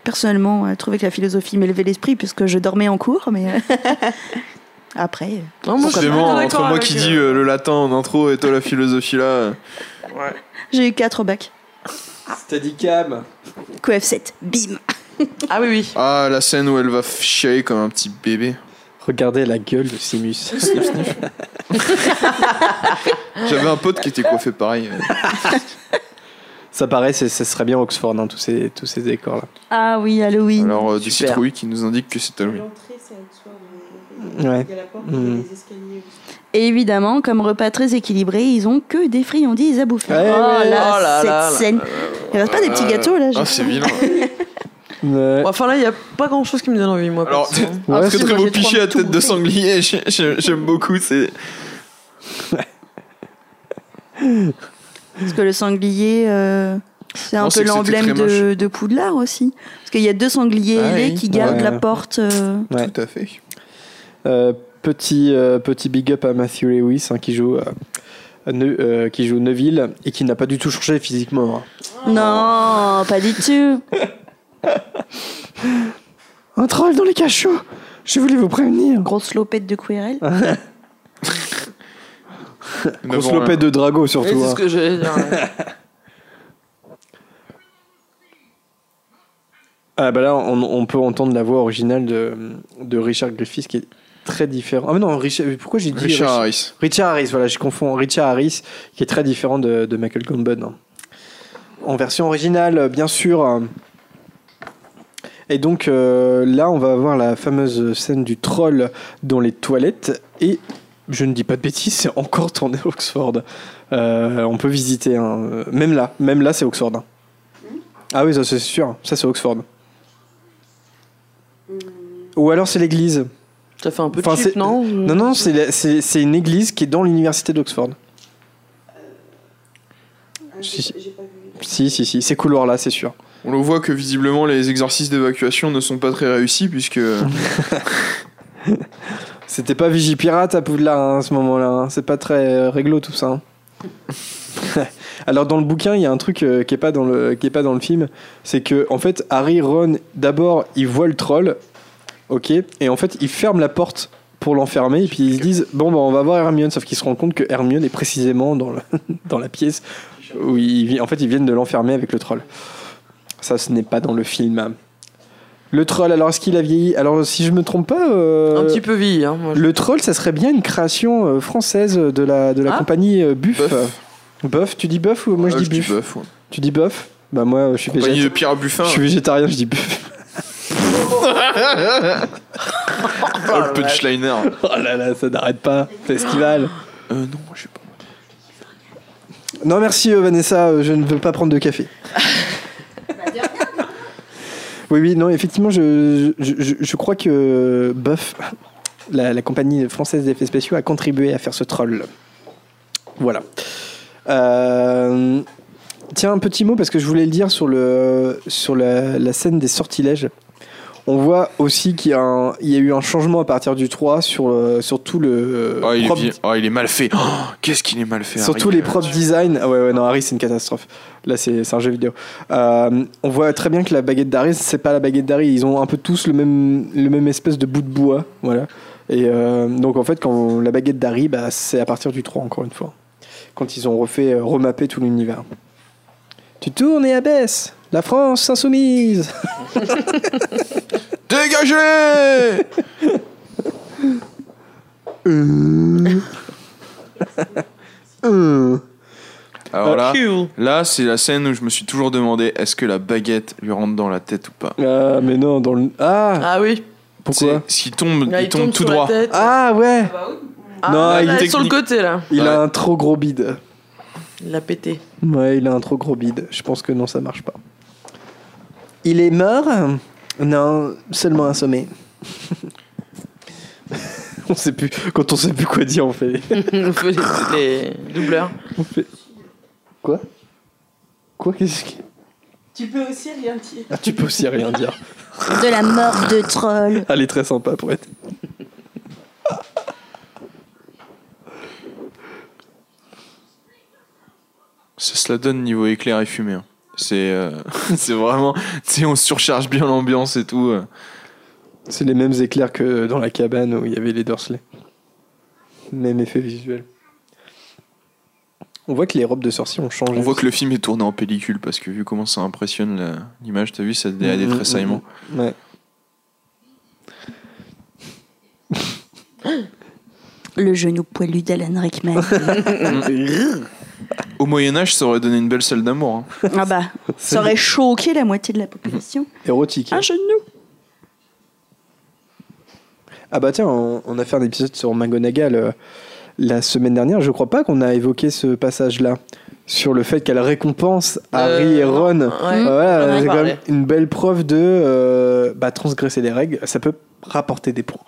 personnellement euh, trouvé que la philosophie m'élevait l'esprit puisque je dormais en cours, mais après. Non, moi, entre moi qui euh, dis euh, le latin en intro et toi la philosophie là. euh, J'ai eu 4 au bac. Steadicam. QF7, bim Ah oui, oui. Ah, la scène où elle va chialer comme un petit bébé. Regardez la gueule de Simus. Sniff, sniff. J'avais un pote qui était coiffé pareil. Ça paraît, ce serait bien Oxford, hein, tous ces, tous ces décors-là. Ah oui, Halloween. Alors, euh, des Super. citrouilles qui nous indiquent que c'est Halloween. L'entrée, c'est Oxford. Ouais. Il y a la porte, il y a les escaliers. Et évidemment, comme repas très équilibré, ils ont que des friandises à bouffer. Ouais, oh là, Oh là cette là là scène. Il reste pas des petits gâteaux là Ah, c'est vilain. Ouais. Bon, Enfin, là, il n'y a pas grand chose qui me donne envie, moi. Alors. Ouais, Ah, Très si, très beau piché à tête de sanglier, j'ai- j'ai- j'aime beaucoup. C'est Parce que le sanglier, euh, c'est un Non, peu l'emblème de, de Poudlard aussi. Parce qu'il y a deux sangliers Ah ailés oui. qui gardent Ouais. la porte. euh, Ouais. tout à fait. Euh, petit, euh, petit big up à Matthew Lewis hein, qui, joue, euh, Ne- euh, qui joue Neville et qui n'a pas du tout changé physiquement. hein. Non, pas du tout. Un troll dans les cachots Je voulais vous prévenir Grosse lopette de QRL. Grosse Bon, lopette de Drago surtout. c'est hein. ce que j'allais dire. Ah bah là, on, on peut entendre la voix originale de, de Richard Griffiths qui est très différent. Ah mais non, Richard, pourquoi j'ai dit Richard Rich- Harris. Richard Harris, voilà, je confonds. Richard Harris, qui est très différent de, de Michael Gambon. hein. En version originale, bien sûr. Euh. Et donc euh, là, on va avoir la fameuse scène du troll dans les toilettes. Et je ne dis pas de bêtises, c'est encore tourné à Oxford. Euh, on peut visiter. hein. Même là, même là, c'est Oxford. hein. Ah oui, ça c'est sûr. Ça c'est Oxford. Ou alors c'est l'église. Ça fait un peu Enfin, cheap, non? Non, non, c'est une église qui est dans l'université d'Oxford. Si, si. Si, si, si, ces couloirs-là, c'est sûr. On le voit que visiblement les exercices d'évacuation ne sont pas très réussis puisque C'était pas Vigipirate à Poudlard hein, à ce moment-là. hein. C'est pas très euh, réglo tout ça. hein. Alors dans le bouquin, il y a un truc euh, qui est pas dans le qui est pas dans le film, c'est que en fait Harry, Ron, d'abord ils voient le troll, ok, et en fait ils ferment la porte pour l'enfermer et puis ils se disent bon bah on va voir Hermione, sauf qu'ils se rendent compte que Hermione est précisément dans dans la pièce où en fait ils viennent de l'enfermer avec le troll. Ça ce n'est pas dans le film. Le troll, alors est-ce qu'il a vieilli? Alors si je me trompe pas, euh, Un petit peu vieilli, hein. Moi, je- le troll, ça serait bien une création euh, française de la, de la Ah. compagnie euh, Buff. Buff. Buff, tu dis Buff ou moi je Ah, dis Buff? Buff, ouais. Tu dis Buff? Bah moi je suis, de végétarien. Pierre Buffin. je suis végétarien, je dis Buff. Oh, le punchliner. Oh là là, ça n'arrête pas. Festival. Euh, non, je sais pas. Non, merci Vanessa, je ne veux pas prendre de café. oui, oui, non, effectivement, je, crois que Buff, la, compagnie française d'effets spéciaux, a contribué à faire ce troll. Voilà. Euh, tiens, un petit mot, parce que je voulais le dire sur, la scène des sortilèges. On voit aussi qu'il y, a un- il y a eu un changement à partir du 3 sur, le- sur tout le. Oh, il, est oh, il est mal fait. Oh, Qu'est-ce qu'il est mal fait. Surtout les prop design. Ah ouais, ouais, non, Harry, c'est une catastrophe. Là, c'est c'est un jeu vidéo. Euh, on voit très bien que la baguette d'Harry, c'est pas la baguette d'Harry. Ils ont un peu tous le même, le même espèce de bout de bois. Voilà. Et euh, donc, en fait, quand la baguette d'Harry, bah, c'est à partir du 3, encore une fois. Quand ils ont refait, euh, remappé tout l'univers. Tu tournes et abaisse. La France insoumise. Dégagez Hum. Alors là, là c'est la scène où je me suis toujours demandé est-ce que la baguette lui rentre dans la tête ou pas? Ah, mais non, dans le. Ah, Ah oui. pourquoi? S'il tombe, Là, il tombe tout droit. Ah, ouais. Ah, Non, là, il sur le côté là. Il Ouais. a un trop gros bide. Il l'a pété. Ouais, il a un trop gros bide. Je pense que non, ça marche pas. Il est mort? Non, seulement assommé. on sait plus. Quand on sait plus quoi dire, on fait. On fait les, les doubleurs. On fait... Quoi? Quoi Qu'est-ce que. Tu peux aussi rien dire. Ah, tu peux aussi rien dire. De la mort de troll. Elle est très sympa pour être. Ça se la donne niveau éclair et fumée. hein. C'est euh, c'est vraiment. Tu sais, on surcharge bien l'ambiance et tout. euh. C'est les mêmes éclairs que dans la cabane où il y avait les Dursley. Même effet visuel. On voit que les robes de sorciers ont changé. On voit que le film est tourné en pellicule parce que vu comment ça impressionne l'image, t'as vu, ça a des Mm, mm, tressaillements. mm, Ouais. Le genou poilu d'Alan Rickman. Au Moyen-Âge, ça aurait donné une belle salle d'amour. hein. ah bah, ça aurait choqué la moitié de la population. Érotique. Un genou. Ah bah tiens, on, on a fait un épisode sur McGonagall euh, la semaine dernière. Je crois pas qu'on a évoqué ce passage-là sur le fait qu'elle récompense Harry Euh, et Ron. Ouais. Voilà, on en a c'est quand parlé. même une belle preuve de euh, bah, transgresser les règles. Ça peut rapporter des points.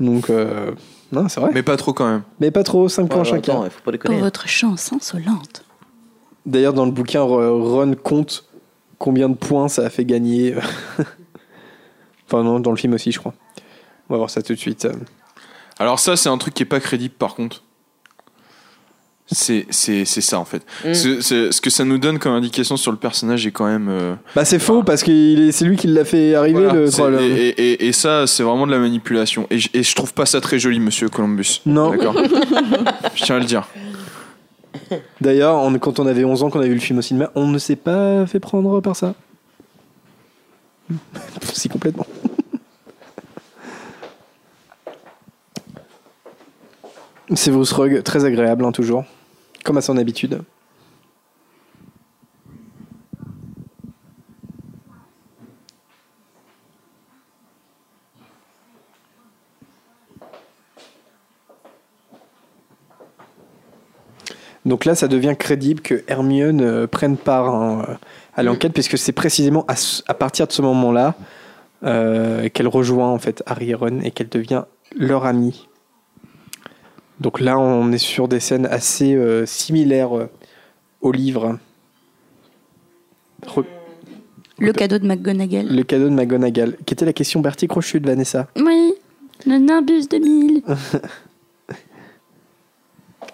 Donc, euh, non, c'est vrai. Mais, Mais pas trop quand même. pas trop, 5 points chacun. attends, il faut pas Pour votre chance insolente. D'ailleurs, dans le bouquin, Ro- Ron compte combien de points ça a fait gagner. enfin, non, dans le film aussi, je crois. On va voir ça tout de suite. Alors ça, c'est un truc qui est pas crédible par contre. C'est c'est- c'est ça en fait. Mm. C'est- c'est- ce que ça nous donne comme indication sur le personnage est quand même. euh, Bah, c'est faux parce que c'est lui qui l'a fait arriver, voilà. le C'est- troll. et, et- et ça, c'est vraiment de la manipulation. Et, je- et je trouve pas ça très joli, monsieur Columbus. Non. D'accord. je tiens à le dire. D'ailleurs, on- quand on avait 11 ans, qu'on a vu le film au cinéma, on ne s'est pas fait prendre par ça. si complètement. Severus Rogue, très agréable, hein, toujours. Comme à son habitude. Donc là, ça devient crédible que Hermione euh, prenne part hein, euh, à l'enquête, puisque c'est précisément à, partir de ce moment-là euh, qu'elle rejoint en fait Harry et Ron et qu'elle devient leur amie. Donc là, on est sur des scènes assez euh, similaires euh, au livre. Re- Le cadeau de McGonagall. le cadeau de McGonagall. Qui était la question Bertie Crochut de Vanessa Oui, le Nimbus 2000.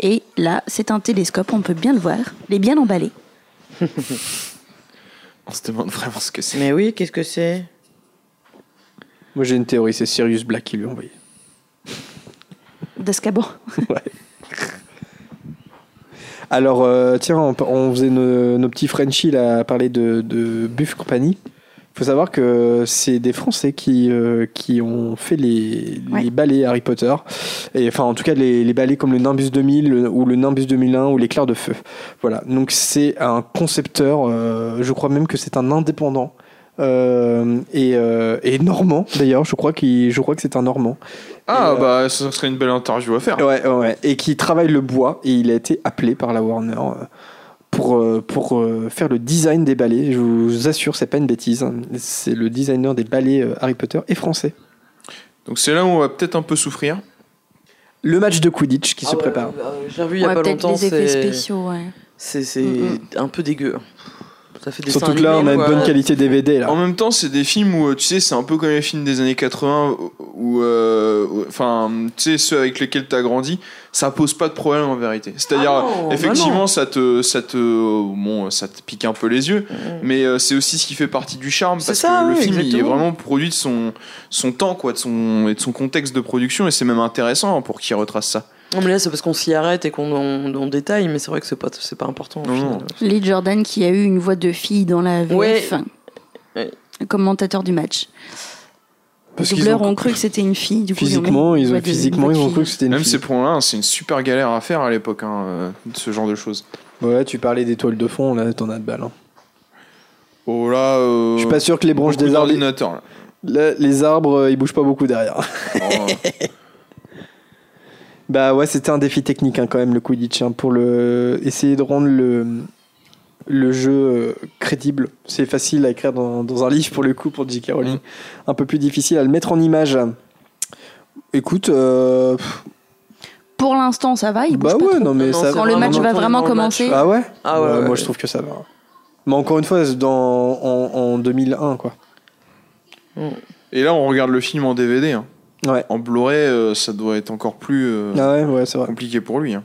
Et là, c'est un télescope, on peut bien le voir. Il est bien emballé. On se demande vraiment ce que c'est. Mais oui, qu'est-ce que c'est? Moi, j'ai une théorie, c'est Sirius Black qui lui a envoyé. D'Azkaban. Ouais. Alors, euh, tiens, on, on faisait nos, nos petits Frenchies là, à parler de, de Buff Company. Il faut savoir que c'est des Français qui, euh, qui ont fait les, Ouais. les balais Harry Potter. Et, enfin, en tout cas, les, les balais comme le Nimbus 2000 le- ou le Nimbus 2001 ou l'éclair de feu. Voilà. Donc, c'est un concepteur. euh, je crois même que c'est un indépendant. Euh, et, euh, et normand d'ailleurs je crois qu'il je crois que c'est un normand Ah Et, euh, bah ça serait une belle interview à faire. Ouais, ouais. Et qui travaille le bois. Et il a été appelé par la Warner euh, pour, pour faire le design des balais. Je vous assure, c'est pas une bêtise. hein. C'est le designer des balais Harry Potter et français. Donc c'est là où on va peut-être un peu souffrir. Le match de Quidditch qui Ah se ouais, prépare. J'ai revu il y a Ouais, pas peut-être longtemps. les effets spéciaux, ouais. C'est c'est Mm, un peu dégueu. Ça fait des Surtout que là, on a une bonne qualité DVD. Là. En même temps, c'est des films où, euh, tu sais, c'est un peu comme les films des années 80, où, euh, où- enfin, tu sais, ceux avec lesquels t'as grandi, ça pose pas de problème en vérité. C'est-à-dire, Ah bah effectivement, ça te, ça te, bon, ça te pique un peu les yeux, mais euh, c'est aussi ce qui fait partie du charme, parce ça, que le film, il est vraiment produit de son, son temps, quoi, de son, et de son contexte de production, et c'est même intéressant pour qu'il retrace ça. Non, mais là, c'est parce qu'on s'y arrête et qu'on on, on détaille, mais c'est vrai que c'est pas, c'est pas important. au Non, final. non. Lee Jordan qui a eu une voix de fille dans la VF. Ouais. Commentateur du match. Parce Les qu'ils doubleurs ont- ont cru que c'était une fille. Du coup, Physiquement, ils ont, physiquement, ils ont cru que c'était une Même fille. ces points-là, c'est une super galère à faire à l'époque, hein, euh, ce genre de choses. Ouais, tu parlais des toiles de fond, là, t'en as de balles. hein. Oh là, euh, Je suis pas sûr que les branches des arbres, là, les arbres, euh, ils bougent pas beaucoup derrière. Oh. Bah ouais, c'était un défi technique hein, quand même le Quidditch hein, pour le essayer de rendre le le jeu euh, crédible. C'est facile à écrire dans, dans un livre pour le coup pour J.K. Rowling. Un peu plus difficile à le mettre en image. Écoute, euh, Pour l'instant, ça va. Il bouge bah pas ouais, trop. non mais Non, ça Quand le match va vraiment commencer. Ah ouais, Ah ouais, Ouais, ouais, Moi je trouve que ça va. Mais encore une fois, c'est dans en, en 2001 quoi. Et là, on regarde le film en DVD. hein. Ouais. En Blu-ray, euh, ça doit être encore plus euh, Ah ouais, ouais, c'est vrai. compliqué pour lui. hein.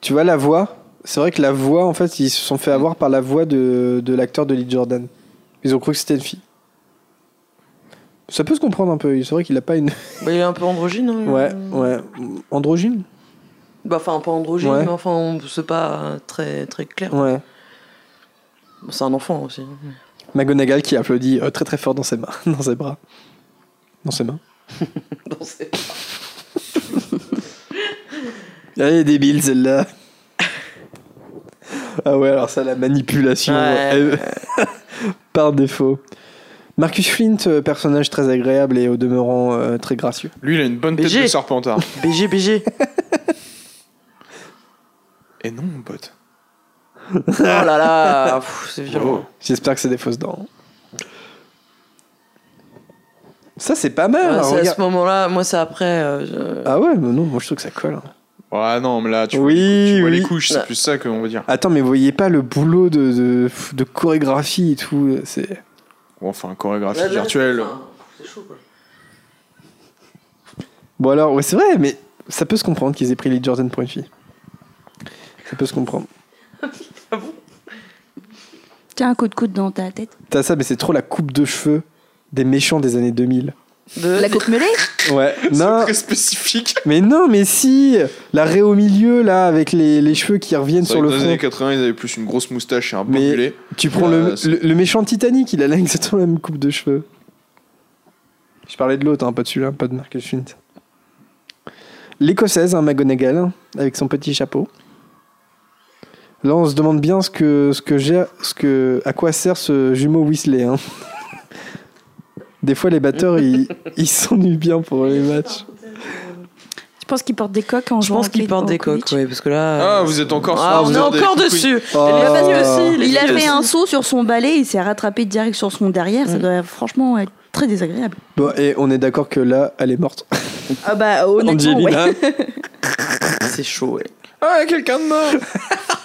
Tu vois la voix C'est vrai que la voix, en fait, ils se sont fait avoir par la voix de, de l'acteur de Lee Jordan. Ils ont cru que c'était une fille. Ça peut se comprendre un peu. C'est vrai qu'il a pas une. Bah, il est un peu androgyne. hein. Ouais, ouais. Androgyne? Bah, enfin, pas androgyne, Ouais. mais enfin, on- c'est pas très, très clair. Ouais. C'est un enfant aussi. McGonagall qui applaudit euh, très très fort dans ses mains, dans ses bras. Dans ses mains. Non, c'est- Elle est débile celle-là. ah ouais, alors ça, la manipulation Ouais. par défaut. Marcus Flint, euh, personnage très agréable et au demeurant euh, très gracieux. Lui, il a une bonne tête BG. de serpentard. BG, BG. Et non, mon pote. Oh là là, c'est violent. J'espère que c'est des fausses dents. Ça, c'est pas mal. Ouais, hein, c'est à ce moment-là, moi, c'est après. euh, je- Ah ouais, mais non, moi je trouve que ça colle. hein. Ouais, non, mais là, tu vois, Oui, les, couches, tu vois oui. les couches, c'est plus ça qu'on va dire. Attends, mais vous voyez pas le boulot de, de, de chorégraphie et tout C'est. Bon, enfin, chorégraphie Là, là, virtuelle. C'est chaud, quoi. Bon alors, ouais, c'est vrai, mais ça peut se comprendre qu'ils aient pris Lee Jordan pour une fille. Ça peut se comprendre. Tiens, un coup de coude dans ta tête. T'as ça, mais c'est trop la coupe de cheveux des méchants des années 2000. De- La coupe mêlée? Ouais, non, C'est très spécifique. mais non, mais si La raie au milieu, là, avec les, les cheveux qui reviennent sur le que dans les front. années 80, ils avaient plus une grosse moustache et un bon Mais- mulet. Tu prends Euh, le, le, le méchant Titanic, il a là exactement la même coupe de cheveux. Je parlais de l'autre, hein, pas de celui-là, pas de Marcus Flint. L'écossaise, hein, McGonagall, avec son petit chapeau. Là, on se demande bien ce que, ce que j'ai, ce que, à quoi sert ce jumeau Weasley. hein. Des fois, les batteurs, ils, ils s'ennuient bien pour les matchs. Je pense qu'il porte des coques en Je jouant pense qu'il porte des coques, ouais, parce que là. Ah, vous êtes encore sur- Ah, on vous est êtes des encore dessus. Oh. Aussi, les Il a fait aussi. un saut sur son balai, il s'est rattrapé direct sur son derrière. Ça Mm. doit franchement être très désagréable. Bon, et on est d'accord que là, elle est morte. Ah bah honnêtement, ouais. Angelina. C'est chaud, ouais. Ah, quelqu'un de mort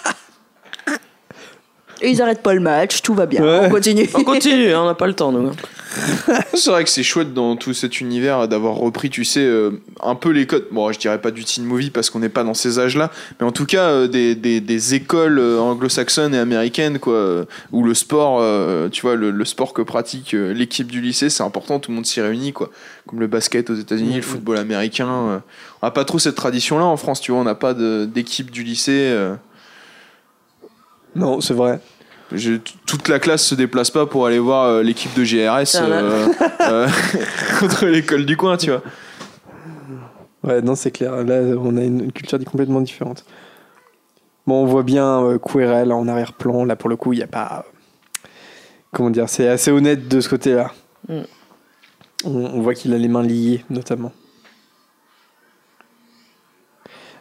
Et ils arrêtent pas le match, tout va bien. Ouais. On continue. On continue, hein, on n'a pas le temps, nous. C'est vrai que c'est chouette dans tout cet univers d'avoir repris, tu sais, euh, un peu les codes. Bon, je dirais pas du teen movie parce qu'on n'est pas dans ces âges-là, mais en tout cas euh, des, des, des écoles euh, anglo-saxonnes et américaines, quoi, euh, où le sport, euh, tu vois, le, le sport que pratique euh, l'équipe du lycée, c'est important, tout le monde s'y réunit, quoi. Comme le basket aux États-Unis, le football américain. euh. on n'a pas trop cette tradition-là en France, tu vois, on n'a pas d'équipe du lycée. Non, c'est vrai. Je- toute la classe se déplace pas pour aller voir euh, l'équipe de GRS euh, euh, contre l'école du coin, tu vois. Ouais, non, c'est clair. Là, on a une, une culture complètement différente. Bon, on voit bien euh, Quirrell en arrière-plan. Là, pour le coup, il n'y a pas. euh, Comment dire C'est assez honnête de ce côté-là. Mm. On, on voit qu'il a les mains liées, notamment.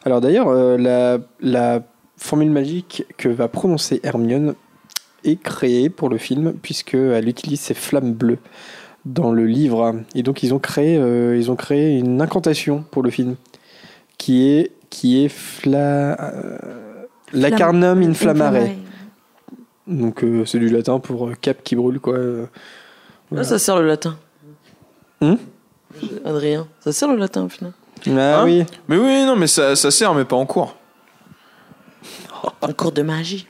Alors d'ailleurs, euh, la, la formule magique que va prononcer Hermione est créée pour le film, puisqu'elle utilise ses flammes bleues dans le livre. Et donc ils ont créé, euh, ils ont créé une incantation pour le film, qui est, qui est fla... euh, Lacarnum inflammare. Donc euh, c'est du latin pour euh, cap qui brûle, quoi. Euh, Là, ça sert le latin. Hum Adrien, ça sert le latin au final. Ah Hein oui. Mais oui, non, mais ça, ça sert, mais pas en cours. Un cours de magie.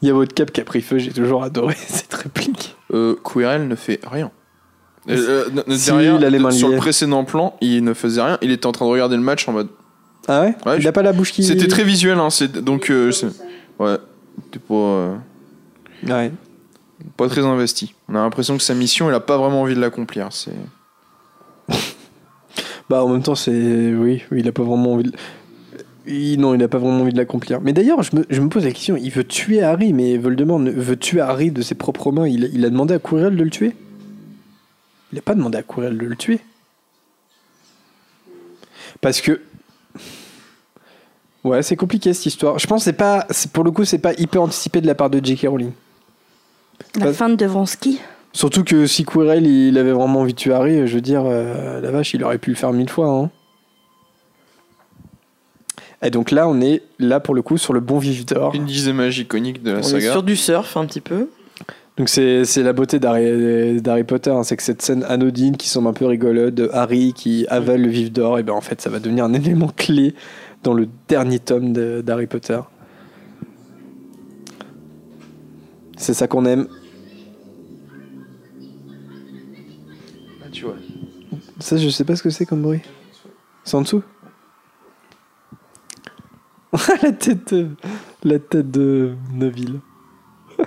Il y a votre cap qui a pris feu, j'ai toujours adoré cette réplique. Euh, Quirrell ne fait rien. Euh, euh, n- Si, derrière, il a les mains sur liées. le précédent plan, il ne faisait rien. Il était en train de regarder le match en mode. Ah ouais, Ouais, Il je- a pas la bouche qui... C'était très visuel, hein, c'est- donc euh, c'est- ouais, t'es pas, euh, Ouais. pas très investi. On a l'impression que sa mission, il a pas vraiment envie de l'accomplir. C'est Bah en même temps, c'est... Oui, oui, il a pas vraiment envie de... Il- Non, il a pas vraiment envie de l'accomplir. Mais d'ailleurs, je me, je me pose la question, il veut tuer Harry, mais Voldemort ne- veut tuer Harry de ses propres mains. Il, il a demandé à Quirrell de le tuer Il a pas demandé à Quirrell de le tuer. Parce que... Ouais, c'est compliqué cette histoire. Je pense que c'est pas... Pour le coup, c'est pas hyper anticipé de la part de J.K. Rowling. La Pas- fin de Devonsky. Surtout que si Quirrell il avait vraiment envie de tuer Harry, je veux dire, euh, la vache, il aurait pu le faire mille fois. hein. Et donc là, on est là pour le coup sur le bon vif d'or. une disait magie iconique de la On est sur du surf un petit peu. Donc c'est c'est la beauté d'Harry d'Harry Potter, hein, c'est que cette scène anodine qui semble un peu rigolote de Harry qui avale le vif d'or, et ben en fait ça va devenir un élément clé dans le dernier tome de- d'Harry Potter. C'est ça qu'on aime. Ah, tu vois. Ça, je sais pas ce que c'est comme bruit. C'est en dessous? La tête de... La tête de Neville.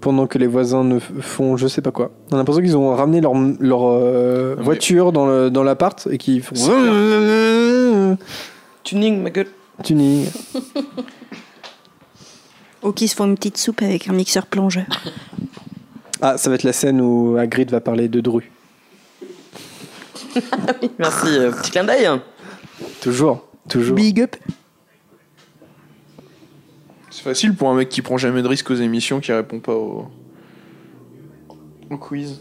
Pendant que les voisins ne font je sais pas quoi. On a l'impression qu'ils ont ramené leur, leur euh, mais- voiture dans le- dans l'appart et qu'ils font... Tuning, ma gueule. Tuning. Ou qui se font une petite soupe avec un mixeur plongeur. Ah, ça va être la scène où Hagrid va parler de Dru. Merci, euh, petit clin d'œil. Toujours, toujours. Big up. C'est facile pour un mec qui prend jamais de risque aux émissions, qui répond pas au, au quiz.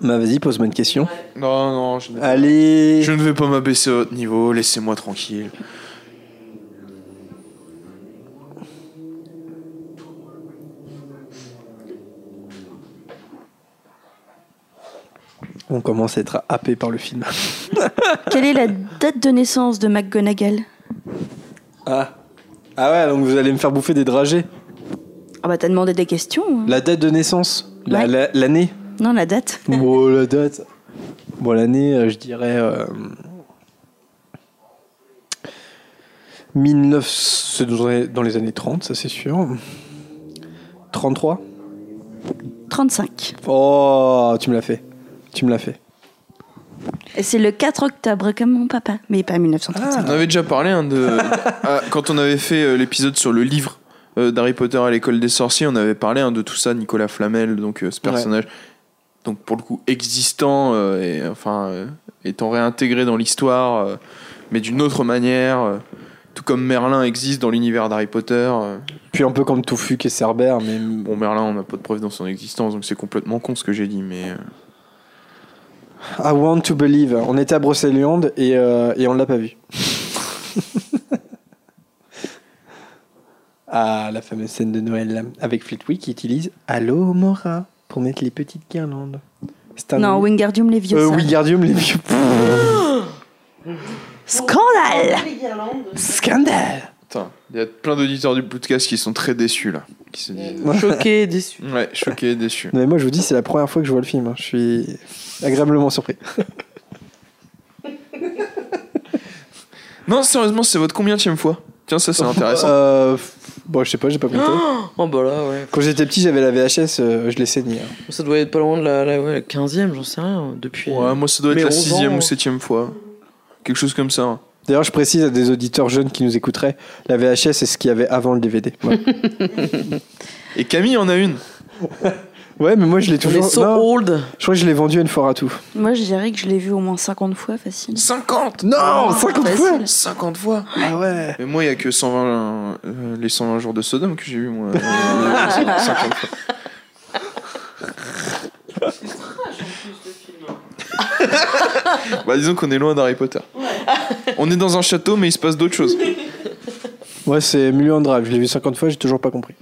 Bah vas-y, pose-moi une question. Non, non, je, ne- Allez. je ne vais pas m'abaisser à votre niveau. Laissez-moi tranquille. On commence à être happé par le film. Quelle est la date de naissance de McGonagall? Ah. Ah ouais, donc vous allez me faire bouffer des dragées. Ah bah t'as demandé des questions. hein. La date de naissance? La- Ouais. la- L'année? Non, la date. Bon, la date. Bon, l'année, euh, je dirais. Euh... 19... C'est dans les- dans les années 30, ça c'est sûr. 33 35. Oh, tu me l'as fait. Tu me l'as fait. C'est le 4 octobre, comme mon papa. Mais pas 1935. On avait déjà parlé hein, de. Ah, quand on avait fait euh, l'épisode sur le livre euh, d'Harry Potter à l'école des sorciers, on avait parlé hein, de tout ça, Nicolas Flamel, donc euh, ce personnage, donc pour le coup existant euh, et enfin euh, étant réintégré dans l'histoire, euh, mais d'une autre manière, euh, tout comme Merlin existe dans l'univers d'Harry Potter. euh. Puis un peu comme Toufuk et Cerbère, mais Bon, Merlin, on n'a pas de preuve dans son existence, donc c'est complètement con ce que j'ai dit, mais. I want to believe. On était à Brocéliande et, euh, et on l'a pas vu. ah, la fameuse scène de Noël avec Fleetwood qui utilise Allo Mora pour mettre les petites guirlandes. C'est un- Non, Wingardium les vieux. Euh. Wingardium les vieux. Scandale Scandale. Putain, il y a plein d'auditeurs du podcast qui sont très déçus là. Qui se disent. Choqué, déçu. Ouais, choqués et déçus. Mais moi je vous dis, c'est la première fois que je vois le film. hein. Je suis agréablement surpris. Non, sérieusement, c'est votre combien fois Tiens, ça c'est intéressant. Euh, bon, je sais pas, j'ai pas compté. Oh bah là, ouais. Quand j'étais petit, j'avais la VHS, euh, je l'ai saigné. hein. Ça doit être pas loin de la, la, ouais, la 15e, j'en sais rien. Depuis. Ouais, moi ça doit être mais la 11 sixième ans. ou septième fois. Quelque chose comme ça. D'ailleurs, je précise à des auditeurs jeunes qui nous écouteraient, la VHS, c'est ce qu'il y avait avant le DVD. Ouais, Et Camille en a une. Ouais, mais moi, je l'ai est toujours. so non, old. je crois que je l'ai vendu une fois à tout. Moi, je dirais que je l'ai vu au moins 50 fois, facile. 50 Non, 50 fois facile. 50 fois Ah ouais Mais moi, il y a que 120, euh, les 120 jours de Sodome que j'ai vu, moi. Euh, 50 fois. bah, disons qu'on est loin d'Harry Potter. On est dans un château, mais il se passe d'autres choses. Ouais, c'est Mulholland Drive. Je l'ai vu 50 fois, j'ai toujours pas compris.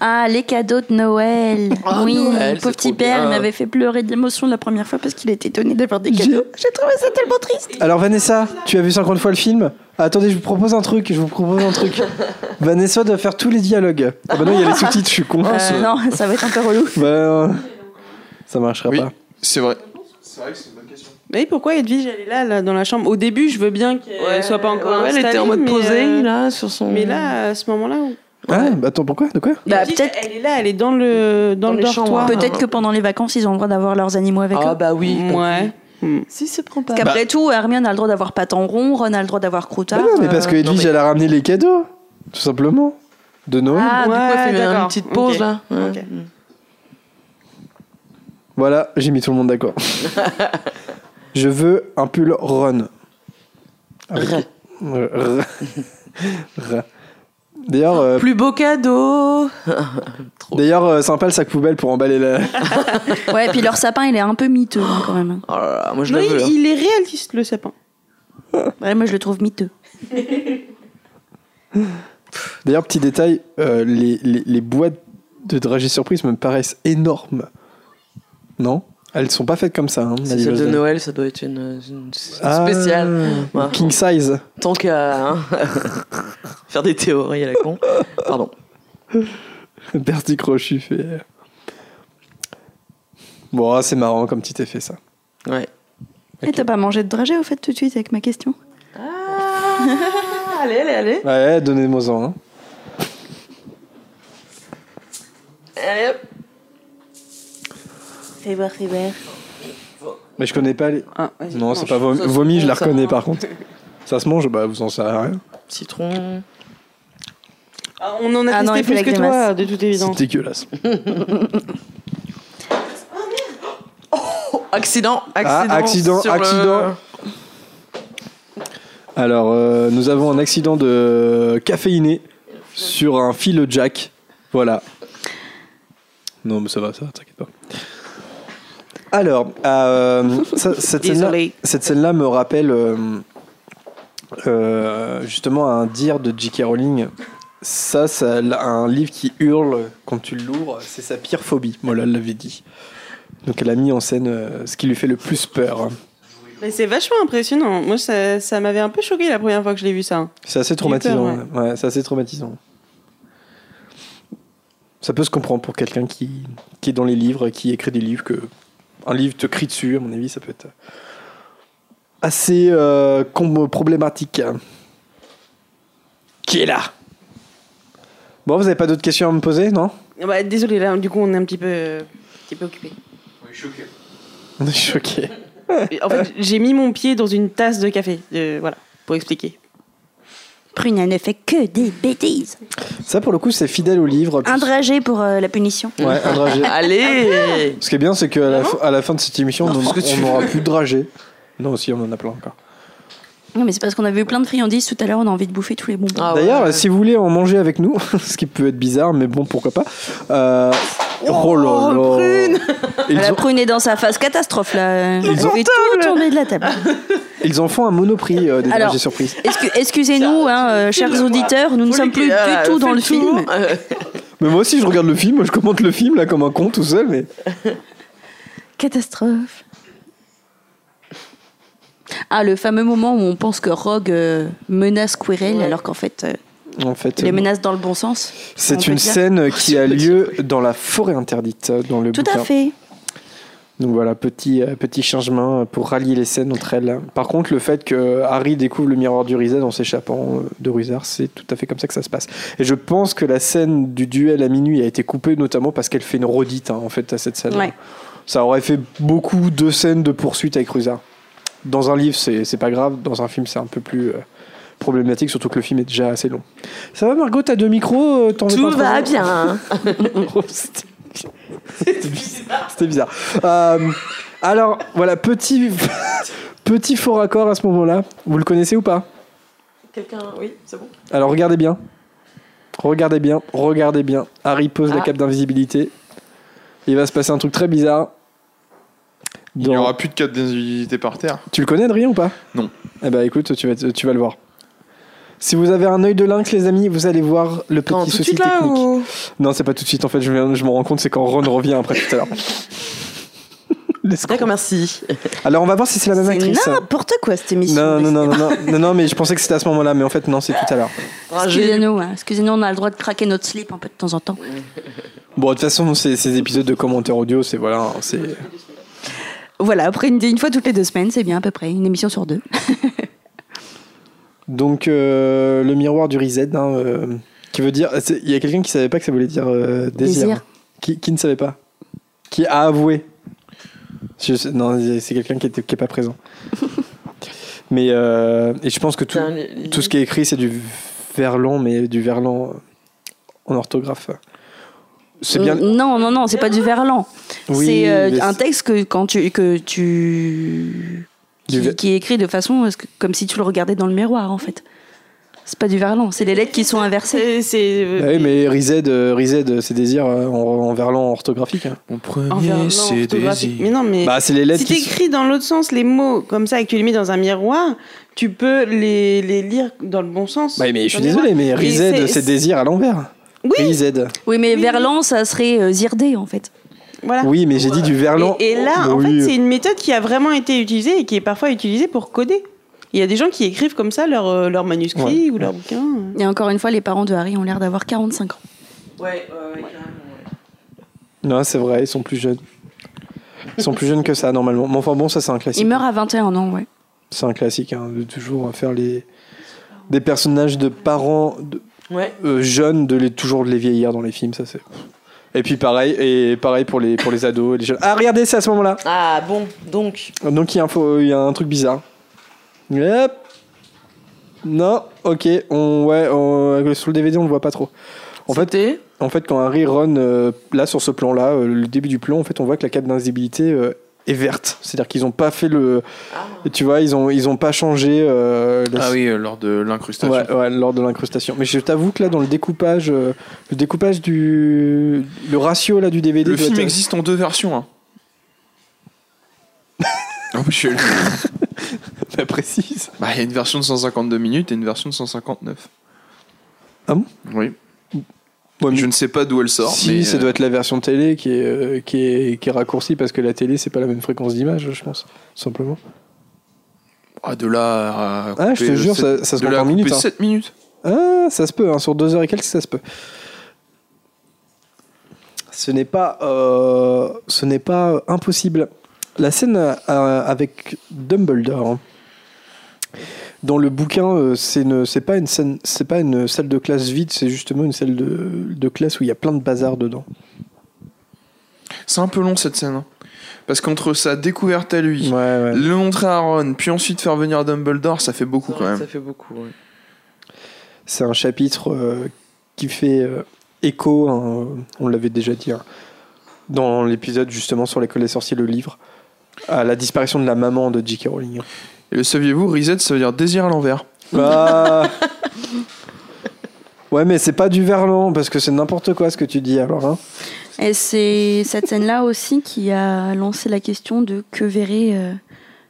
Ah, les cadeaux de Noël. Ah, oui, Noël, pauvre petit père, il m'avait fait pleurer d'émotion la première fois parce qu'il était étonné d'avoir des cadeaux. J'ai trouvé ça tellement triste. Alors, Vanessa, tu as vu 50 fois le film Attendez, je vous propose un truc. Je vous propose un truc. Vanessa doit faire tous les dialogues. Ah bah non, il y a les sous-titres, je suis con. Euh, non, ça va être un peu relou. Bah, euh, ça marchera Oui. pas. C'est vrai. C'est vrai que c'est une bonne question. Mais pourquoi Edwige, elle est là, là, dans la chambre? Au début, je veux bien qu'elle soit pas encore Ouais, elle était installée, en mode mais, posée, euh, là, sur son. Mais là, à ce moment-là, Ah, bah attends, pourquoi? De quoi? Bah, peut-être- elle est là, elle est dans le dans, Dans le dortoir. chambres. Peut-être que pendant les vacances, ils ont le droit d'avoir leurs animaux avec Ah, eux. bah oui. Ouais. Hmm. Si, c'est prend pas. Parce qu'après tout, Hermione a le droit d'avoir Patin rond, Ron a le droit d'avoir Croutard. Bah non, mais parce que euh, Edwige, mais- elle a ramené les cadeaux. Tout simplement. De Noël. Ah, du coup, elle Ouais, fait une petite pause, là. Ouais. Ok. Voilà, j'ai mis tout le monde d'accord. je veux un pull Ron. Avec-. Euh, R. R. D'ailleurs, euh, Plus beau cadeau. Trop. d'ailleurs, euh, sympa le sac poubelle pour emballer la. Ouais, puis leur sapin, il est un peu miteux hein, quand même. Oh là là, moi je Non, il, hein. il est réaliste, le sapin. Ouais, moi je le trouve miteux. D'ailleurs, petit détail, euh, les, les, les boîtes de dragées surprise me paraissent énormes. Non? Elles sont pas faites comme ça. Hein, C'est celle de. Noël, ça doit être une, une Ah, spéciale. Ouais. King size. Tant qu'à hein, faire des théories à la con. Pardon. Bertie Crochu fait. Bon, ah, c'est marrant comme petit effet ça. Ouais. Et t'as pas mangé de dragée au fait tout de suite avec ma question? Allez, allez, allez. Ouais, donnez-moi-en. hein. Allez, hop. Fais voir. Mais je connais pas les. Ah, vas-y, Non, c'est pas vomi, Ça se vomi, je la ça. reconnais par contre. Ça se mange, bah vous en savez rien. Citron. Ah, on en a Ah testé non, il fait plus la que grimace. toi, de toute évidence. C'est dégueulasse. Oh, accident, accident. Ah, accident, sur le- accident. Alors, euh, nous avons un accident de caféiné sur un fil jack. Voilà. Non, mais ça va, ça va, t'inquiète pas. Alors, euh, ça- cette scène-là me rappelle euh, euh, justement un dire de J.K. Rowling. Ça, c'est un livre qui hurle quand tu l'ouvres, c'est sa pire phobie. Moi, elle l'avait dit. Donc, elle a mis en scène ce qui lui fait le plus peur. Mais c'est vachement impressionnant. Moi, ça, ça m'avait un peu choqué la première fois que je l'ai vu ça. C'est assez traumatisant. peur, ouais. c'est assez traumatisant. Ça peut se comprendre pour quelqu'un qui, qui est dans les livres, qui écrit des livres, que un livre te crie dessus, à mon avis, ça peut être assez euh, problématique. Qui est là? Bon, vous avez pas d'autres questions à me poser, non? Bah, désolé, là, du coup, on est un petit peu, un petit peu occupé. On est choqués. En fait, j'ai mis mon pied dans une tasse de café. euh, voilà, pour expliquer. Prune, elle ne fait que des bêtises. Ça, pour le coup, c'est fidèle au livre. Un dragé pour euh, la punition. Ouais, un dragé. Allez Ce qui est bien, c'est qu'à la, à la fin de cette émission, Non, on parce que tu n'aura plus de dragé. Non, aussi, on en a plein encore. Non, mais c'est parce qu'on avait eu plein de friandises tout à l'heure, on a envie de bouffer tous les bonbons. Ah D'ailleurs, ouais. si vous voulez en manger avec nous, ce qui peut être bizarre, mais bon, pourquoi pas. Euh... Oh, là là prune ils, la en, prune est dans sa phase catastrophe là. Ils ont- ont fait tout tourner de la table. ils en font un monoprix euh, des Alors, dragées surprises. Excu- Excusez-nous, hein, euh, chers auditeurs, nous ne sommes plus du tout dans le film. Mais moi aussi, je regarde le film, je commente le film là comme un con tout seul, mais Catastrophe. Ah, le fameux moment où on pense que Rogue euh, menace Quirrell, Ouais. alors qu'en fait, euh, en fait, il les euh, menace dans le bon sens. c'est une scène qui a lieu dans la forêt interdite euh, dans le Tout bouquin. à fait. Donc voilà, petit, euh, petit changement pour rallier les scènes entre elles. Par contre, le fait que Harry découvre le miroir du Rizet en s'échappant de Rusard, c'est tout à fait comme ça que ça se passe. Et je pense que la scène du duel à minuit a été coupée notamment parce qu'elle fait une redite hein, en fait à cette scène. Ouais. Ça aurait fait beaucoup de scènes de poursuite avec Rusard. Dans un livre, c'est c'est pas grave. Dans un film, c'est un peu plus, euh, problématique, surtout que le film est déjà assez long. Ça va, Margot T'as deux micros euh, Tout pas va trop bien. Oh, C'était bizarre. C'était bizarre. Euh, alors, voilà, petit, petit faux raccord à ce moment-là. Vous le connaissez ou pas? Quelqu'un, oui, c'est bon. Alors, regardez bien. Regardez bien, regardez bien. Harry pose la Ah. cape d'invisibilité. Il va se passer un truc très bizarre. Il n'y aura plus de cap d'invisibilité par terre. Tu le connais, Adrien, ou pas? Non. Eh ben, écoute, tu vas, tu vas le voir. Si vous avez un œil de lynx, les amis, vous allez voir le petit de souci suite là technique. ou Non, c'est pas tout de suite. En fait, je, je me rends compte, c'est quand Ron revient après tout à l'heure. D'accord, merci. Alors, on va voir si c'est la même C'est actrice. n'importe quoi cette émission. Non, non, non, non, non, non, non, mais je pensais que c'était à ce moment-là, mais en fait, non, c'est tout à l'heure. Ah, Excusez-nous, hein. excusez-nous, on a le droit de craquer notre slip un peu de temps en temps. Bon, de toute façon, ces, ces épisodes de commentaires audio, c'est voilà, c'est. Voilà, après une, une fois toutes les deux semaines, c'est bien à peu près, une émission sur deux. Donc, euh, le miroir du reset, hein, euh, qui veut dire. Il y a quelqu'un qui savait pas que ça voulait dire euh, désir. Désir. Qui, qui ne savait pas Qui a avoué Je Non, c'est quelqu'un qui, était- qui est pas présent. mais et je pense que tout, tout ce qui est écrit, c'est du verlan, mais du verlan en orthographe. C'est bien. Non, non, non, c'est pas du verlan. Oui, c'est un texte que quand tu que tu qui, est écrit de façon euh, comme si tu le regardais dans le miroir en fait. C'est pas du verlan, c'est les lettres qui sont inversées. C'est. c'est, euh, Ah oui, mais Rized, euh, Rized, c'est désir euh, en, en verlan orthographique. hein. Mon en premier, verlan c'est orthographique. désir. Mais non, mais. Bah, c'est les lettres si t'écris dans l'autre sens les mots comme ça et que tu les mets dans un miroir, tu peux les, les lire dans le bon sens. Bah, mais je suis désolé, mais Rized, c'est- c'est désir à l'envers. Oui, Rized. Oui, mais Oui, verlan, ça serait euh, zirdé en fait. Voilà. Oui, mais j'ai dit du verlan. Et, et là, Bah en oui. fait, c'est une méthode qui a vraiment été utilisée et qui est parfois utilisée pour coder. Il y a des gens qui écrivent comme ça leur, euh, leur manuscrit ou leur bouquin. Et encore une fois, les parents de Harry ont l'air d'avoir 45 ans. Ouais, ouais, ouais, carrément, ouais. Non, c'est vrai, ils sont plus jeunes. Ils sont plus jeunes que ça, normalement. Mais enfin, bon, ça, c'est un classique. Il meurt à 21 ans, ouais. C'est un classique, hein, de toujours faire les. Des personnages de parents de- Ouais. euh, jeunes, de les, toujours de les vieillir dans les films, ça c'est. Et puis pareil, et pareil pour les, pour les ados et les jeunes. Ah, regardez, c'est à ce moment-là. Ah bon, donc. Donc il y, a un faux- il y a un truc bizarre. Hop. Non, ok, on, ouais, on- sur le DVD on le voit pas trop. En fait, en fait, quand Harry run euh, là sur ce plan-là, euh, le début du plan, en fait, on voit que la cape d'invisibilité euh, est verte. C'est-à-dire qu'ils ont pas fait le, Ah. tu vois, ils ont ils ont pas changé. euh, la- Ah oui, euh, lors de l'incrustation. Ouais, ouais, lors de l'incrustation. Mais je t'avoue que là, dans le découpage, euh, le découpage du, le ratio là du DVD. Le film être- existe en deux versions. Hein. Ah, je suis- Bah, précise. Bah, Il y a une version de 152 minutes et une version de 159. Ah bon? Oui. Ouais, Je ne sais pas d'où elle sort. Si, mais, ça euh, doit être la version télé qui est, euh, qui est, qui est raccourcie parce que la télé, c'est pas la même fréquence d'image, je pense, simplement. ah, de là à. Ah, je te jure, sept- ça, ça se compte en minutes. hein. 7 minutes. Ah, ça se peut, hein, sur deux heures et quelques, ça se peut. Ce n'est pas, euh, ce n'est pas impossible. La scène euh, avec Dumbledore. Dans le bouquin, euh, c'est pas une scène, c'est pas une salle de classe vide, c'est justement une salle de, de classe où il y a plein de bazar dedans. C'est un peu long cette scène. hein. Parce qu'entre sa découverte à lui, Ouais, ouais. le montrer à Ron, puis ensuite faire venir Dumbledore, ça fait beaucoup quand même. Ça fait beaucoup, ouais. C'est un chapitre euh, qui fait euh, écho, hein, on l'avait déjà dit, hein, dans l'épisode justement sur l'école des sorciers, le livre, à la disparition de la maman de J.K. Rowling. Et le saviez-vous, Reset, ça veut dire désir à l'envers. Ah. ouais, mais c'est pas du verlan, parce que c'est n'importe quoi ce que tu dis alors. Hein. Et c'est cette scène-là aussi qui a lancé la question de que verrait, euh,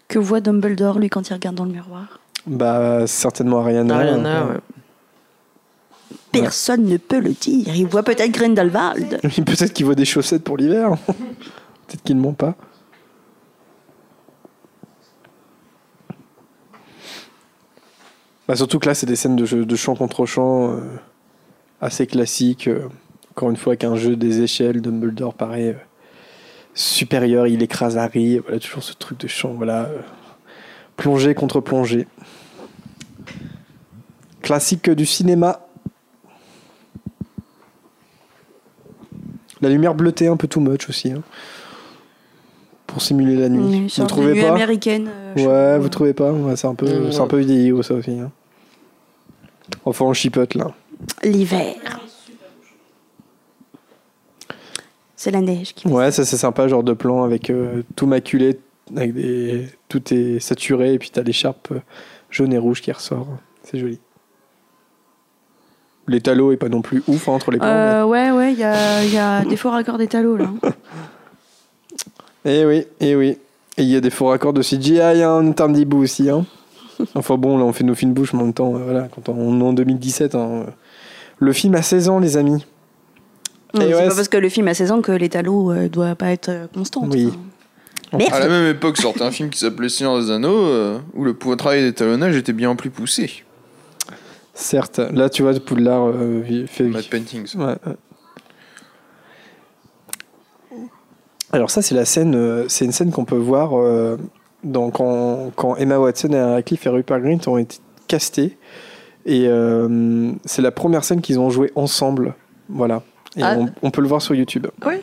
que voit Dumbledore lui quand il regarde dans le miroir? Bah, certainement Ariana. Ariana, euh, ouais. Personne ne peut le dire. Il voit peut-être Grindelwald. Peut-être qu'il vaut des chaussettes pour l'hiver. Peut-être qu'il ne ment pas. Bah, surtout que là, c'est des scènes de, jeu- de chant contre chant euh, assez classiques. euh, encore une fois, avec un jeu des échelles, Dumbledore paraît euh, supérieur, il écrase Harry. Voilà, toujours ce truc de chant. Voilà, euh, plongée contre plongée. Classique du cinéma. La lumière bleutée un peu too much aussi. hein. Pour simuler la nuit. Une vous trouvez nuit pas? américaine. euh, Ouais, vous trouvez pas? Ouais, C'est un peu, c'est un ouais. peu vidéo ça aussi. hein. Enfin, on chipote là. L'hiver. C'est la neige qui. Ouais, ça c'est sympa, genre de plan avec euh, tout maculé, avec des... tout est saturé, et puis t'as l'écharpe euh, jaune et rouge qui ressort. C'est joli. L'étalo est pas non plus ouf hein, entre les plans. Euh, ouais, ouais, il y a, y a des faux raccords d'étalo là. mais- Eh oui, eh oui. Et il y a des faux raccords de CGI hein, en termes d'hibou aussi. Hein. Enfin bon, là on fait nos fines bouches, mais en même temps, euh, voilà, quand on est en 2017, hein, euh, le film a 16 ans, les amis. Non, c'est ouais, pas parce que le film a 16 ans que l'étalo euh, doit pas être constant. Oui. Merde. À la même époque sortait un film qui s'appelait Seigneur des Anneaux, euh, où le pouvoir travail d'étalonnage était bien plus poussé. Certes, là tu vois, Poudlard euh, fait. Matte Paintings. Ouais, ouais. Alors ça c'est la scène, euh, c'est une scène qu'on peut voir dans, quand, Emma Watson et Radcliffe et Rupert Grint ont été castés. Et euh, c'est la première scène qu'ils ont joué ensemble. Voilà. Et Ah. on, on peut le voir sur YouTube. Oui.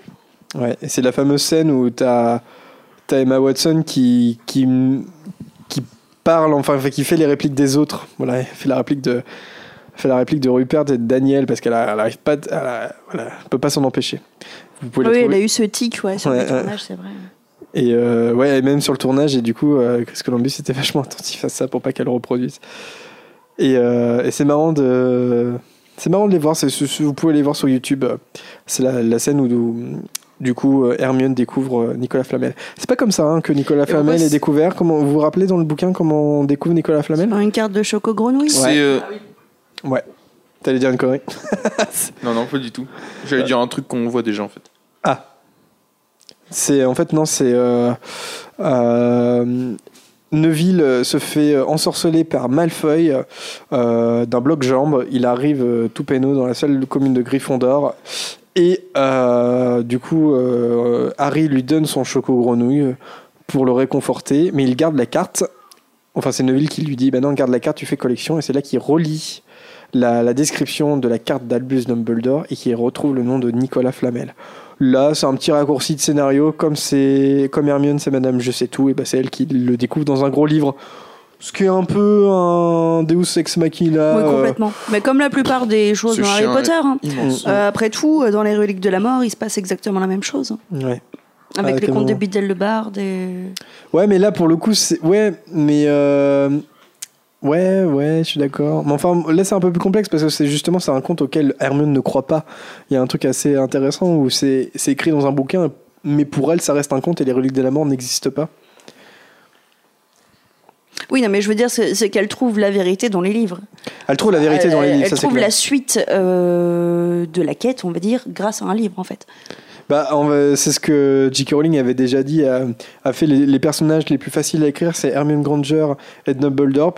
Ouais. Et c'est la fameuse scène où t'as as Emma Watson qui, qui, qui parle, enfin qui fait les répliques des autres. Voilà, elle fait la réplique de, fait la réplique de Rupert et de Daniel parce qu'elle a- elle arrive pas, elle, a- voilà, elle peut pas s'en empêcher. Vous pouvez la Oui, elle a eu ce tic ouais, sur Ouais, le tournage, c'est vrai. Et euh, ouais, et même sur le tournage, et du coup, euh, Chris Columbus était vachement attentif à ça pour pas qu'elle le reproduise. Et, euh, et c'est marrant de, c'est marrant de les voir. vous pouvez les voir sur YouTube. C'est la, la scène où, où, du coup Hermione découvre Nicolas Flamel. C'est pas comme ça hein, que Nicolas Flamel est découvert. Comment vous vous rappelez dans le bouquin comment on découvre Nicolas Flamel? Une carte de choco grenouille. C'est. euh, Ouais. T'allais dire une connerie? Non, non, pas du tout. J'allais dire un truc qu'on voit déjà en fait. Ah. En fait non, c'est euh, euh, Neville se fait ensorceler par euh, d'un bloc-jambe. Il arrive euh, tout penaud dans la salle commune de Gryffondor et du coup Harry lui donne son choco grenouille pour le réconforter, mais il garde la carte. Enfin, c'est Neville qui lui dit "Ben non, garde la carte, tu fais collection." Et c'est là qu'il relie la, la description de la carte d'Albus Dumbledore et qu'il retrouve le nom de Nicolas Flamel. Là, c'est un petit raccourci de scénario, comme c'est comme Hermione, c'est Madame Je sais tout, et ben c'est elle qui le découvre dans un gros livre. Ce qui est un peu un Deus ex machina. Oui, euh, complètement. Mais comme la plupart des choses Ce dans Harry Potter. hein. Euh, après tout, euh, dans les reliques de la mort, il se passe exactement la même chose. hein. ouais. Avec Ah, les contes de. Biddle le Bard et... ouais, mais là pour le coup, c'est ouais, mais euh, ouais, ouais, je suis d'accord. Mais enfin, là c'est un peu plus complexe parce que c'est justement c'est un conte auquel Hermione ne croit pas. Il y a un truc assez intéressant où c'est c'est écrit dans un bouquin, mais pour elle ça reste un conte et les reliques de la mort n'existent pas. Oui, non, mais je veux dire, c'est qu'elle trouve la vérité dans les livres. Elle trouve la vérité Elle- dans les elle- livres, Elle ça c'est trouve clair. la suite euh, de la quête, on va dire, grâce à un livre, en fait. Bah, c'est ce que J.K. Rowling avait déjà dit, a, a fait les, les personnages les plus faciles à écrire, c'est Hermione Granger et Dumbledore,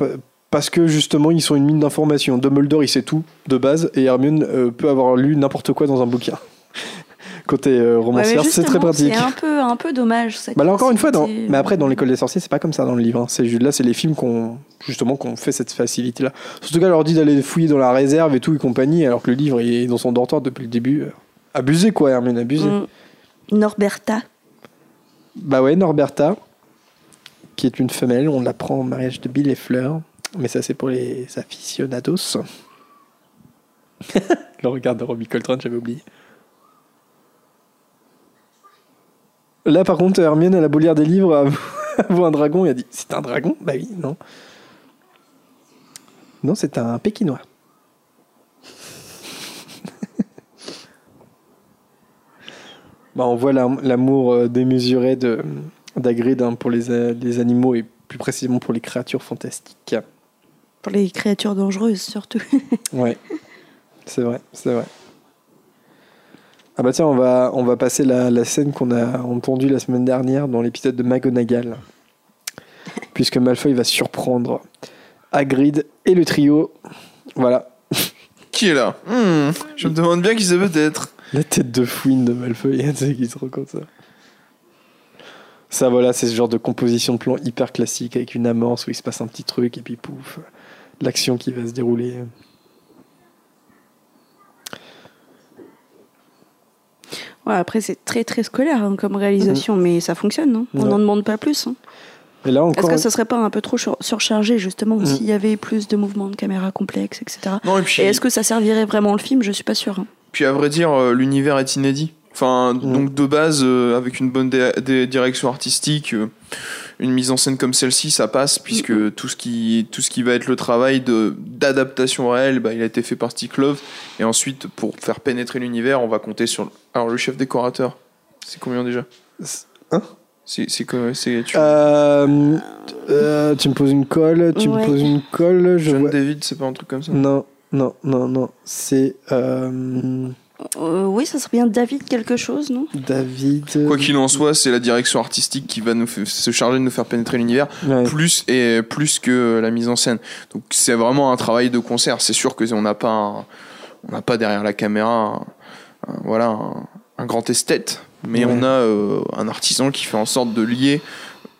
parce que justement ils sont une mine d'informations. Dumbledore il sait tout de base, et Hermione euh, peut avoir lu n'importe quoi dans un bouquin. Côté euh, Ouais, romancière, c'est très pratique. C'est un peu, un peu dommage. cette Bah là encore une fois, dans... mais après dans l'école des sorciers, c'est pas comme ça dans le livre. hein. C'est là, c'est les films qu'on justement qu'on fait cette facilité là. Surtout qu'elle leur dit d'aller fouiller dans la réserve et tout et compagnie, alors que le livre il est dans son dortoir depuis le début. Euh, Abusé quoi, Hermione, abusé. Mm. Norberta. Bah ouais, Norberta, qui est une femelle, on l'apprend au mariage de Bill et Fleur, mais ça c'est pour les aficionados. Le regard de Robbie Coltrane, j'avais oublié. Là par contre, Hermione, elle a beau lire des livres, elle voit un dragon, et elle dit C'est un dragon? Bah oui, non. Non, c'est un pékinois. Bah, on voit l'am- l'amour euh, démesuré de d'Hagrid hein, pour les animaux et plus précisément pour les créatures fantastiques. Pour les créatures dangereuses, surtout. Ouais, c'est vrai, c'est vrai. Ah bah tiens, on va, on va passer la, la scène qu'on a entendue la semaine dernière dans l'épisode de McGonagall. Puisque Malfoy va surprendre Hagrid et le trio. Voilà, Qui est là? Hmm, Je me demande bien qui ça peut être. la tête de fouine de Malfoy, tu sais qui se raconte ça? Ça voilà, c'est ce genre de composition de plan hyper classique avec une amorce où il se passe un petit truc et puis pouf, l'action qui va se dérouler. Ouais, après, c'est très très scolaire hein, comme réalisation, mais ça fonctionne. hein. On n'en demande pas plus. hein. Et là Est-ce que ce serait pas un peu trop sur- surchargé justement Mm. s'il y avait plus de mouvements de caméra complexes, etc. Non, et puis, Et est-ce que ça servirait vraiment le film? Je suis pas sûre. hein. puis à vrai dire, euh, l'univers est inédit. Enfin, Mm. donc de base, euh, avec une bonne direction artistique, euh, une mise en scène comme celle-ci, ça passe, puisque tout, ce qui, tout ce qui va être le travail de- d'adaptation réelle, bah, il a été fait par Stick Love. Et ensuite, pour faire pénétrer l'univers, on va compter sur. Alors, le chef décorateur, c'est combien déjà? Hein? C'est tu- Euh, euh, tu me poses une colle, tu Ouais. me poses une colle. Je John vois- David, c'est pas un truc comme ça? Non, non, non, non. C'est euh, Euh, oui, ça serait bien David quelque chose, non? David. Quoi qu'il en soit, c'est la direction artistique qui va nous se charger de nous faire pénétrer l'univers. Ouais. plus et plus que la mise en scène. Donc c'est vraiment un travail de concert. C'est sûr que on n'a pas un- on n'a pas derrière la caméra un, un- voilà un, un grand esthète, mais Ouais. on a euh, un artisan qui fait en sorte de lier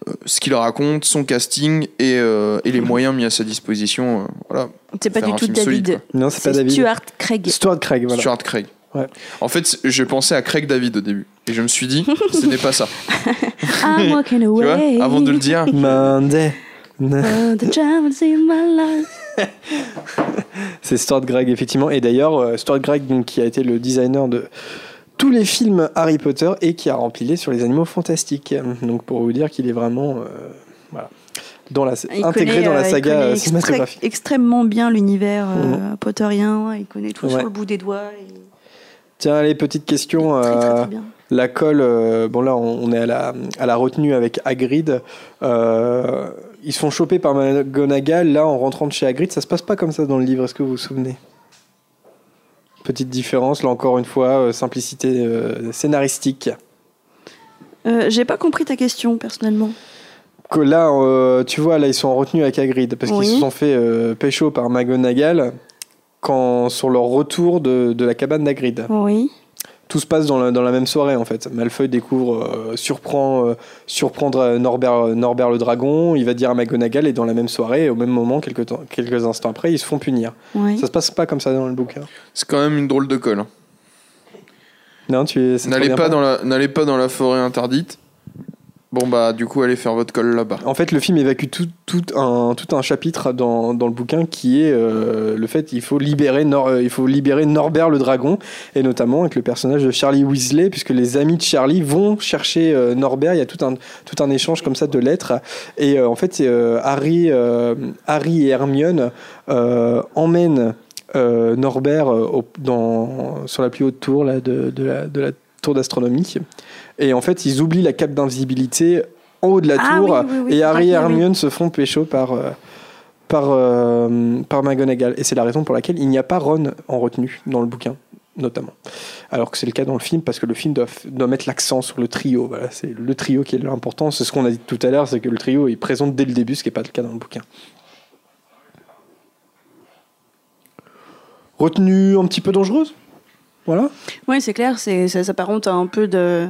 euh, ce qu'il raconte, son casting et, euh, et les moyens mis à sa disposition. euh, voilà, C'est pas du tout David. solide, Non, c'est pas C'est David. Stuart Craig. Stuart Craig, voilà. Stuart Craig. Ouais. En fait, j'ai pensé à Craig David au début et je me suis dit, ce n'est pas ça. I'm walking Tu vois, away. avant de le dire, Monday. Oh, the troubles in my life. C'est Stuart Craig, effectivement. Et d'ailleurs, euh, Stuart Craig, donc, qui a été le designer de tous les films Harry Potter et qui a rempilé sur les animaux fantastiques. Donc, pour vous dire qu'il est vraiment euh, voilà, dans la, Il intégré connaît, dans la euh, il saga connaît euh, extré- cinématographique. extrêmement bien l'univers euh, potterien. Il connaît tout Ouais. sur le bout des doigts. et- Tiens, allez, petite question. Très, très, euh, très bien. La colle, euh, bon là on est à la, à la retenue avec Hagrid. Euh, ils se font choper par McGonagall. Là en rentrant de chez Hagrid, ça se passe pas comme ça dans le livre. Est-ce que vous vous souvenez? Petite différence, là encore une fois, simplicité scénaristique. Euh, J'ai pas compris ta question personnellement. Que là, euh, tu vois, là ils sont en retenue avec Hagrid parce Oui. qu'ils se sont fait euh, pécho par McGonagall quand sur leur retour de, de la cabane d'Hagrid. Oui. tout se passe dans la, dans la même soirée en fait. Malfoy découvre, euh, surprend, euh, surprendre euh, Norbert, Norbert le dragon, il va dire à McGonagall et dans la même soirée, au même moment, quelques, temps, quelques instants après, ils se font punir. oui. Ça se passe pas comme ça dans le bouquin. c'est quand même une drôle de colle. hein. Non, tu N'allez pas, dans la, n'allez pas dans la forêt interdite. Bon bah du coup allez faire votre colle là-bas. En fait, le film évacue tout, un, chapitre dans, le bouquin qui est euh, le fait qu'il faut libérer Nor- euh, il faut libérer Norbert le dragon et notamment avec le personnage de Charlie Weasley puisque les amis de Charlie vont chercher euh, Norbert. Il y a tout un tout un échange comme ça de lettres et en fait Harry Harry et Hermione emmènent Norbert dans, sur la plus haute tour là, de, de la tour d'astronomie et en fait ils oublient la cape d'invisibilité en haut de la Ah tour oui, oui, oui, et Harry et. Hermione se font pécho par, euh, par, euh, par McGonagall. Et c'est la raison pour laquelle il n'y a pas Ron en retenue dans le bouquin, notamment. Alors que c'est le cas dans le film, parce que le film doit, doit mettre l'accent sur le trio. Voilà, c'est le trio qui est l'important. C'est ce qu'on a dit tout à l'heure, c'est que le trio est présent dès le début, ce qui n'est pas le cas dans le bouquin. Retenue un petit peu dangereuse? Voilà. Oui, c'est clair, c'est, ça s'apparente à un peu de.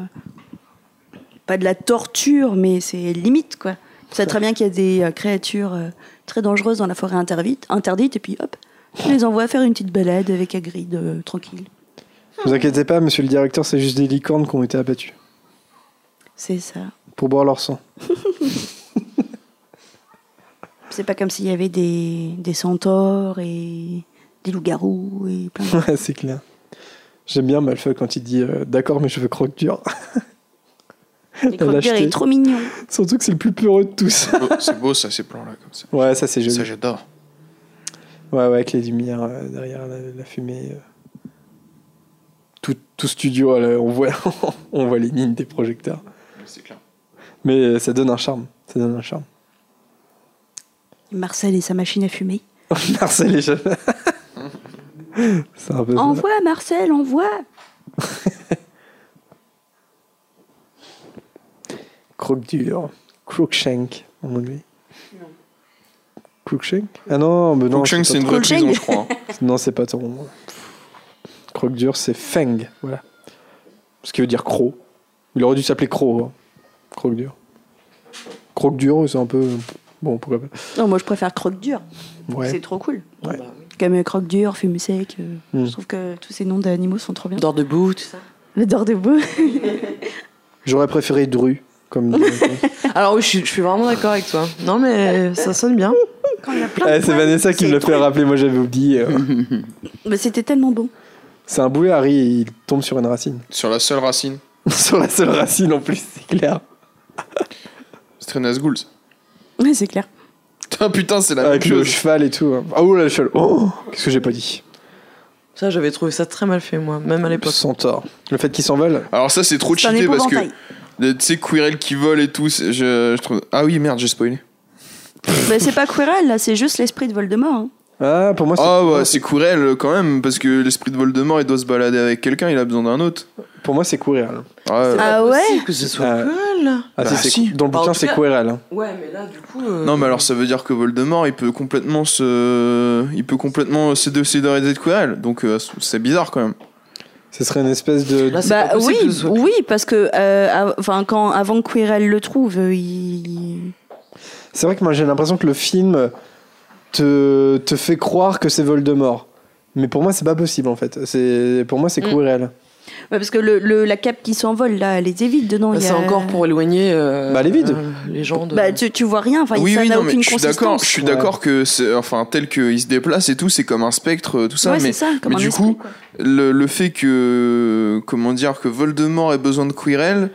Pas de la torture, mais c'est limite, quoi. Tu sais très bien qu'il y a des euh, créatures euh, très dangereuses dans la forêt interdite, interdite et puis hop, tu les envoies faire une petite balade avec Hagrid, euh, tranquille. Ne vous inquiétez pas, monsieur le directeur, c'est juste des licornes qui ont été abattues C'est ça. pour boire leur sang. C'est pas comme s'il y avait des, des centaures et des loups-garous et plein de... Ouais, c'est clair. J'aime bien Malfoy quand il dit euh, D'accord, mais je veux croque dur. Les croque est trop mignon. Surtout que c'est le plus peureux de tous. C'est beau, ça ces plans là comme ça. ouais, ça c'est joli. Ça j'adore. Ouais, ouais, avec les lumières euh, derrière la, la fumée. euh. Tout, tout studio, là, on, voit, on voit les lignes des projecteurs. C'est clair. Mais euh, ça donne un charme. Ça donne un charme. Marcel et sa machine à fumer. Marcel et jeune. c'est un peu ça. Envoie, Marcel, envoie Croque dur. Crookshank en anglais. Crookshank Ah non, mais non. Crookshank, c'est une vraie Crookshank. prison, je crois. hein. Non, c'est pas ton. Croque dur, c'est Feng. Voilà. Ce qui veut dire croc. Il aurait dû s'appeler croc. hein. Croque dur. Croque dur, c'est un peu. Bon, pourquoi pas. Non, moi je préfère croque dur. Ouais. C'est trop cool. Ouais. Bah. Comme euh, croque dur, fume sec. euh, Hmm. Je trouve que tous ces noms d'animaux sont trop bien. Dors debout, tout ça. Le dors debout. J'aurais préféré Dru. Comme Alors oui, je suis, je suis vraiment d'accord avec toi. Non, mais ça sonne bien. Quand il y a plein de Ah, c'est Vanessa qui me c'est le fait trop- rappeler, moi j'avais oublié. euh. Mais c'était tellement bon. c'est un boulet, Harry, et il tombe sur une racine. Sur la seule racine. sur la seule racine en plus, c'est clair. C'est très Nazgûl. ça. Ouais, c'est clair. Ah putain, c'est la Avec même le chose. cheval et tout. hein. Ah, oh là, le cheval. Oh, qu'est-ce que j'ai pas dit Ça, j'avais trouvé ça très mal fait, moi, même à l'époque. Centaure. Le fait qu'il s'envole. Alors ça, c'est trop C'est un cheaté parce que épouvantail. Tu sais Quirrell qui vole et tout. c'est- Je, je trouve. Ah oui, merde, j'ai spoilé. Mais c'est pas Quirrell, là, c'est juste l'esprit de Voldemort. hein. Ah, pour moi, c'est. Ah bah c'est Quirrell quand même parce que l'esprit de Voldemort il doit se balader avec quelqu'un, il a besoin d'un autre. Pour moi, c'est Quirrell. Ouais. Ah ouais possible que ce soit Ah. Quirrell. Ah, Bah, si, c'est- si. Dans le Bah, bouquin, c'est Quirrell. hein. Ouais, mais là, du coup. euh, Non mais alors ça veut dire que Voldemort il peut complètement se, il peut complètement se désolidariser de Quirrell, donc euh, c'est bizarre quand même. Ce serait une espèce de. Là, Bah oui, que oui, parce que euh, enfin quand avant que Quirrell le trouve, euh, il C'est vrai que moi, j'ai l'impression que le film te, te fait croire que c'est Voldemort. Mais pour moi, c'est pas possible en fait. C'est Pour moi, c'est Mm. Ouais, parce que le, le- la cape qui s'envole là, elle est vide dedans. Bah, c'est a- encore pour éloigner euh, Bah, elle est vide. euh, les gens de. Bah tu, tu vois rien, enfin oui ça oui n'a non mais aucune je suis d'accord, consistance. je suis d'accord que c'est, enfin tel qu'il se déplace et tout, c'est comme un spectre euh, tout ça, ouais, mais c'est ça, comme mais un du esprit, coup, le, le fait que comment dire que Voldemort ait besoin de Quirrell,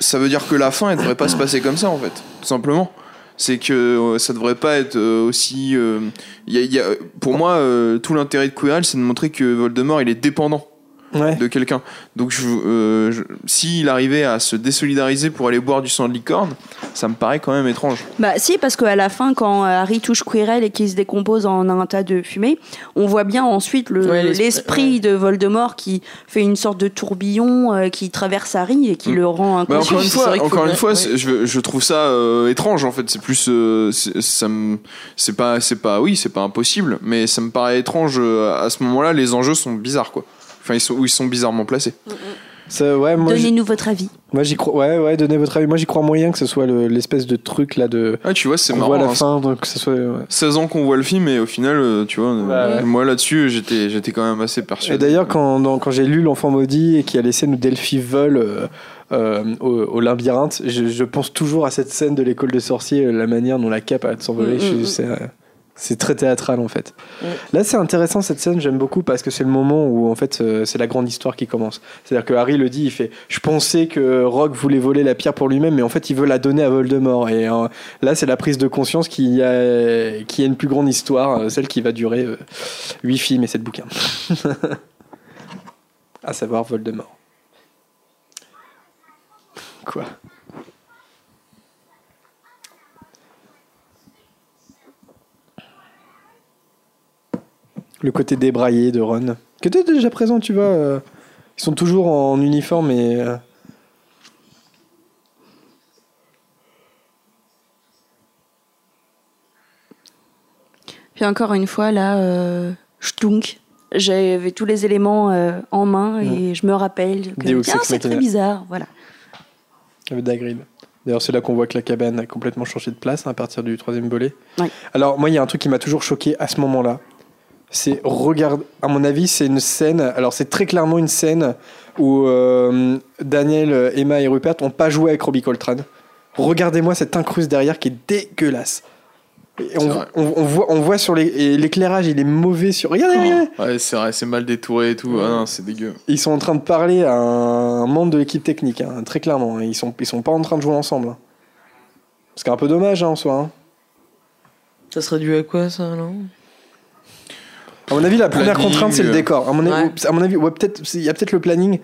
ça veut dire que la fin elle devrait pas se passer comme ça en fait, tout simplement. C'est que ça devrait pas être aussi. euh, il y a- il y a- pour moi, euh, tout l'intérêt de Quirrell, c'est de montrer que Voldemort il est dépendant Ouais. de quelqu'un. Donc, je, euh, je- s'il arrivait à se désolidariser pour aller boire du sang de licorne, ça me paraît quand même étrange. Bah si, parce qu'à la fin, quand euh, Harry touche Quirrell et qu'il se décompose en un tas de fumée, on voit bien ensuite le- Ouais, l'esprit- l'esprit de Voldemort qui fait une sorte de tourbillon euh, qui traverse Harry et qui Mm. le rend Bah, inconscient. encore une fois, encore une fois, je, je trouve ça euh, étrange en fait. C'est plus, euh, c'est- ça me, c'est pas, c'est pas, oui, c'est pas impossible, mais ça me paraît étrange. euh, à ce moment-là, les enjeux sont bizarres quoi. Enfin, ils sont, ou ils sont bizarrement placés. Ouais, moi, j'y- Donnez-nous votre avis. moi, j'y crois. Ouais, ouais, donnez votre avis. Moi, j'y crois moyen que ce soit le- l'espèce de truc là de. Ah, tu vois, c'est marrant. voit à la hein. fin, donc que ce soit. ouais. 16 ans qu'on voit le film et au final, euh, tu vois, euh, Ouais. moi là-dessus, j'étais, j'étais quand même assez persuadé. Et d'ailleurs, quand, dans- quand j'ai lu L'Enfant Maudit et qu'il y a les scènes où Delphi vole euh, euh, au, au labyrinthe, je, je pense toujours à cette scène de l'école de sorciers, la manière dont la cape a de s'envoler. Mm, Je- mm, mm. C'est, très théâtral en fait. Mm. Là, c'est intéressant cette scène, j'aime beaucoup parce que c'est le moment où en fait euh, c'est la grande histoire qui commence. C'est-à-dire que Harry le dit, il fait Je pensais que Rogue voulait voler la pierre pour lui-même, mais en fait il veut la donner à Voldemort. Et euh, là, c'est la prise de conscience qu'il y a, qu'il y a une plus grande histoire, euh, celle qui va durer euh, 8 films et 7 bouquins. à savoir Voldemort. Quoi? Le côté débraillé de Ron. Que tu déjà présent, tu vois. euh, ils sont toujours en uniforme et. euh, Puis encore une fois, là, euh, Stunk. J'avais tous les éléments euh, en main et je me rappelle que Deus tiens, ex c'est très machina. bizarre. Voilà. avec Dagrid. D'ailleurs, c'est là qu'on voit que la cabane a complètement changé de place hein, à partir du troisième volet. Alors, moi, il y a un truc qui m'a toujours choqué à ce moment-là. C'est, regarde, à mon avis, c'est une scène. Alors, c'est très clairement une scène où euh, Daniel, Emma et Rupert n'ont pas joué avec Robbie Coltrane. Regardez-moi cette incruste derrière qui est dégueulasse. Et C'est on, vrai. on- on voit, on voit sur les, et l'éclairage, il est mauvais sur. Regardez, regardez. Ouais, c'est vrai, c'est mal détouré et tout. Ah non, c'est dégueu. Ils sont en train de parler à un membre de l'équipe technique, hein, très clairement. Ils sont, ils sont pas en train de jouer ensemble. hein. Ce qui est un peu dommage hein, en soi. hein. Ça serait dû à quoi, ça, non? À mon avis, la première Planning, contrainte, c'est le euh, décor. À mon avis, Ouais. à mon avis ouais, peut-être, il y a peut-être le planning.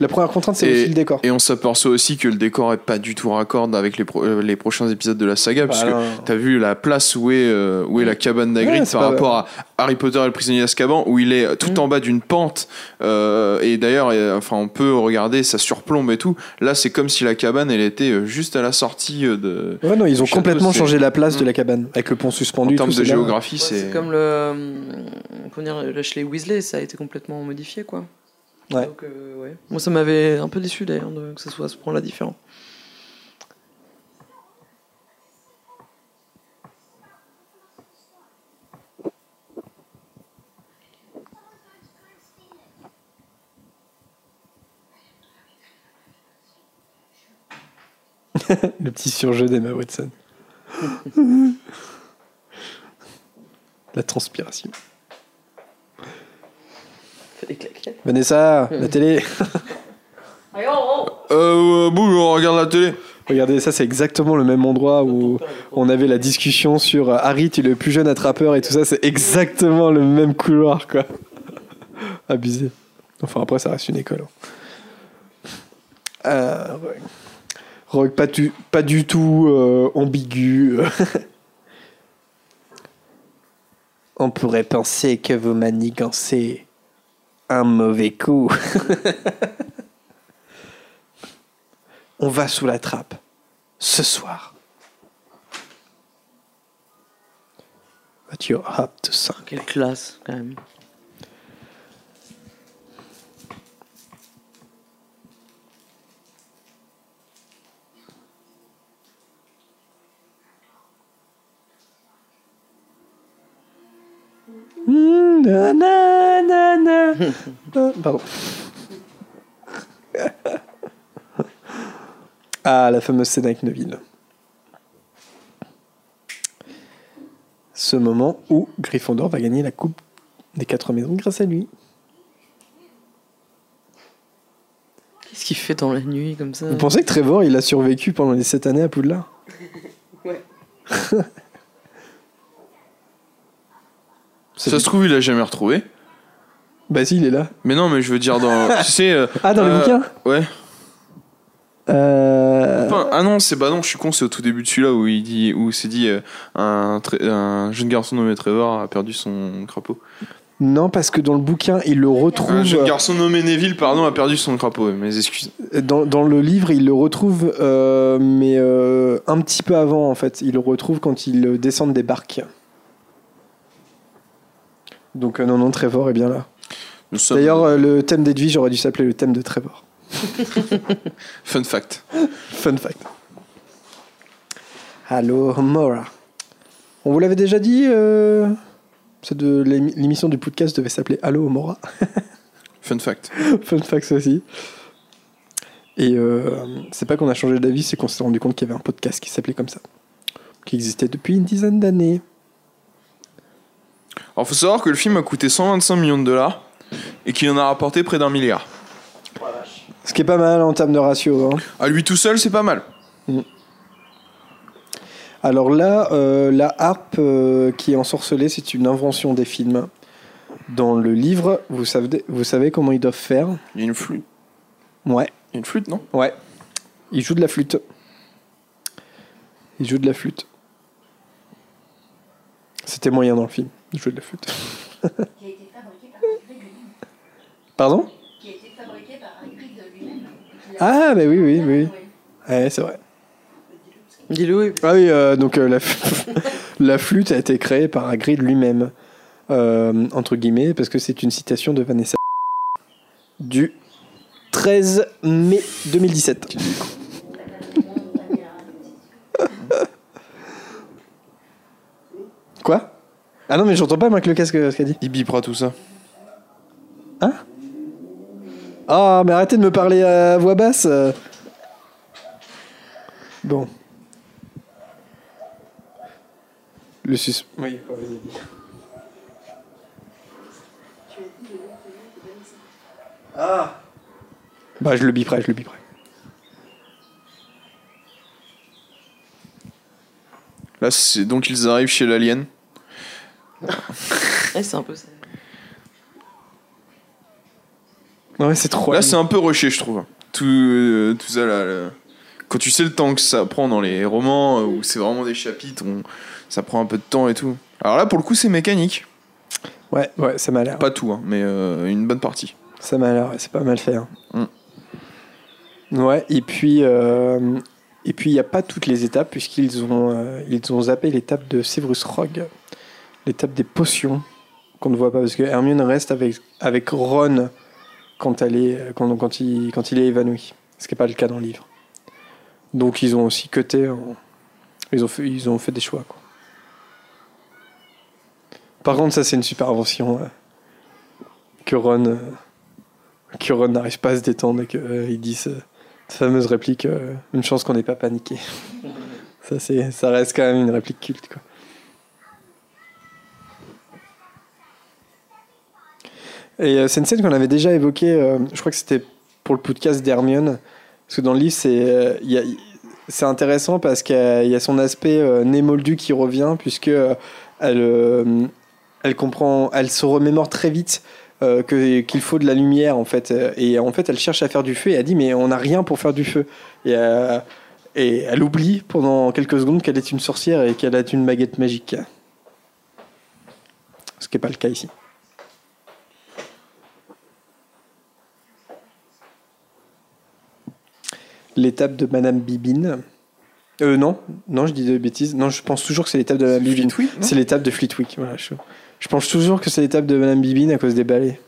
La première contrainte, c'est aussi le décor. Et on s'aperçoit aussi que le décor est pas du tout raccord avec les, pro- euh, les prochains épisodes de la saga, parce Bah, que t'as vu la place où est, euh, où est la cabane Ouais, c'est par rapport à Harry Potter et le prisonnier d'Azkaban, où il est tout Mm. en bas d'une pente, euh, et d'ailleurs, enfin, on peut regarder, ça surplombe et tout. Là, c'est comme si la cabane, elle était juste à la sortie de. Ouais, non, ils ont château, complètement changé la place de Mm. la cabane avec le pont En suspendu. termes tout, de géographie, Ouais, c'est. C'est comme le. Comment dire, Weasley, ça a été complètement modifié, quoi. Ouais. Donc, euh, ouais. Moi, ça m'avait un peu déçu, d'ailleurs, que ce soit à ce point-là différent. Le petit surjeu d'Emma Watson. La transpiration. Des claquettes. Vanessa, la télé. Euh, regarde la télé. Regardez, ça c'est exactement le même endroit où on avait la discussion sur euh, Harry, tu es le plus jeune attrapeur et tout ça. C'est exactement le même couloir, quoi. Abusé. Enfin, après, ça reste une école. hein. Euh, ouais. Rogue, pas, du, pas du tout euh, ambigu. On pourrait penser que vous manigancez un mauvais coup. On va sous la trappe. Ce soir. But you're up to something. Quelle classe, quand même. Pardon. ah, la fameuse scène avec Neville. Ce moment où Gryffondor va gagner la coupe des quatre maisons grâce à lui. Qu'est-ce qu'il fait dans la nuit comme ça? Vous pensez que Trevor, il a survécu pendant les sept années à Poudlard? Ouais. C'est- Ça se trouve, il a jamais retrouvé. Bah si, il est là. Mais non, mais je veux dire dans. tu sais. euh, Ah, dans le euh, bouquin Ouais. Euh... Enfin, ah non, c'est bah non, je suis con, c'est au tout début de celui-là où il dit, où c'est dit euh, un, tra- un jeune garçon nommé Trevor a perdu son crapaud. Non, parce que dans le bouquin, il le retrouve... Un jeune garçon nommé Neville, pardon, a perdu son crapaud. Mes excuses. Dans, dans le livre, il le retrouve, euh, mais euh, un petit peu avant, en fait. Il le retrouve quand ils descendent des barques. Donc, euh, non, non, Trevor est bien là. Sommes. D'ailleurs, euh, le thème d'Edwige aurait dû s'appeler le thème de Trevor. Fun fact. Fun fact. Allô, Mora. On vous l'avait déjà dit euh, de l'émi- L'émission du podcast devait s'appeler Allô, Mora. Fun fact. Fun fact aussi. Et euh, c'est pas qu'on a changé d'avis, c'est qu'on s'est rendu compte qu'il y avait un podcast qui s'appelait comme ça. Qui existait depuis une dizaine d'années. Alors, faut savoir que le film a coûté 125 millions de dollars et qu'il en a rapporté près d'un milliard. Ce qui est pas mal en termes de ratio. hein. À lui tout seul, c'est pas mal. Alors là, euh, la harpe euh, qui est ensorcelée, c'est une invention des films. Dans le livre, vous savez, vous savez comment ils doivent faire? Il y a une flûte. Ouais, Il y a une flûte, non? Ouais. Ils jouent de la flûte. Ils jouent de la flûte. C'était moyen dans le film, de jouer de la flûte. Qui a été fabriqué par Hagrid lui-même. Pardon? Qui a été fabriqué par lui-même. Ah, bah oui, oui, oui. Ouais, c'est vrai. Dis-le, oui. Ah oui, euh, donc euh, la, la flûte a été créée par Hagrid lui-même, euh, entre guillemets, parce que c'est une citation de Vanessa du 13 mai 2017. Quoi? Ah non, mais j'entends pas, moi, que le casque, ce qu'elle dit. Il bipera tout ça. Ah, mais arrêtez de me parler à voix basse. euh. Bon. Le sus. Oui, vas-y. Ah Bah, je le biperai, je le biperai. Là, c'est donc ils arrivent chez l'alien. Ouais, c'est un peu ça. Ouais, c'est trop. Là, c'est un peu rushé, je trouve. Tout, euh, tout ça, là, là. Quand tu sais le temps que ça prend dans les romans, euh, où c'est vraiment des chapitres, on- ça prend un peu de temps et tout. Alors là, pour le coup, c'est mécanique. Ouais, ouais, ça m'a l'air. Pas tout, hein, mais euh, une bonne partie. Ça m'a l'air, c'est pas mal fait. hein. Mm. Ouais, et puis euh, et puis il n'y a pas toutes les étapes puisqu'ils ont euh, ils ont zappé l'étape de Severus Rogue, l'étape des potions qu'on ne voit pas parce que Hermione reste avec Ron quand il est évanoui, ce qui n'est pas le cas dans le livre. Donc ils ont aussi cuté, ils ont ils ont fait des choix quoi. Par contre, ça c'est une super invention. euh, que Ron, euh, que Ron n'arrive pas à se détendre et disent euh, fameuse réplique, euh, une chance qu'on n'ait pas paniqué. ça, c'est, ça reste quand même une réplique culte. Euh, c'est une scène qu'on avait déjà évoquée, euh, je crois que c'était pour le podcast d'Hermione, parce que dans le livre, c'est, euh, c'est intéressant parce qu'il y a, son aspect euh, né moldu qui revient, puisque elle, elle comprend, elle se remémore très vite qu'il faut de la lumière en fait. Et en fait elle cherche à faire du feu et elle dit mais on n'a rien pour faire du feu. Et, et elle oublie pendant quelques secondes qu'elle est une sorcière et qu'elle a une baguette magique. Ce qui n'est pas le cas ici l'étape de Madame Bibine. Euh non non je dis de bêtises. Non je pense toujours que c'est l'étape de Madame Bibine. C'est l'étape de Fleetwick voilà, je, je pense toujours que c'est l'étape de Madame Bibine à cause des balais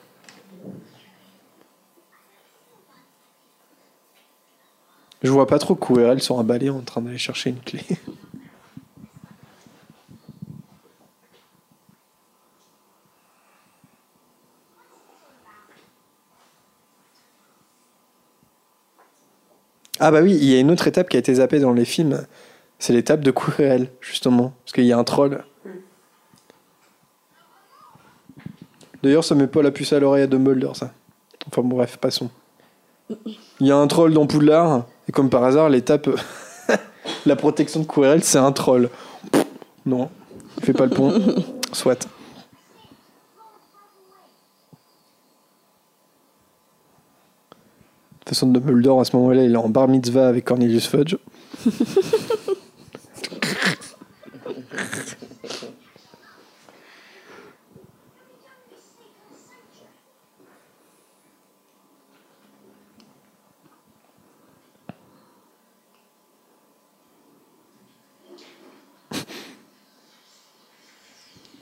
Je vois pas trop Quirrell sur un balai en train d'aller chercher une clé. Ah bah oui, il y a une autre étape qui a été zappée dans les films. C'est l'étape de Quirrell, justement. Parce qu'il y a un troll. D'ailleurs, ça met pas la puce à l'oreille à Dumbledore, ça. Enfin bon, bref, passons. Il y a un troll dans Poudlard, et comme par hasard, l'étape. la protection de Quirrell, c'est un troll. Non, il fait pas le pont. Soit. De toute façon, Dumbledore, à ce moment-là, il est en bar mitzvah avec Cornelius Fudge.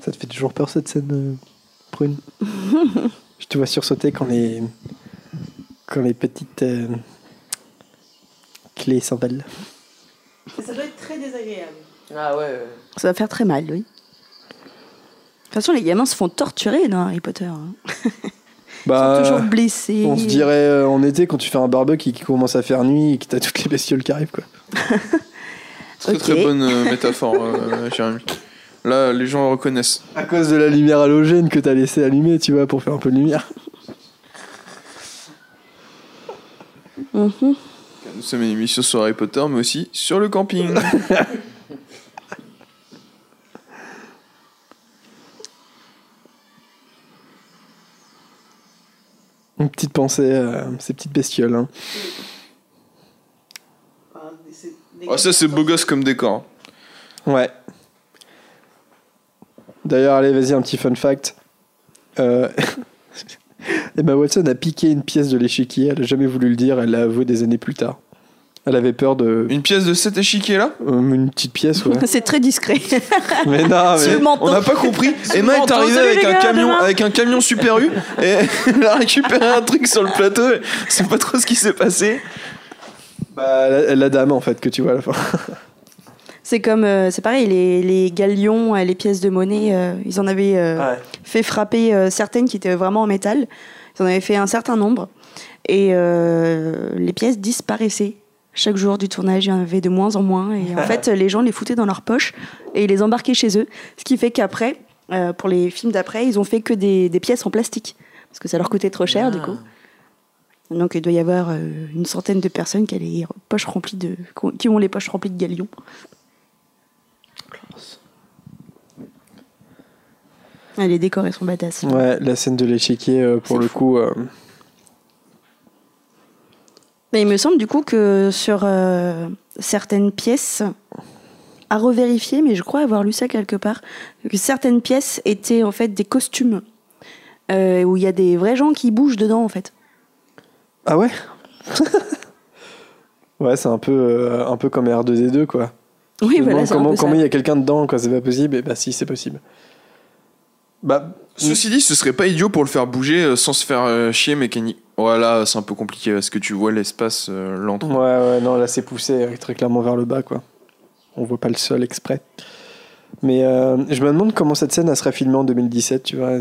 Ça te fait toujours peur cette scène, euh, Prune? Je te vois sursauter quand les, quand les petites euh, clés s'emballent. Ça doit être très désagréable. Ah ouais. Ça va faire très mal, oui. De toute façon, les gamins se font torturer dans Harry Potter. hein. Ils sont toujours blessés. Bah, on se dirait euh, en été quand tu fais un barbecue et qu'il commence à faire nuit et que t'as toutes les bestioles qui arrivent quoi. Très Ok. très bonne euh, métaphore, euh, Jérémy. Là, les gens reconnaissent. À cause de la lumière halogène que t'as laissé allumer, tu vois, pour faire un peu de lumière. Mhm. Nous sommes une émission sur Harry Potter, mais aussi sur le camping. Une petite pensée à ces petites bestioles. hein. Ah, ça, c'est beau gosse comme décor. Ouais. D'ailleurs, allez, vas-y, un petit fun fact. Euh, Emma Watson a piqué une pièce de l'échiquier, elle a jamais voulu le dire, elle l'a avoué des années plus tard. Elle avait peur de. Une pièce de cet échiquier-là Euh, Une petite pièce, ouais. C'est très discret. mais non, mais. On n'a pas compris. Emma est arrivée avec un gars, camion, demain. avec un camion Super U et elle a récupéré un truc sur le plateau. et C'est pas trop ce qui s'est passé. Bah, la, la dame, en fait, que tu vois à la fin. C'est comme, euh, c'est pareil, les, les galions, euh, les pièces de monnaie, euh, ils en avaient euh, fait frapper certaines qui étaient vraiment en métal. Ils en avaient fait un certain nombre. Et les pièces disparaissaient. Chaque jour du tournage, il y en avait de moins en moins. Et en fait, les gens les foutaient dans leur poche et ils les embarquaient chez eux. Ce qui fait qu'après, pour les films d'après, ils ont fait que des, des pièces en plastique. Parce que ça leur coûtait trop cher, du coup. Donc il doit y avoir une centaine de personnes qui, les poches remplies de, qui ont les poches remplies de galions. Ah, les décors, ils sont badass. Ouais, la scène de l'échiquier, euh, pour le coup. euh, Mais il me semble du coup que sur euh, certaines pièces, à revérifier, mais je crois avoir lu ça quelque part, que certaines pièces étaient en fait des costumes, où il y a des vrais gens qui bougent dedans en fait. Ah ouais? Ouais, c'est un peu, un peu comme R2D2, quoi. Oui, voilà, comment, comment il y a quelqu'un dedans, quoi, c'est pas possible Et bah si, c'est possible. Bah, Ceci dit, ce serait pas idiot pour le faire bouger euh, sans se faire euh, chier mécanique. Voilà, c'est un peu compliqué parce que tu vois l'espace euh, l'entre. ouais, ouais, non, là c'est poussé très clairement vers le bas, quoi. On voit pas le sol exprès. Mais euh, je me demande comment cette scène elle serait filmée en 2017, tu vois.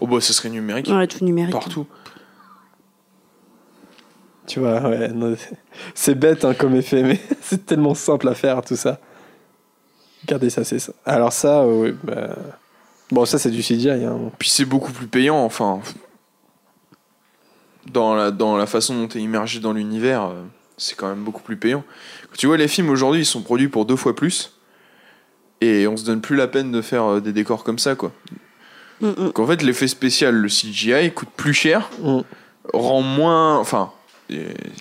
Oh bah, ce serait numérique Ouais, tout numérique. partout. Tu vois, ouais. non, c'est- bête hein, comme effet, mais c'est tellement simple à faire tout ça. Regardez ça, c'est ça. Alors ça, oui, bah... Bon, ça c'est du CGI. Hein. Puis c'est beaucoup plus payant, enfin. Dans la, dans la façon dont tu es immergé dans l'univers, euh, c'est quand même beaucoup plus payant. Tu vois, les films aujourd'hui, ils sont produits pour deux fois plus. Et on se donne plus la peine de faire euh, des décors comme ça, quoi. Mm, mm. Donc en fait, l'effet spécial, le CGI, coûte plus cher, Mm. rend moins. Enfin.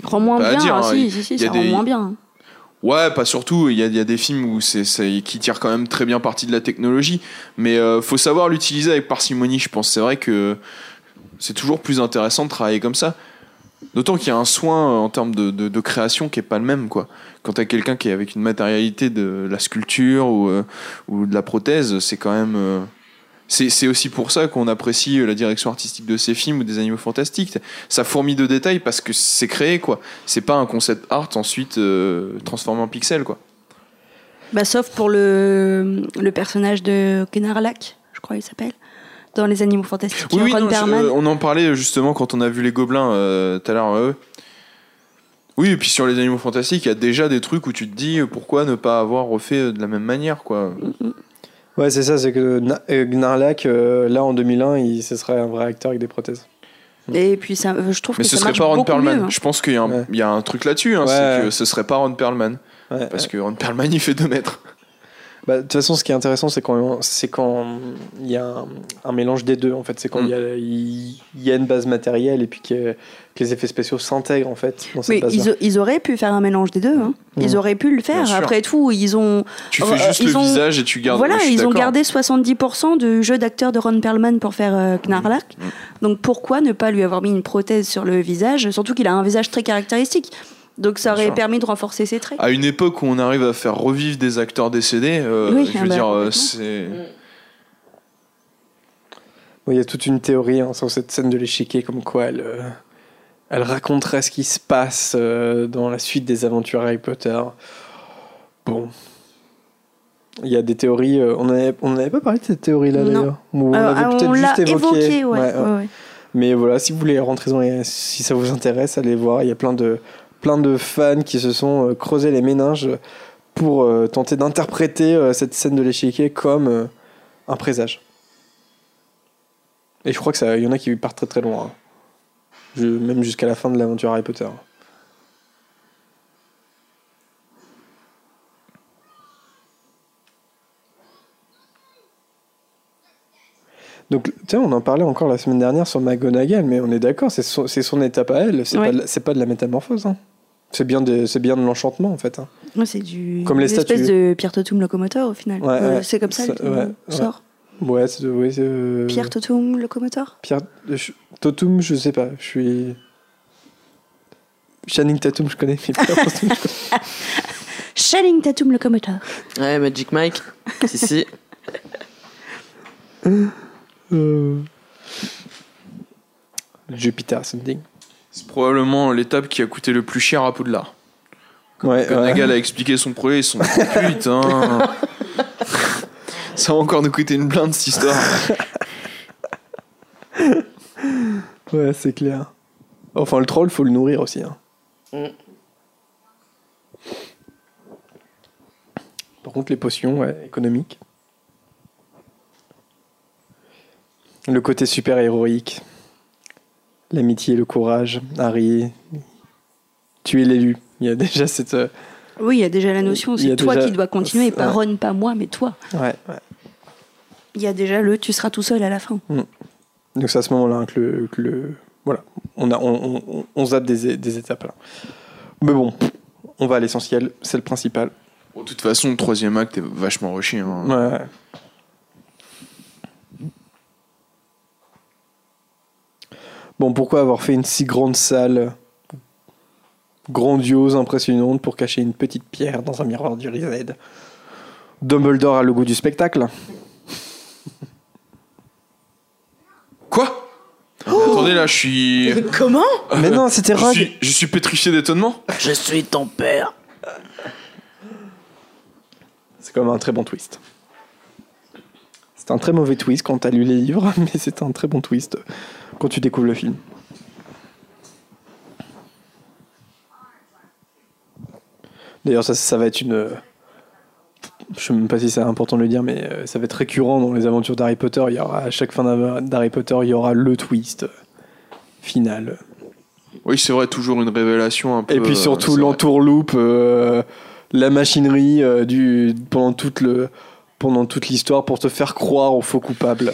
Rend moins pas à bien, dire, hein, si, si, si, ça rend moins bien. Ouais, pas surtout. Il y a, des films où c'est, qui tirent quand même très bien parti de la technologie, mais euh, faut savoir l'utiliser avec parcimonie. Je pense. C'est vrai que c'est toujours plus intéressant de travailler comme ça. D'autant qu'il y a un soin euh, en termes de, création qui est pas le même, quoi. Quand t'as quelqu'un qui est avec une matérialité de la sculpture ou, euh, ou de la prothèse, c'est quand même. C'est, aussi pour ça qu'on apprécie la direction artistique de ces films ou des animaux fantastiques. Ça fourmille de détails parce que c'est créé, quoi. C'est pas un concept art ensuite euh, transformé en pixels, quoi. Bah, sauf pour le, le personnage de Gnarlak, je crois il s'appelle, dans Les Animaux Fantastiques. Oui, oui, non, euh, on en parlait justement quand on a vu les gobelins euh, tout à l'heure. Oui, et puis sur les animaux fantastiques, il y a déjà des trucs où tu te dis pourquoi ne pas avoir refait de la même manière, quoi. Ouais, c'est ça, c'est que euh, Gnarlak, euh, là en 2001, il, ce serait un vrai acteur avec des prothèses. Et puis ça, je trouve Mais que ce ça serait pas Ron Perlman. mieux, hein. Je pense qu'il y, a un- Ouais. y a un truc là-dessus, hein, Ouais. c'est que ce serait pas Ron Perlman. Ouais, Parce ouais. que Ron Perlman, il fait 2 mètres. Bah, de toute façon, ce qui est intéressant, c'est quand c'est quand il y a un, un mélange des deux. En fait, c'est quand Mm. il y, a, y a une base matérielle et puis que, que les effets spéciaux s'intègrent en fait dans cette ils, ils auraient pu faire un mélange des deux. hein. Ils Mm. auraient pu le faire. Après tout, ils ont, Tu Euh, fais juste ils le ont- visage et tu gardes. voilà, ils ont gardé 70% du jeu d'acteur de Ron Perlman pour faire euh, Knarlak. Mm. Donc pourquoi ne pas lui avoir mis une prothèse sur le visage Surtout qu'il a un visage très caractéristique. Donc ça Bien aurait sûr. permis de renforcer ses traits. À une époque où on arrive à faire revivre des acteurs décédés, euh, Oui, je ah veux bah, dire, euh, c'est. Bon, il y a toute une théorie hein, sur cette scène de l'échiquier, comme quoi elle, euh, elle raconterait ce qui se passe euh, dans la suite des aventures Harry Potter. Bon. Il y a des théories. euh, on n'avait on pas parlé de cette théorie-là Non. d'ailleurs. On Alors, l'avait ah, peut-être juste évoqué. évoqué, ouais. Ouais, ouais. ouais, ouais. Mais voilà, si vous voulez rentrer dans les- si ça vous intéresse, allez voir. Il y a plein de, plein de fans qui se sont euh, creusés les méninges pour euh, tenter d'interpréter euh, cette scène de l'échiquier comme un présage. Et je crois que ça, y en a qui partent très très loin. hein. Même jusqu'à la fin de l'aventure Harry Potter. Donc, tu sais, on en parlait encore la semaine dernière sur McGonagall, mais on est d'accord, c'est son, son étape à elle, c'est Ouais. pas, de la- c'est pas de la métamorphose. hein. C'est bien, de- c'est bien de l'enchantement, en fait. hein. Ouais, c'est du Comme les une espèce statues. de Pierre Totum locomoteur au final. Ouais, Euh, ouais. C'est comme ça, Ça- le ouais, ouais. sort. Ouais, c'est ouais, c'est, euh, Pierre Totum locomoteur? Pierre. je- Totum, je sais pas, je suis. Channing Tatum, je connais, mais Pierre Totum, je connais. Channing Tatum locomoteur. Ouais, Magic Mike. si, si. Euh, Jupiter, something. C'est probablement l'étape qui a coûté le plus cher à Poudlard. Quand ouais. Nagal a expliqué son projet, ils sont putain. Ça va encore nous coûter une blinde cette histoire. Ouais, c'est clair. Enfin, le troll, faut le nourrir aussi. hein. Mm. Par contre, les potions, ouais, économiques. Le côté super héroïque. L'amitié, le courage. Harry. Tu es l'élu. Il y a déjà cette. euh, Oui, il y a déjà la notion, c'est toi déjà- qui dois continuer, pas Ouais. Ron, pas moi, mais toi. Ouais, ouais. Il y a déjà le tu seras tout seul à la fin. Donc c'est à ce moment-là que le, que le- voilà, on a, on, on, on zappe des, des étapes là. Mais bon, on va à l'essentiel, c'est le principal. Bon, de toute façon, le troisième acte est vachement rushé. hein. Ouais. Bon, pourquoi avoir fait une si grande salle grandiose, impressionnante pour cacher une petite pierre dans un miroir du Rized Dumbledore a le goût du spectacle. Quoi? Attendez, là, je suis. Comment? Mais non, c'était Je Rogue. suis, je suis pétrifié d'étonnement. Je suis ton père. C'est quand même un très bon twist. C'est un très mauvais twist quand t'as lu les livres, mais c'est un très bon twist quand tu découvres le film. D'ailleurs, ça, ça va être une. Je sais même pas si c'est important de le dire, mais euh, ça va être récurrent dans les aventures d'Harry Potter. Il y aura à chaque fin d'Harry Potter, il y aura le twist euh, final. Oui, c'est vrai, toujours une révélation un peu. Et puis euh, surtout vrai. l'entourloupe, euh, la machinerie euh, du pendant toute le pendant toute l'histoire pour te faire croire au faux coupable.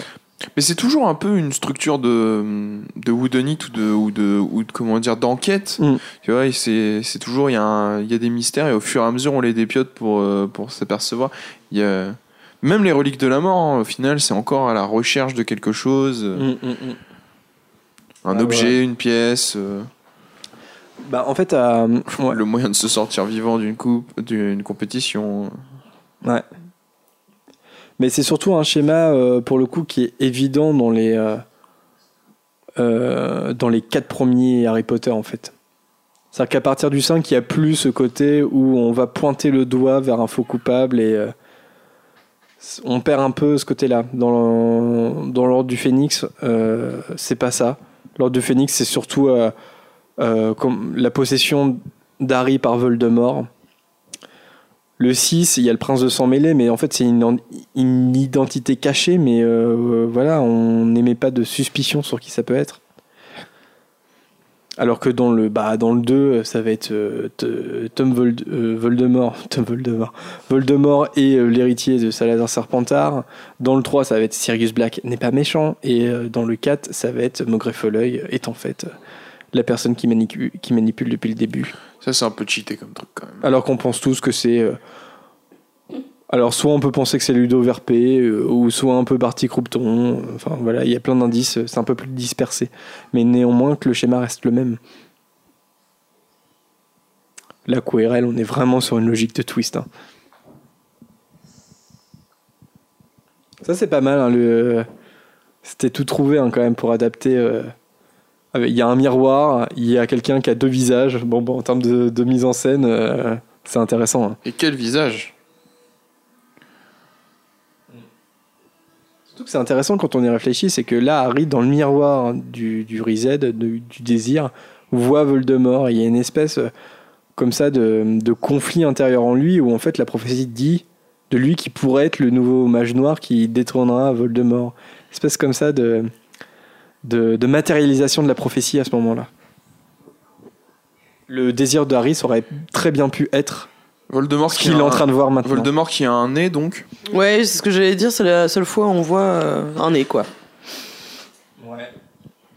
Mais c'est toujours un peu une structure de, de whodunit ou de, ou de, ou de comment dire, d'enquête. Mm. Tu vois, c'est, c'est toujours, il y, a un- il y a des mystères et au fur et à mesure, on les dépiote pour, euh, pour s'apercevoir. Il y a, même les reliques de la mort, hein, au final, c'est encore à la recherche de quelque chose. Mm. Un Ah, objet, ouais. une pièce, euh, Bah en fait, euh, ouais. le moyen de se sortir vivant d'une coupe, d'une compétition. Ouais. Mais c'est surtout un schéma, euh, pour le coup, qui est évident dans les, euh, euh, dans les quatre premiers Harry Potter, en fait. C'est-à-dire qu'à partir du 5, il n'y a plus ce côté où on va pointer le doigt vers un faux coupable et on perd un peu ce côté-là. Dans l'ordre du Phénix, c'est pas ça. L'ordre du Phénix, c'est surtout la possession d'Harry par Voldemort. Le 6, il y a le prince de sang mêlé, mais en fait, c'est une, identité cachée, mais euh, voilà, on n'émet pas de suspicion sur qui ça peut être. Alors que dans le, bah, dans le 2, ça va être euh, Tom Vold- euh, Voldemort, Tom Voldemort, Voldemort et euh, l'héritier de Salazar Serpentard. Dans le 3, ça va être Sirius Black n'est pas méchant. Et dans le 4, ça va être Maugret Folleuil est en fait la personne qui manipule, qui manipule depuis le début. Ça, c'est un peu cheaté comme truc quand même. Alors qu'on pense tous que c'est. euh, Alors, soit on peut penser que c'est Ludo Verpé, euh, ou soit un peu Barty Croupton. euh, Enfin, voilà, il y a plein d'indices, euh, c'est un peu plus dispersé. Mais néanmoins, que le schéma reste le même. La QRL, on est vraiment sur une logique de twist. hein. Ça, c'est pas mal. hein, le... C'était tout trouvé hein, quand même pour adapter. euh, Il y a un miroir, il y a quelqu'un qui a deux visages. Bon, bon en termes de, de mise en scène, euh, c'est intéressant. hein. Et quel visage? Surtout que c'est intéressant quand on y réfléchit, c'est que là, Harry, dans le miroir du, du Reset, du, du désir, voit Voldemort. Il y a une espèce euh, comme ça de, de conflit intérieur en lui où en fait la prophétie dit de lui qui pourrait être le nouveau mage noir qui détrônera Voldemort. Une espèce comme ça de, de, de matérialisation de la prophétie à ce moment-là. Le désir de aurait très bien pu être Voldemort qu'il a est en train de voir maintenant. Voldemort qui a un nez donc. Ouais, c'est ce que j'allais dire, c'est la seule fois où on voit euh, un nez, quoi.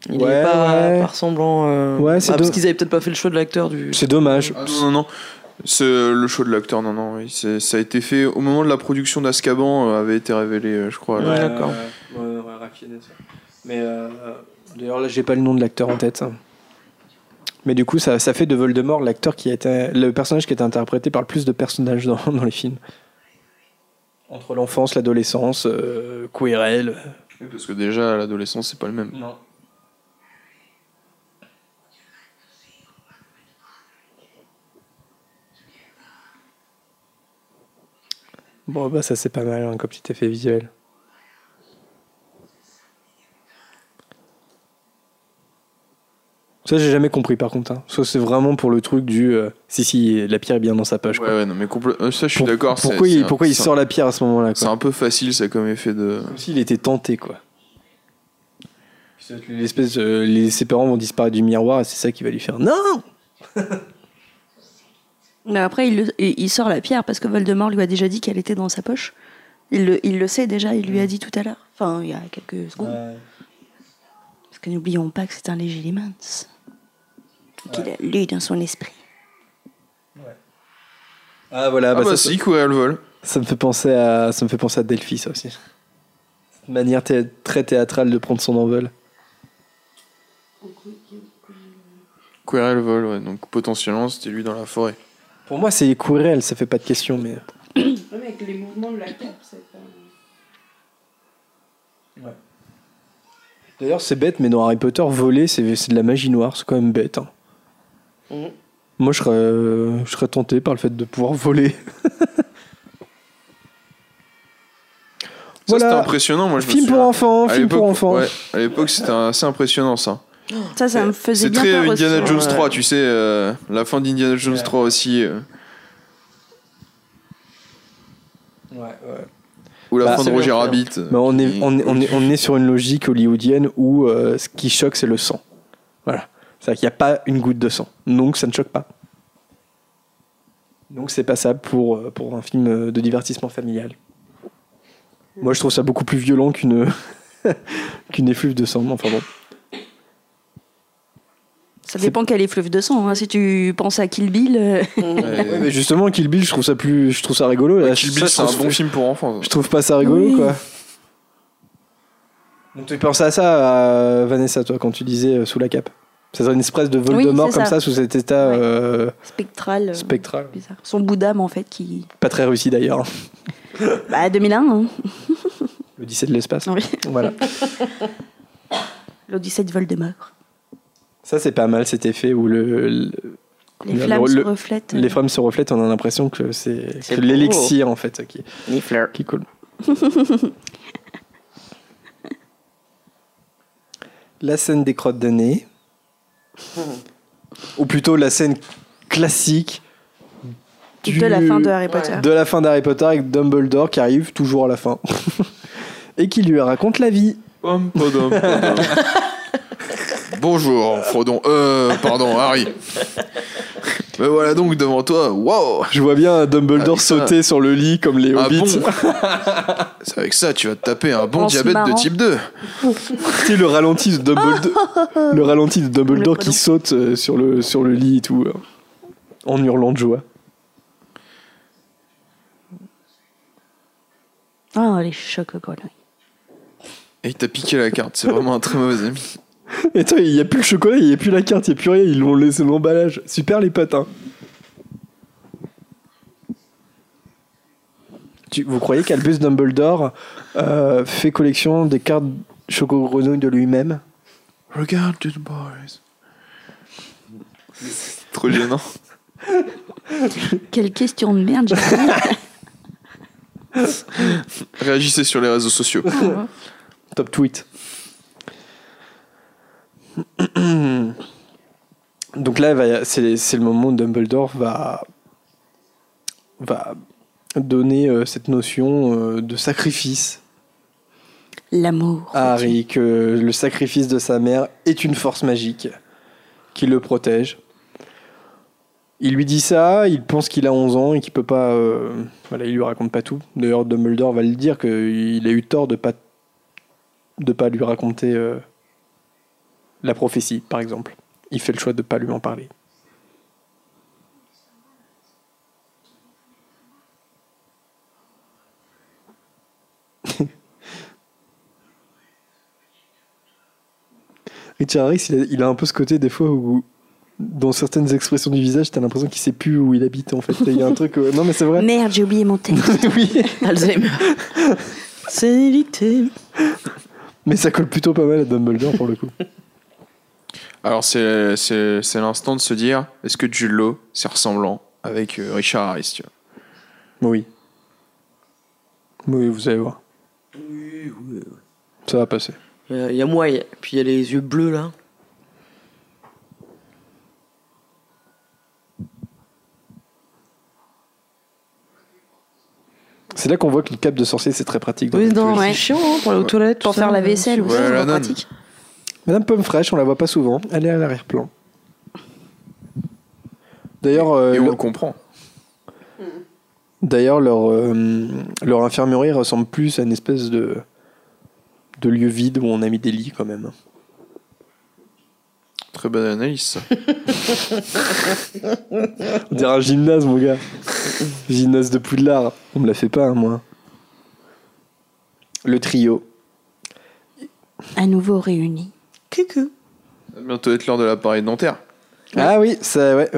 Il Ouais, est pas, ouais. pas ressemblant. euh, Ouais, c'est ah, parce qu'ils avaient peut-être pas fait le choix de l'acteur du. C'est dommage. Ah, non, non, non. C'est le show de l'acteur, non, non. Oui. Ça a été fait au moment de la production d'Azkaban, euh, avait été révélé, euh, je crois. Ouais, d'accord. Ouais, ouais, raffiné, ça. Mais euh, d'ailleurs, là, j'ai pas le nom de l'acteur en tête. Mais du coup, ça, ça fait de Voldemort l'acteur qui a été, le personnage qui a été interprété par le plus de personnages dans, dans les films. Entre l'enfance, l'adolescence, euh, Quirrell. Oui, Parce que déjà, à l'adolescence, c'est pas le même. Non. Bon, bah, ça, c'est pas mal hein, comme petit effet visuel. Ça, j'ai jamais compris par contre. hein. Ça, c'est vraiment pour le truc du. euh, si, si, la pierre est bien dans sa poche. Ouais, quoi. ouais, non, mais complè- euh, ça, je suis Pour- d'accord. c'est- Pourquoi, c'est il, un- pourquoi il c'est un- sort la pierre à ce moment-là C'est quoi un peu facile, ça, comme effet de. Comme s'il était tenté, quoi. L'espèce de- les, ses parents vont disparaître du miroir et c'est ça qui va lui faire Non Mais après, il, le- il il sort la pierre parce que Voldemort lui a déjà dit qu'elle était dans sa poche. Il le, il le sait déjà, il lui a dit tout à l'heure. Enfin, il y a quelques secondes. Parce que n'oublions pas que c'est un Légilimens. Qu'il a lu dans son esprit. Ah voilà, Ah bah, bah, ça, si, Quirrell vole. ça me fait penser à ça me fait penser à Delphi ça aussi. Cette manière thé- très théâtrale de prendre son envol. Quirrell vole, ouais. Donc potentiellement, c'était lui dans la forêt. Pour moi, c'est Quirrell, ça fait pas de question, mais avec les mouvements de la cape, c'est pas... d'ailleurs c'est bête, mais dans Harry Potter, voler, c'est c'est de la magie noire, c'est quand même bête. hein. Mhm. Moi, je serais, euh, je serais tenté par le fait de pouvoir voler. Ça, Voilà. c'était impressionnant, moi, je me film pour enfants, film pour enfants. Ouais, à l'époque, c'était assez impressionnant, ça. Ça, ça me faisait C'est bien très peur Indiana aussi. Jones ouais. 3, tu sais, euh, la fin d'Indiana Jones 3 aussi. euh. Ou la Bah, fin de c'est Roger. Rabbit. Mais on, est, on, est, on, est, on est sur une logique hollywoodienne où euh, ce qui choque, c'est le sang. C'est-à-dire qu'il n'y a pas une goutte de sang. Donc ça ne choque pas. Donc c'est passable pour, euh, pour un film de divertissement familial. Moi, je trouve ça beaucoup plus violent qu'une qu'une effluve de sang. Enfin bon. Ça dépend quel effluve de sang. hein. Si tu penses à Kill Bill, euh, Ouais, mais justement, Kill Bill, je trouve ça plus, je trouve ça rigolo. Là, Kill je- Bill, c'est un trouve- bon film pour enfants. Je trouve pas ça rigolo, Oui. quoi. Donc tu pensais à ça, à Vanessa, toi, quand tu disais euh, sous la cape? C'est une espèce de Voldemort Oui, comme ça. ça. sous cet état Ouais. euh, spectral. euh, spectral. bizarre. Son bout d'âme, en fait, qui. Pas très réussi d'ailleurs. Bah, 2001, hein. L'Odyssée de l'espace. Oui. Voilà. L'Odyssée de Voldemort. Ça, c'est pas mal cet effet où le, le- Les flammes le- se le- reflètent. les flammes se reflètent. On a l'impression que c'est l'élixir en fait qui, Nifler. qui coule. la scène des crottes de nez. Ou plutôt la scène classique du- De la fin de Harry Potter. de la fin d'Harry Potter avec Dumbledore qui arrive toujours à la fin et qui lui raconte la vie. Pom, podom, podom. Bonjour, Frodon. Euh, pardon, Harry. Me voilà donc devant toi. Wow Je vois bien Dumbledore Avec ça. sauter sur le lit comme les Ah hobbits. bon C'est avec ça, tu vas te taper un bon diabète de type 2. Tu sais, le ralenti de Dumbledore, le ralenti de Dumbledore qui saute euh, sur le, sur le lit et tout, euh, en hurlant de joie. Ah, les chocolats. Et il t'a piqué la carte, c'est vraiment un très mauvais ami. Et toi, il n'y a plus le chocolat, il n'y a plus la carte, il n'y a plus rien, ils l'ont laissé l'emballage. Super les potes, hein. Tu- vous croyez qu'Albus Dumbledore euh, fait collection des cartes Choco Grenouille de lui-même? Regarde the boys. C'est trop gênant. Quelle question de merde, j'ai Réagissez sur les réseaux sociaux. Top tweet. Donc là, c'est le moment où Dumbledore va, va donner euh, cette notion euh, de sacrifice L'amour. à Harry, que le sacrifice de sa mère est une force magique qui le protège. Il lui dit ça, il pense qu'il a 11 ans et qu'il peut pas. euh, voilà, il lui raconte pas tout. D'ailleurs, Dumbledore va le dire qu'il a eu tort de pas de pas lui raconter la prophétie, par exemple. Il fait le choix de pas lui en parler. Richard Harris, il a, il a un peu ce côté des fois où, dans certaines expressions du visage, t'as l'impression qu'il sait plus où il habite en fait. Il y a un truc. euh, Non, mais c'est vrai. Merde, j'ai oublié mon texte. oui. Alzheimer. Sénilité. Mais ça colle plutôt pas mal à Dumbledore pour le coup. Alors, c'est c'est- c'est l'instant de se dire est-ce que Law, c'est ressemblant avec euh, Richard Harris tu vois? Oui. Oui, vous allez voir. Ça va passer. Il y a- il y a moi, il y a- puis il y a les yeux bleus là. C'est là qu'on voit que le cap de sorcier c'est très pratique. dans Oui, non, c'est chiant hein, pour aller aux toilettes. Pour faire la vaisselle aussi, c'est pratique. Madame Pomme Fraîche, on la voit pas souvent. Elle est à l'arrière-plan. D'ailleurs, euh, Et on le- le comprend. d'ailleurs leur, euh, leur infirmerie ressemble plus à une espèce de, de lieu vide où on a mis des lits quand même. Très bonne analyse, ça. On dirait un gymnase, mon gars. gymnase de Poudlard. On me la fait pas, hein, moi. Le trio. À nouveau réunis. Coucou. Ça va bientôt être l'heure de l'appareil dentaire. Ah oui, ça, ouais.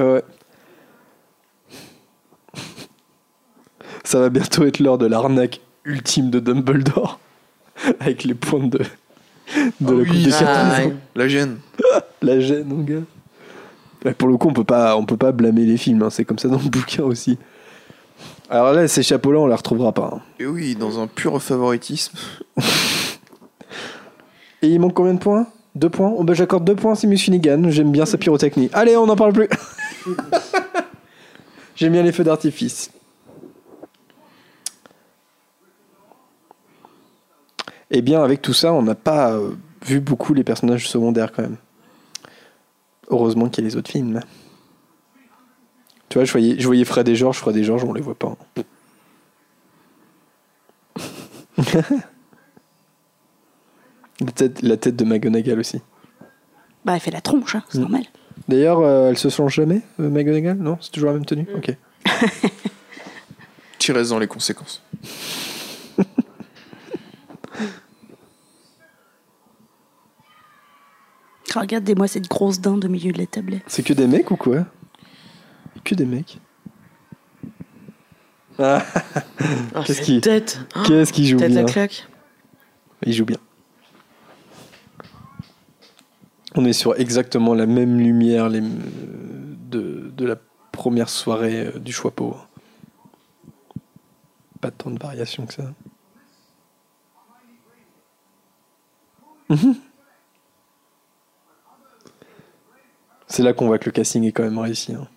Ça va bientôt être l'heure de l'arnaque ultime de Dumbledore. Avec les pointes de, de Ah la oui, coupe ah, ouais. La gêne. La gêne, mon gars. Ouais, pour le coup, on peut pas, on peut pas blâmer les films. hein, C'est comme ça dans le bouquin aussi. Alors là, ces chapeaux-là, on les retrouvera pas. hein. Et oui, dans un pur favoritisme. Et il manque combien de points? Deux points oh, bah, J'accorde deux points à Simus Finnegan. J'aime bien sa pyrotechnie. Allez, on n'en parle plus. J'aime bien les feux d'artifice. Eh bien, avec tout ça, on n'a pas euh, vu beaucoup les personnages secondaires quand même. Heureusement qu'il y a les autres films. Tu vois, je voyais, je voyais Fred et Georges, Fred et Georges, on les voit pas. la, tête, la tête de McGonagall aussi. Bah, elle fait la tronche, hein, c'est Mm. normal. D'ailleurs, euh, elle se change jamais, euh, McGonagall? Non C'est toujours la même tenue Ok. Tu restes dans les conséquences. Regardez-moi cette grosse dinde au milieu de la tablette. C'est que des mecs ou quoi? Que des mecs. Ah, Ah, Qu'est-ce cette qui- tête Qu'est-ce qu'il joue Tête bien? à claque. Il joue bien. On est sur exactement la même lumière les- de, de la première soirée euh, du choix pot. Pas tant de variation que ça. Mhm. C'est là qu'on voit que le casting est quand même réussi. hein.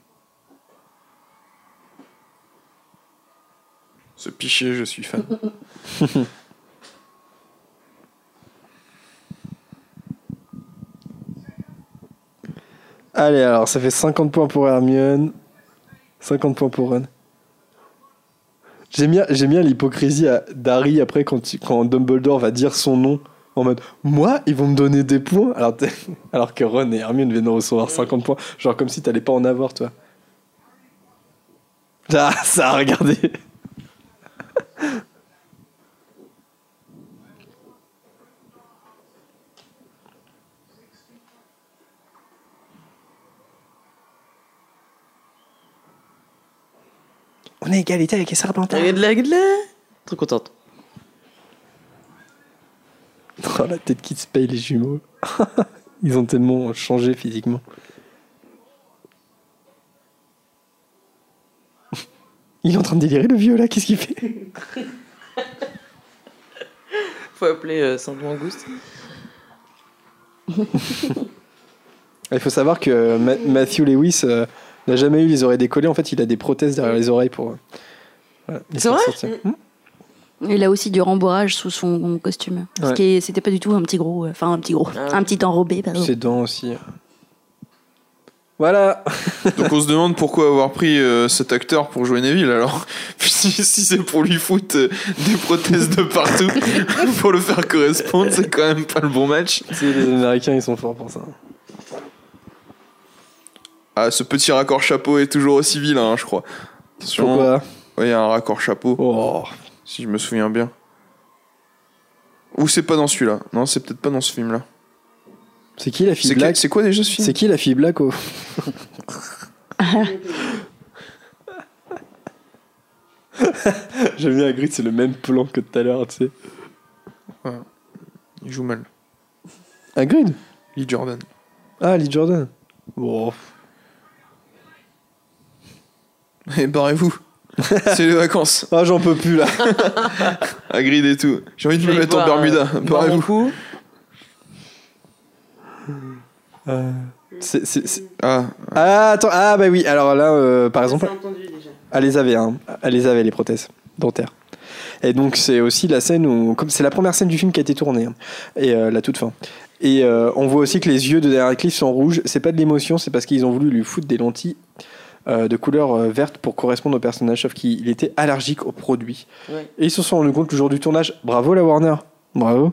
Ce piché, je suis fan. Allez, alors ça fait 50 points pour Hermione, 50 points pour Ron. J'aime bien, j'aime bien l'hypocrisie d'Harry après quand, quand Dumbledore va dire son nom en mode Moi, ils vont me donner des points alors, alors que Ron et Hermione viennent recevoir 50 points. Genre comme si t'allais pas en avoir, toi. Ah, ça a regardé. On est égalité avec les Serpentards. Regarde là, regarde là. Trop contente. Oh, la tête qui se paye les jumeaux. Ils ont tellement changé physiquement. Il est en train de délirer le vieux là, qu'est-ce qu'il fait? Faut appeler euh, Sainte Mangouste. Il faut savoir que Ma- Matthew Lewis euh, n'a jamais eu les oreilles décollées. En fait, il a des prothèses derrière les oreilles pour. euh, voilà, les C'est vrai sortir. Hmm Il a aussi du rembourrage sous son costume. Ce qui c'était pas du tout un petit gros, euh, enfin un petit gros, Ah. un petit enrobé, pardon. Ses dents aussi. Voilà. Donc on se demande pourquoi avoir pris euh, cet acteur pour jouer Neville alors. si, si c'est pour lui foutre euh, des prothèses de partout pour le faire correspondre, c'est quand même pas le bon match. Tu sais, les Américains, ils sont forts pour ça. Ah, ce petit raccord chapeau est toujours aussi vilain, hein, je crois. Attention. Pourquoi Ouais, il y a un raccord chapeau, Oh. si je me souviens bien. Ou c'est pas dans celui-là. Non, c'est peut-être pas dans ce film-là. C'est qui la fille C'est black c'est quoi déjà ce film C'est qui la fille black oh J'aime bien Hagrid, c'est le même plan que tout à l'heure, tu sais. Il joue mal. Hagrid Lee Jordan. Ah, Lee Jordan. Bon. Et barrez-vous. c'est les vacances. Ah, j'en peux plus là. Hagrid et tout. J'ai envie de me mettre en Bermuda. euh, Barrez-vous. Marocco. C'est- c'est- c'est- Ah, Ah, attends. Ah, bah oui. Alors là, euh, par exemple, elle les avait, hein. Elle les avait, les prothèses dentaires. Et donc, c'est aussi la scène où. Comme c'est la première scène du film qui a été tournée. hein, et euh, la toute fin. Et euh, on voit aussi que les yeux de Daniel Cliff sont rouges. C'est pas de l'émotion, c'est parce qu'ils ont voulu lui foutre des lentilles euh, de couleur euh, verte pour correspondre au personnage, sauf qu'il était allergique aux produits. Ouais. Et ils se sont rendus compte le jour du tournage. Bravo la Warner. Bravo.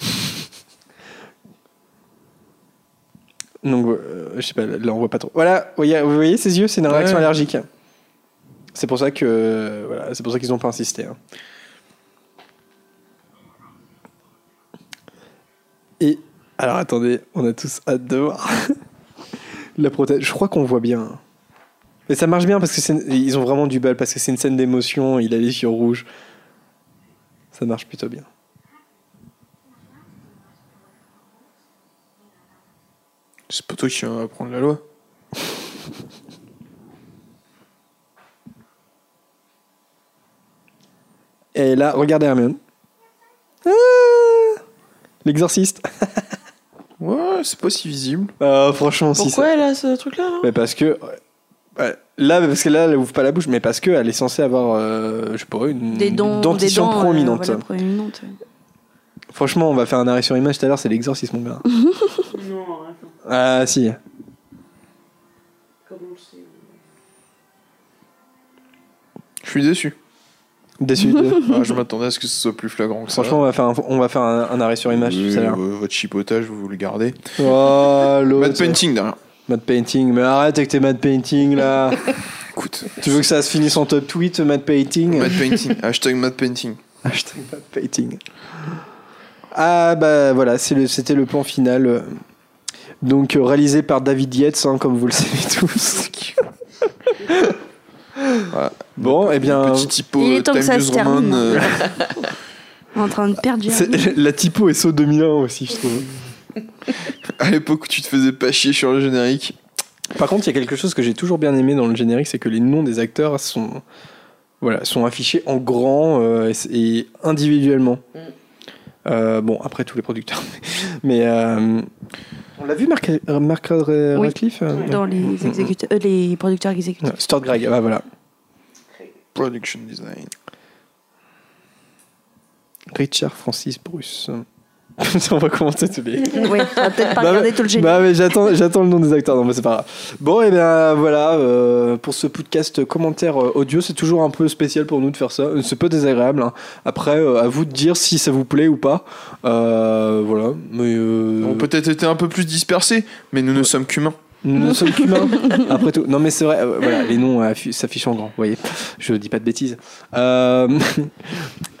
Donc, euh, je sais pas, là on voit pas trop. Voilà, vous voyez, vous voyez ses yeux, c'est une réaction Ouais. allergique. C'est pour ça que voilà, c'est pour ça qu'ils ont pas insisté. hein. Et alors attendez, on a tous hâte de voir la prothèse. Je crois qu'on voit bien. Mais ça marche bien parce que ils ont vraiment du bal parce que c'est une scène d'émotion. Il a les yeux rouges. Ça marche plutôt bien. c'est pas toi qui vas prendre la loi. Et là, regardez Hermione. Ah L'exorciste. Ouais, c'est pas si visible. Ah, franchement, si ça. Pourquoi elle a ce truc-là là Mais parce que. Ouais, Là, parce que là, elle ouvre pas la bouche, mais parce qu'elle est censée avoir, euh, je sais pas, une Des dents, dentition des dents, euh, voilà. Franchement, on va faire un arrêt sur image tout à l'heure, c'est l'exorcisme, mon gars. Non. Ah, si. Comment je sais Je suis déçu. Déçu de. Ah, je m'attendais à ce que ce soit plus flagrant que ça. Franchement, on va faire un, on va faire un, un arrêt sur image Oui, tout à l'heure. euh, votre chipotage, vous le gardez. Oh. Matte painting derrière. Matte painting. Mais arrête avec tes matte painting là. Écoute, tu veux que ça se finisse en top tweet, matte painting? Matte painting. Hashtag matte painting. Hashtag matte painting. Ah bah voilà, le- c'était le plan final. euh, Donc euh, réalisé par David Yates, hein, comme vous le savez tous. Voilà. Bon, eh bien, Petit typo Il est temps que Time ça se termine. Euh, En train de perdre la typo est saut 2001 aussi, je trouve. À l'époque où tu te faisais pas chier sur le générique. Par contre, il y a quelque chose que j'ai toujours bien aimé dans le générique, c'est que les noms des acteurs sont, voilà, sont affichés en grand euh, et, individuellement. Mm. Euh, bon, après tous les producteurs. Mais euh, on l'a vu, Mark, Mark Rad- Oui. Radcliffe Dans les, exécuteurs, euh, les producteurs exécutifs. Stuart Gregg, ah, voilà. Production design. Richard Francis Bruce. on va commencer tous les. Oui, on va peut-être pas Bah, regarder tout le générique. Bah mais j'attends, j'attends le nom des acteurs, non mais c'est pas grave. Bon et bien voilà, euh, pour ce podcast commentaire euh, audio, c'est toujours un peu spécial pour nous de faire ça. Euh, C'est pas désagréable. hein. Après, euh, à vous de dire si ça vous plaît ou pas. Euh, voilà. Mais euh, On peut-être été un peu plus dispersés, mais nous ne sommes qu'humains. nous ne sommes qu'humains. Après tout. Non mais c'est vrai. euh, voilà, les noms affi- s'affichent en grand. Vous voyez, je dis pas de bêtises. Euh,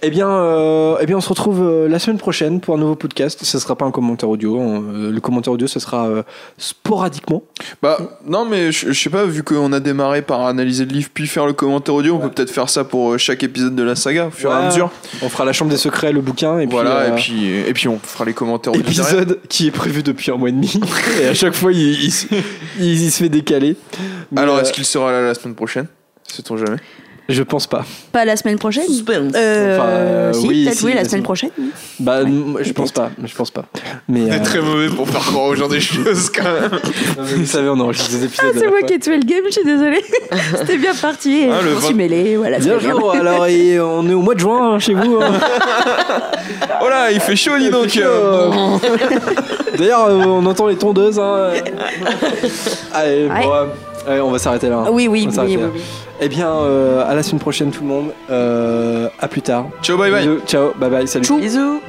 eh bien, euh, eh bien, on se retrouve euh, la semaine prochaine pour un nouveau podcast. Ce sera pas un commentaire audio. hein. Euh, le commentaire audio, ce sera euh, sporadiquement. Bah, non, mais je, je sais pas, vu qu'on a démarré par analyser le livre puis faire le commentaire audio, on peut peut-être faire ça pour chaque épisode de la saga, au fur et à mesure. On fera la chambre des secrets, le bouquin, et puis, voilà, euh, et, puis, et puis on fera les commentaires audio. derrière. épisode qui est prévu depuis un mois et demi. et à chaque fois, il, il se- il- il se fait décaler. Mais, Alors, est-ce qu'il sera là la semaine prochaine? Sait-on jamais? Je pense pas. Pas la semaine prochaine Suspense. Euh, Enfin, euh, si, oui, peut-être si, oui, la la semaine prochaine. Bah, je pense pas. Je pense pas. Mais, euh, très mauvais pour faire croire aux gens des choses quand même. non, vous savez, on enregistre des épisodes. Ah, c'est moi qui ai tué le game, je suis désolée. C'était bien parti. Ah, je le m'en suis vingt- mêlée. Voilà, Bien jour. Alors, et on est au mois de juin hein, chez vous. hein. Oh là, il fait chaud, dis donc. D'ailleurs, euh, on entend les tondeuses. hein. Allez, Ouais. bon, euh, allez, on va s'arrêter là. hein. Oui, oui, On oui, oui, oui. Eh bien, euh, à la semaine prochaine, tout le monde. Euh, à plus tard. Ciao, bye bye. Bisous. Ciao. Bye bye. Salut. Tchou. Bisous.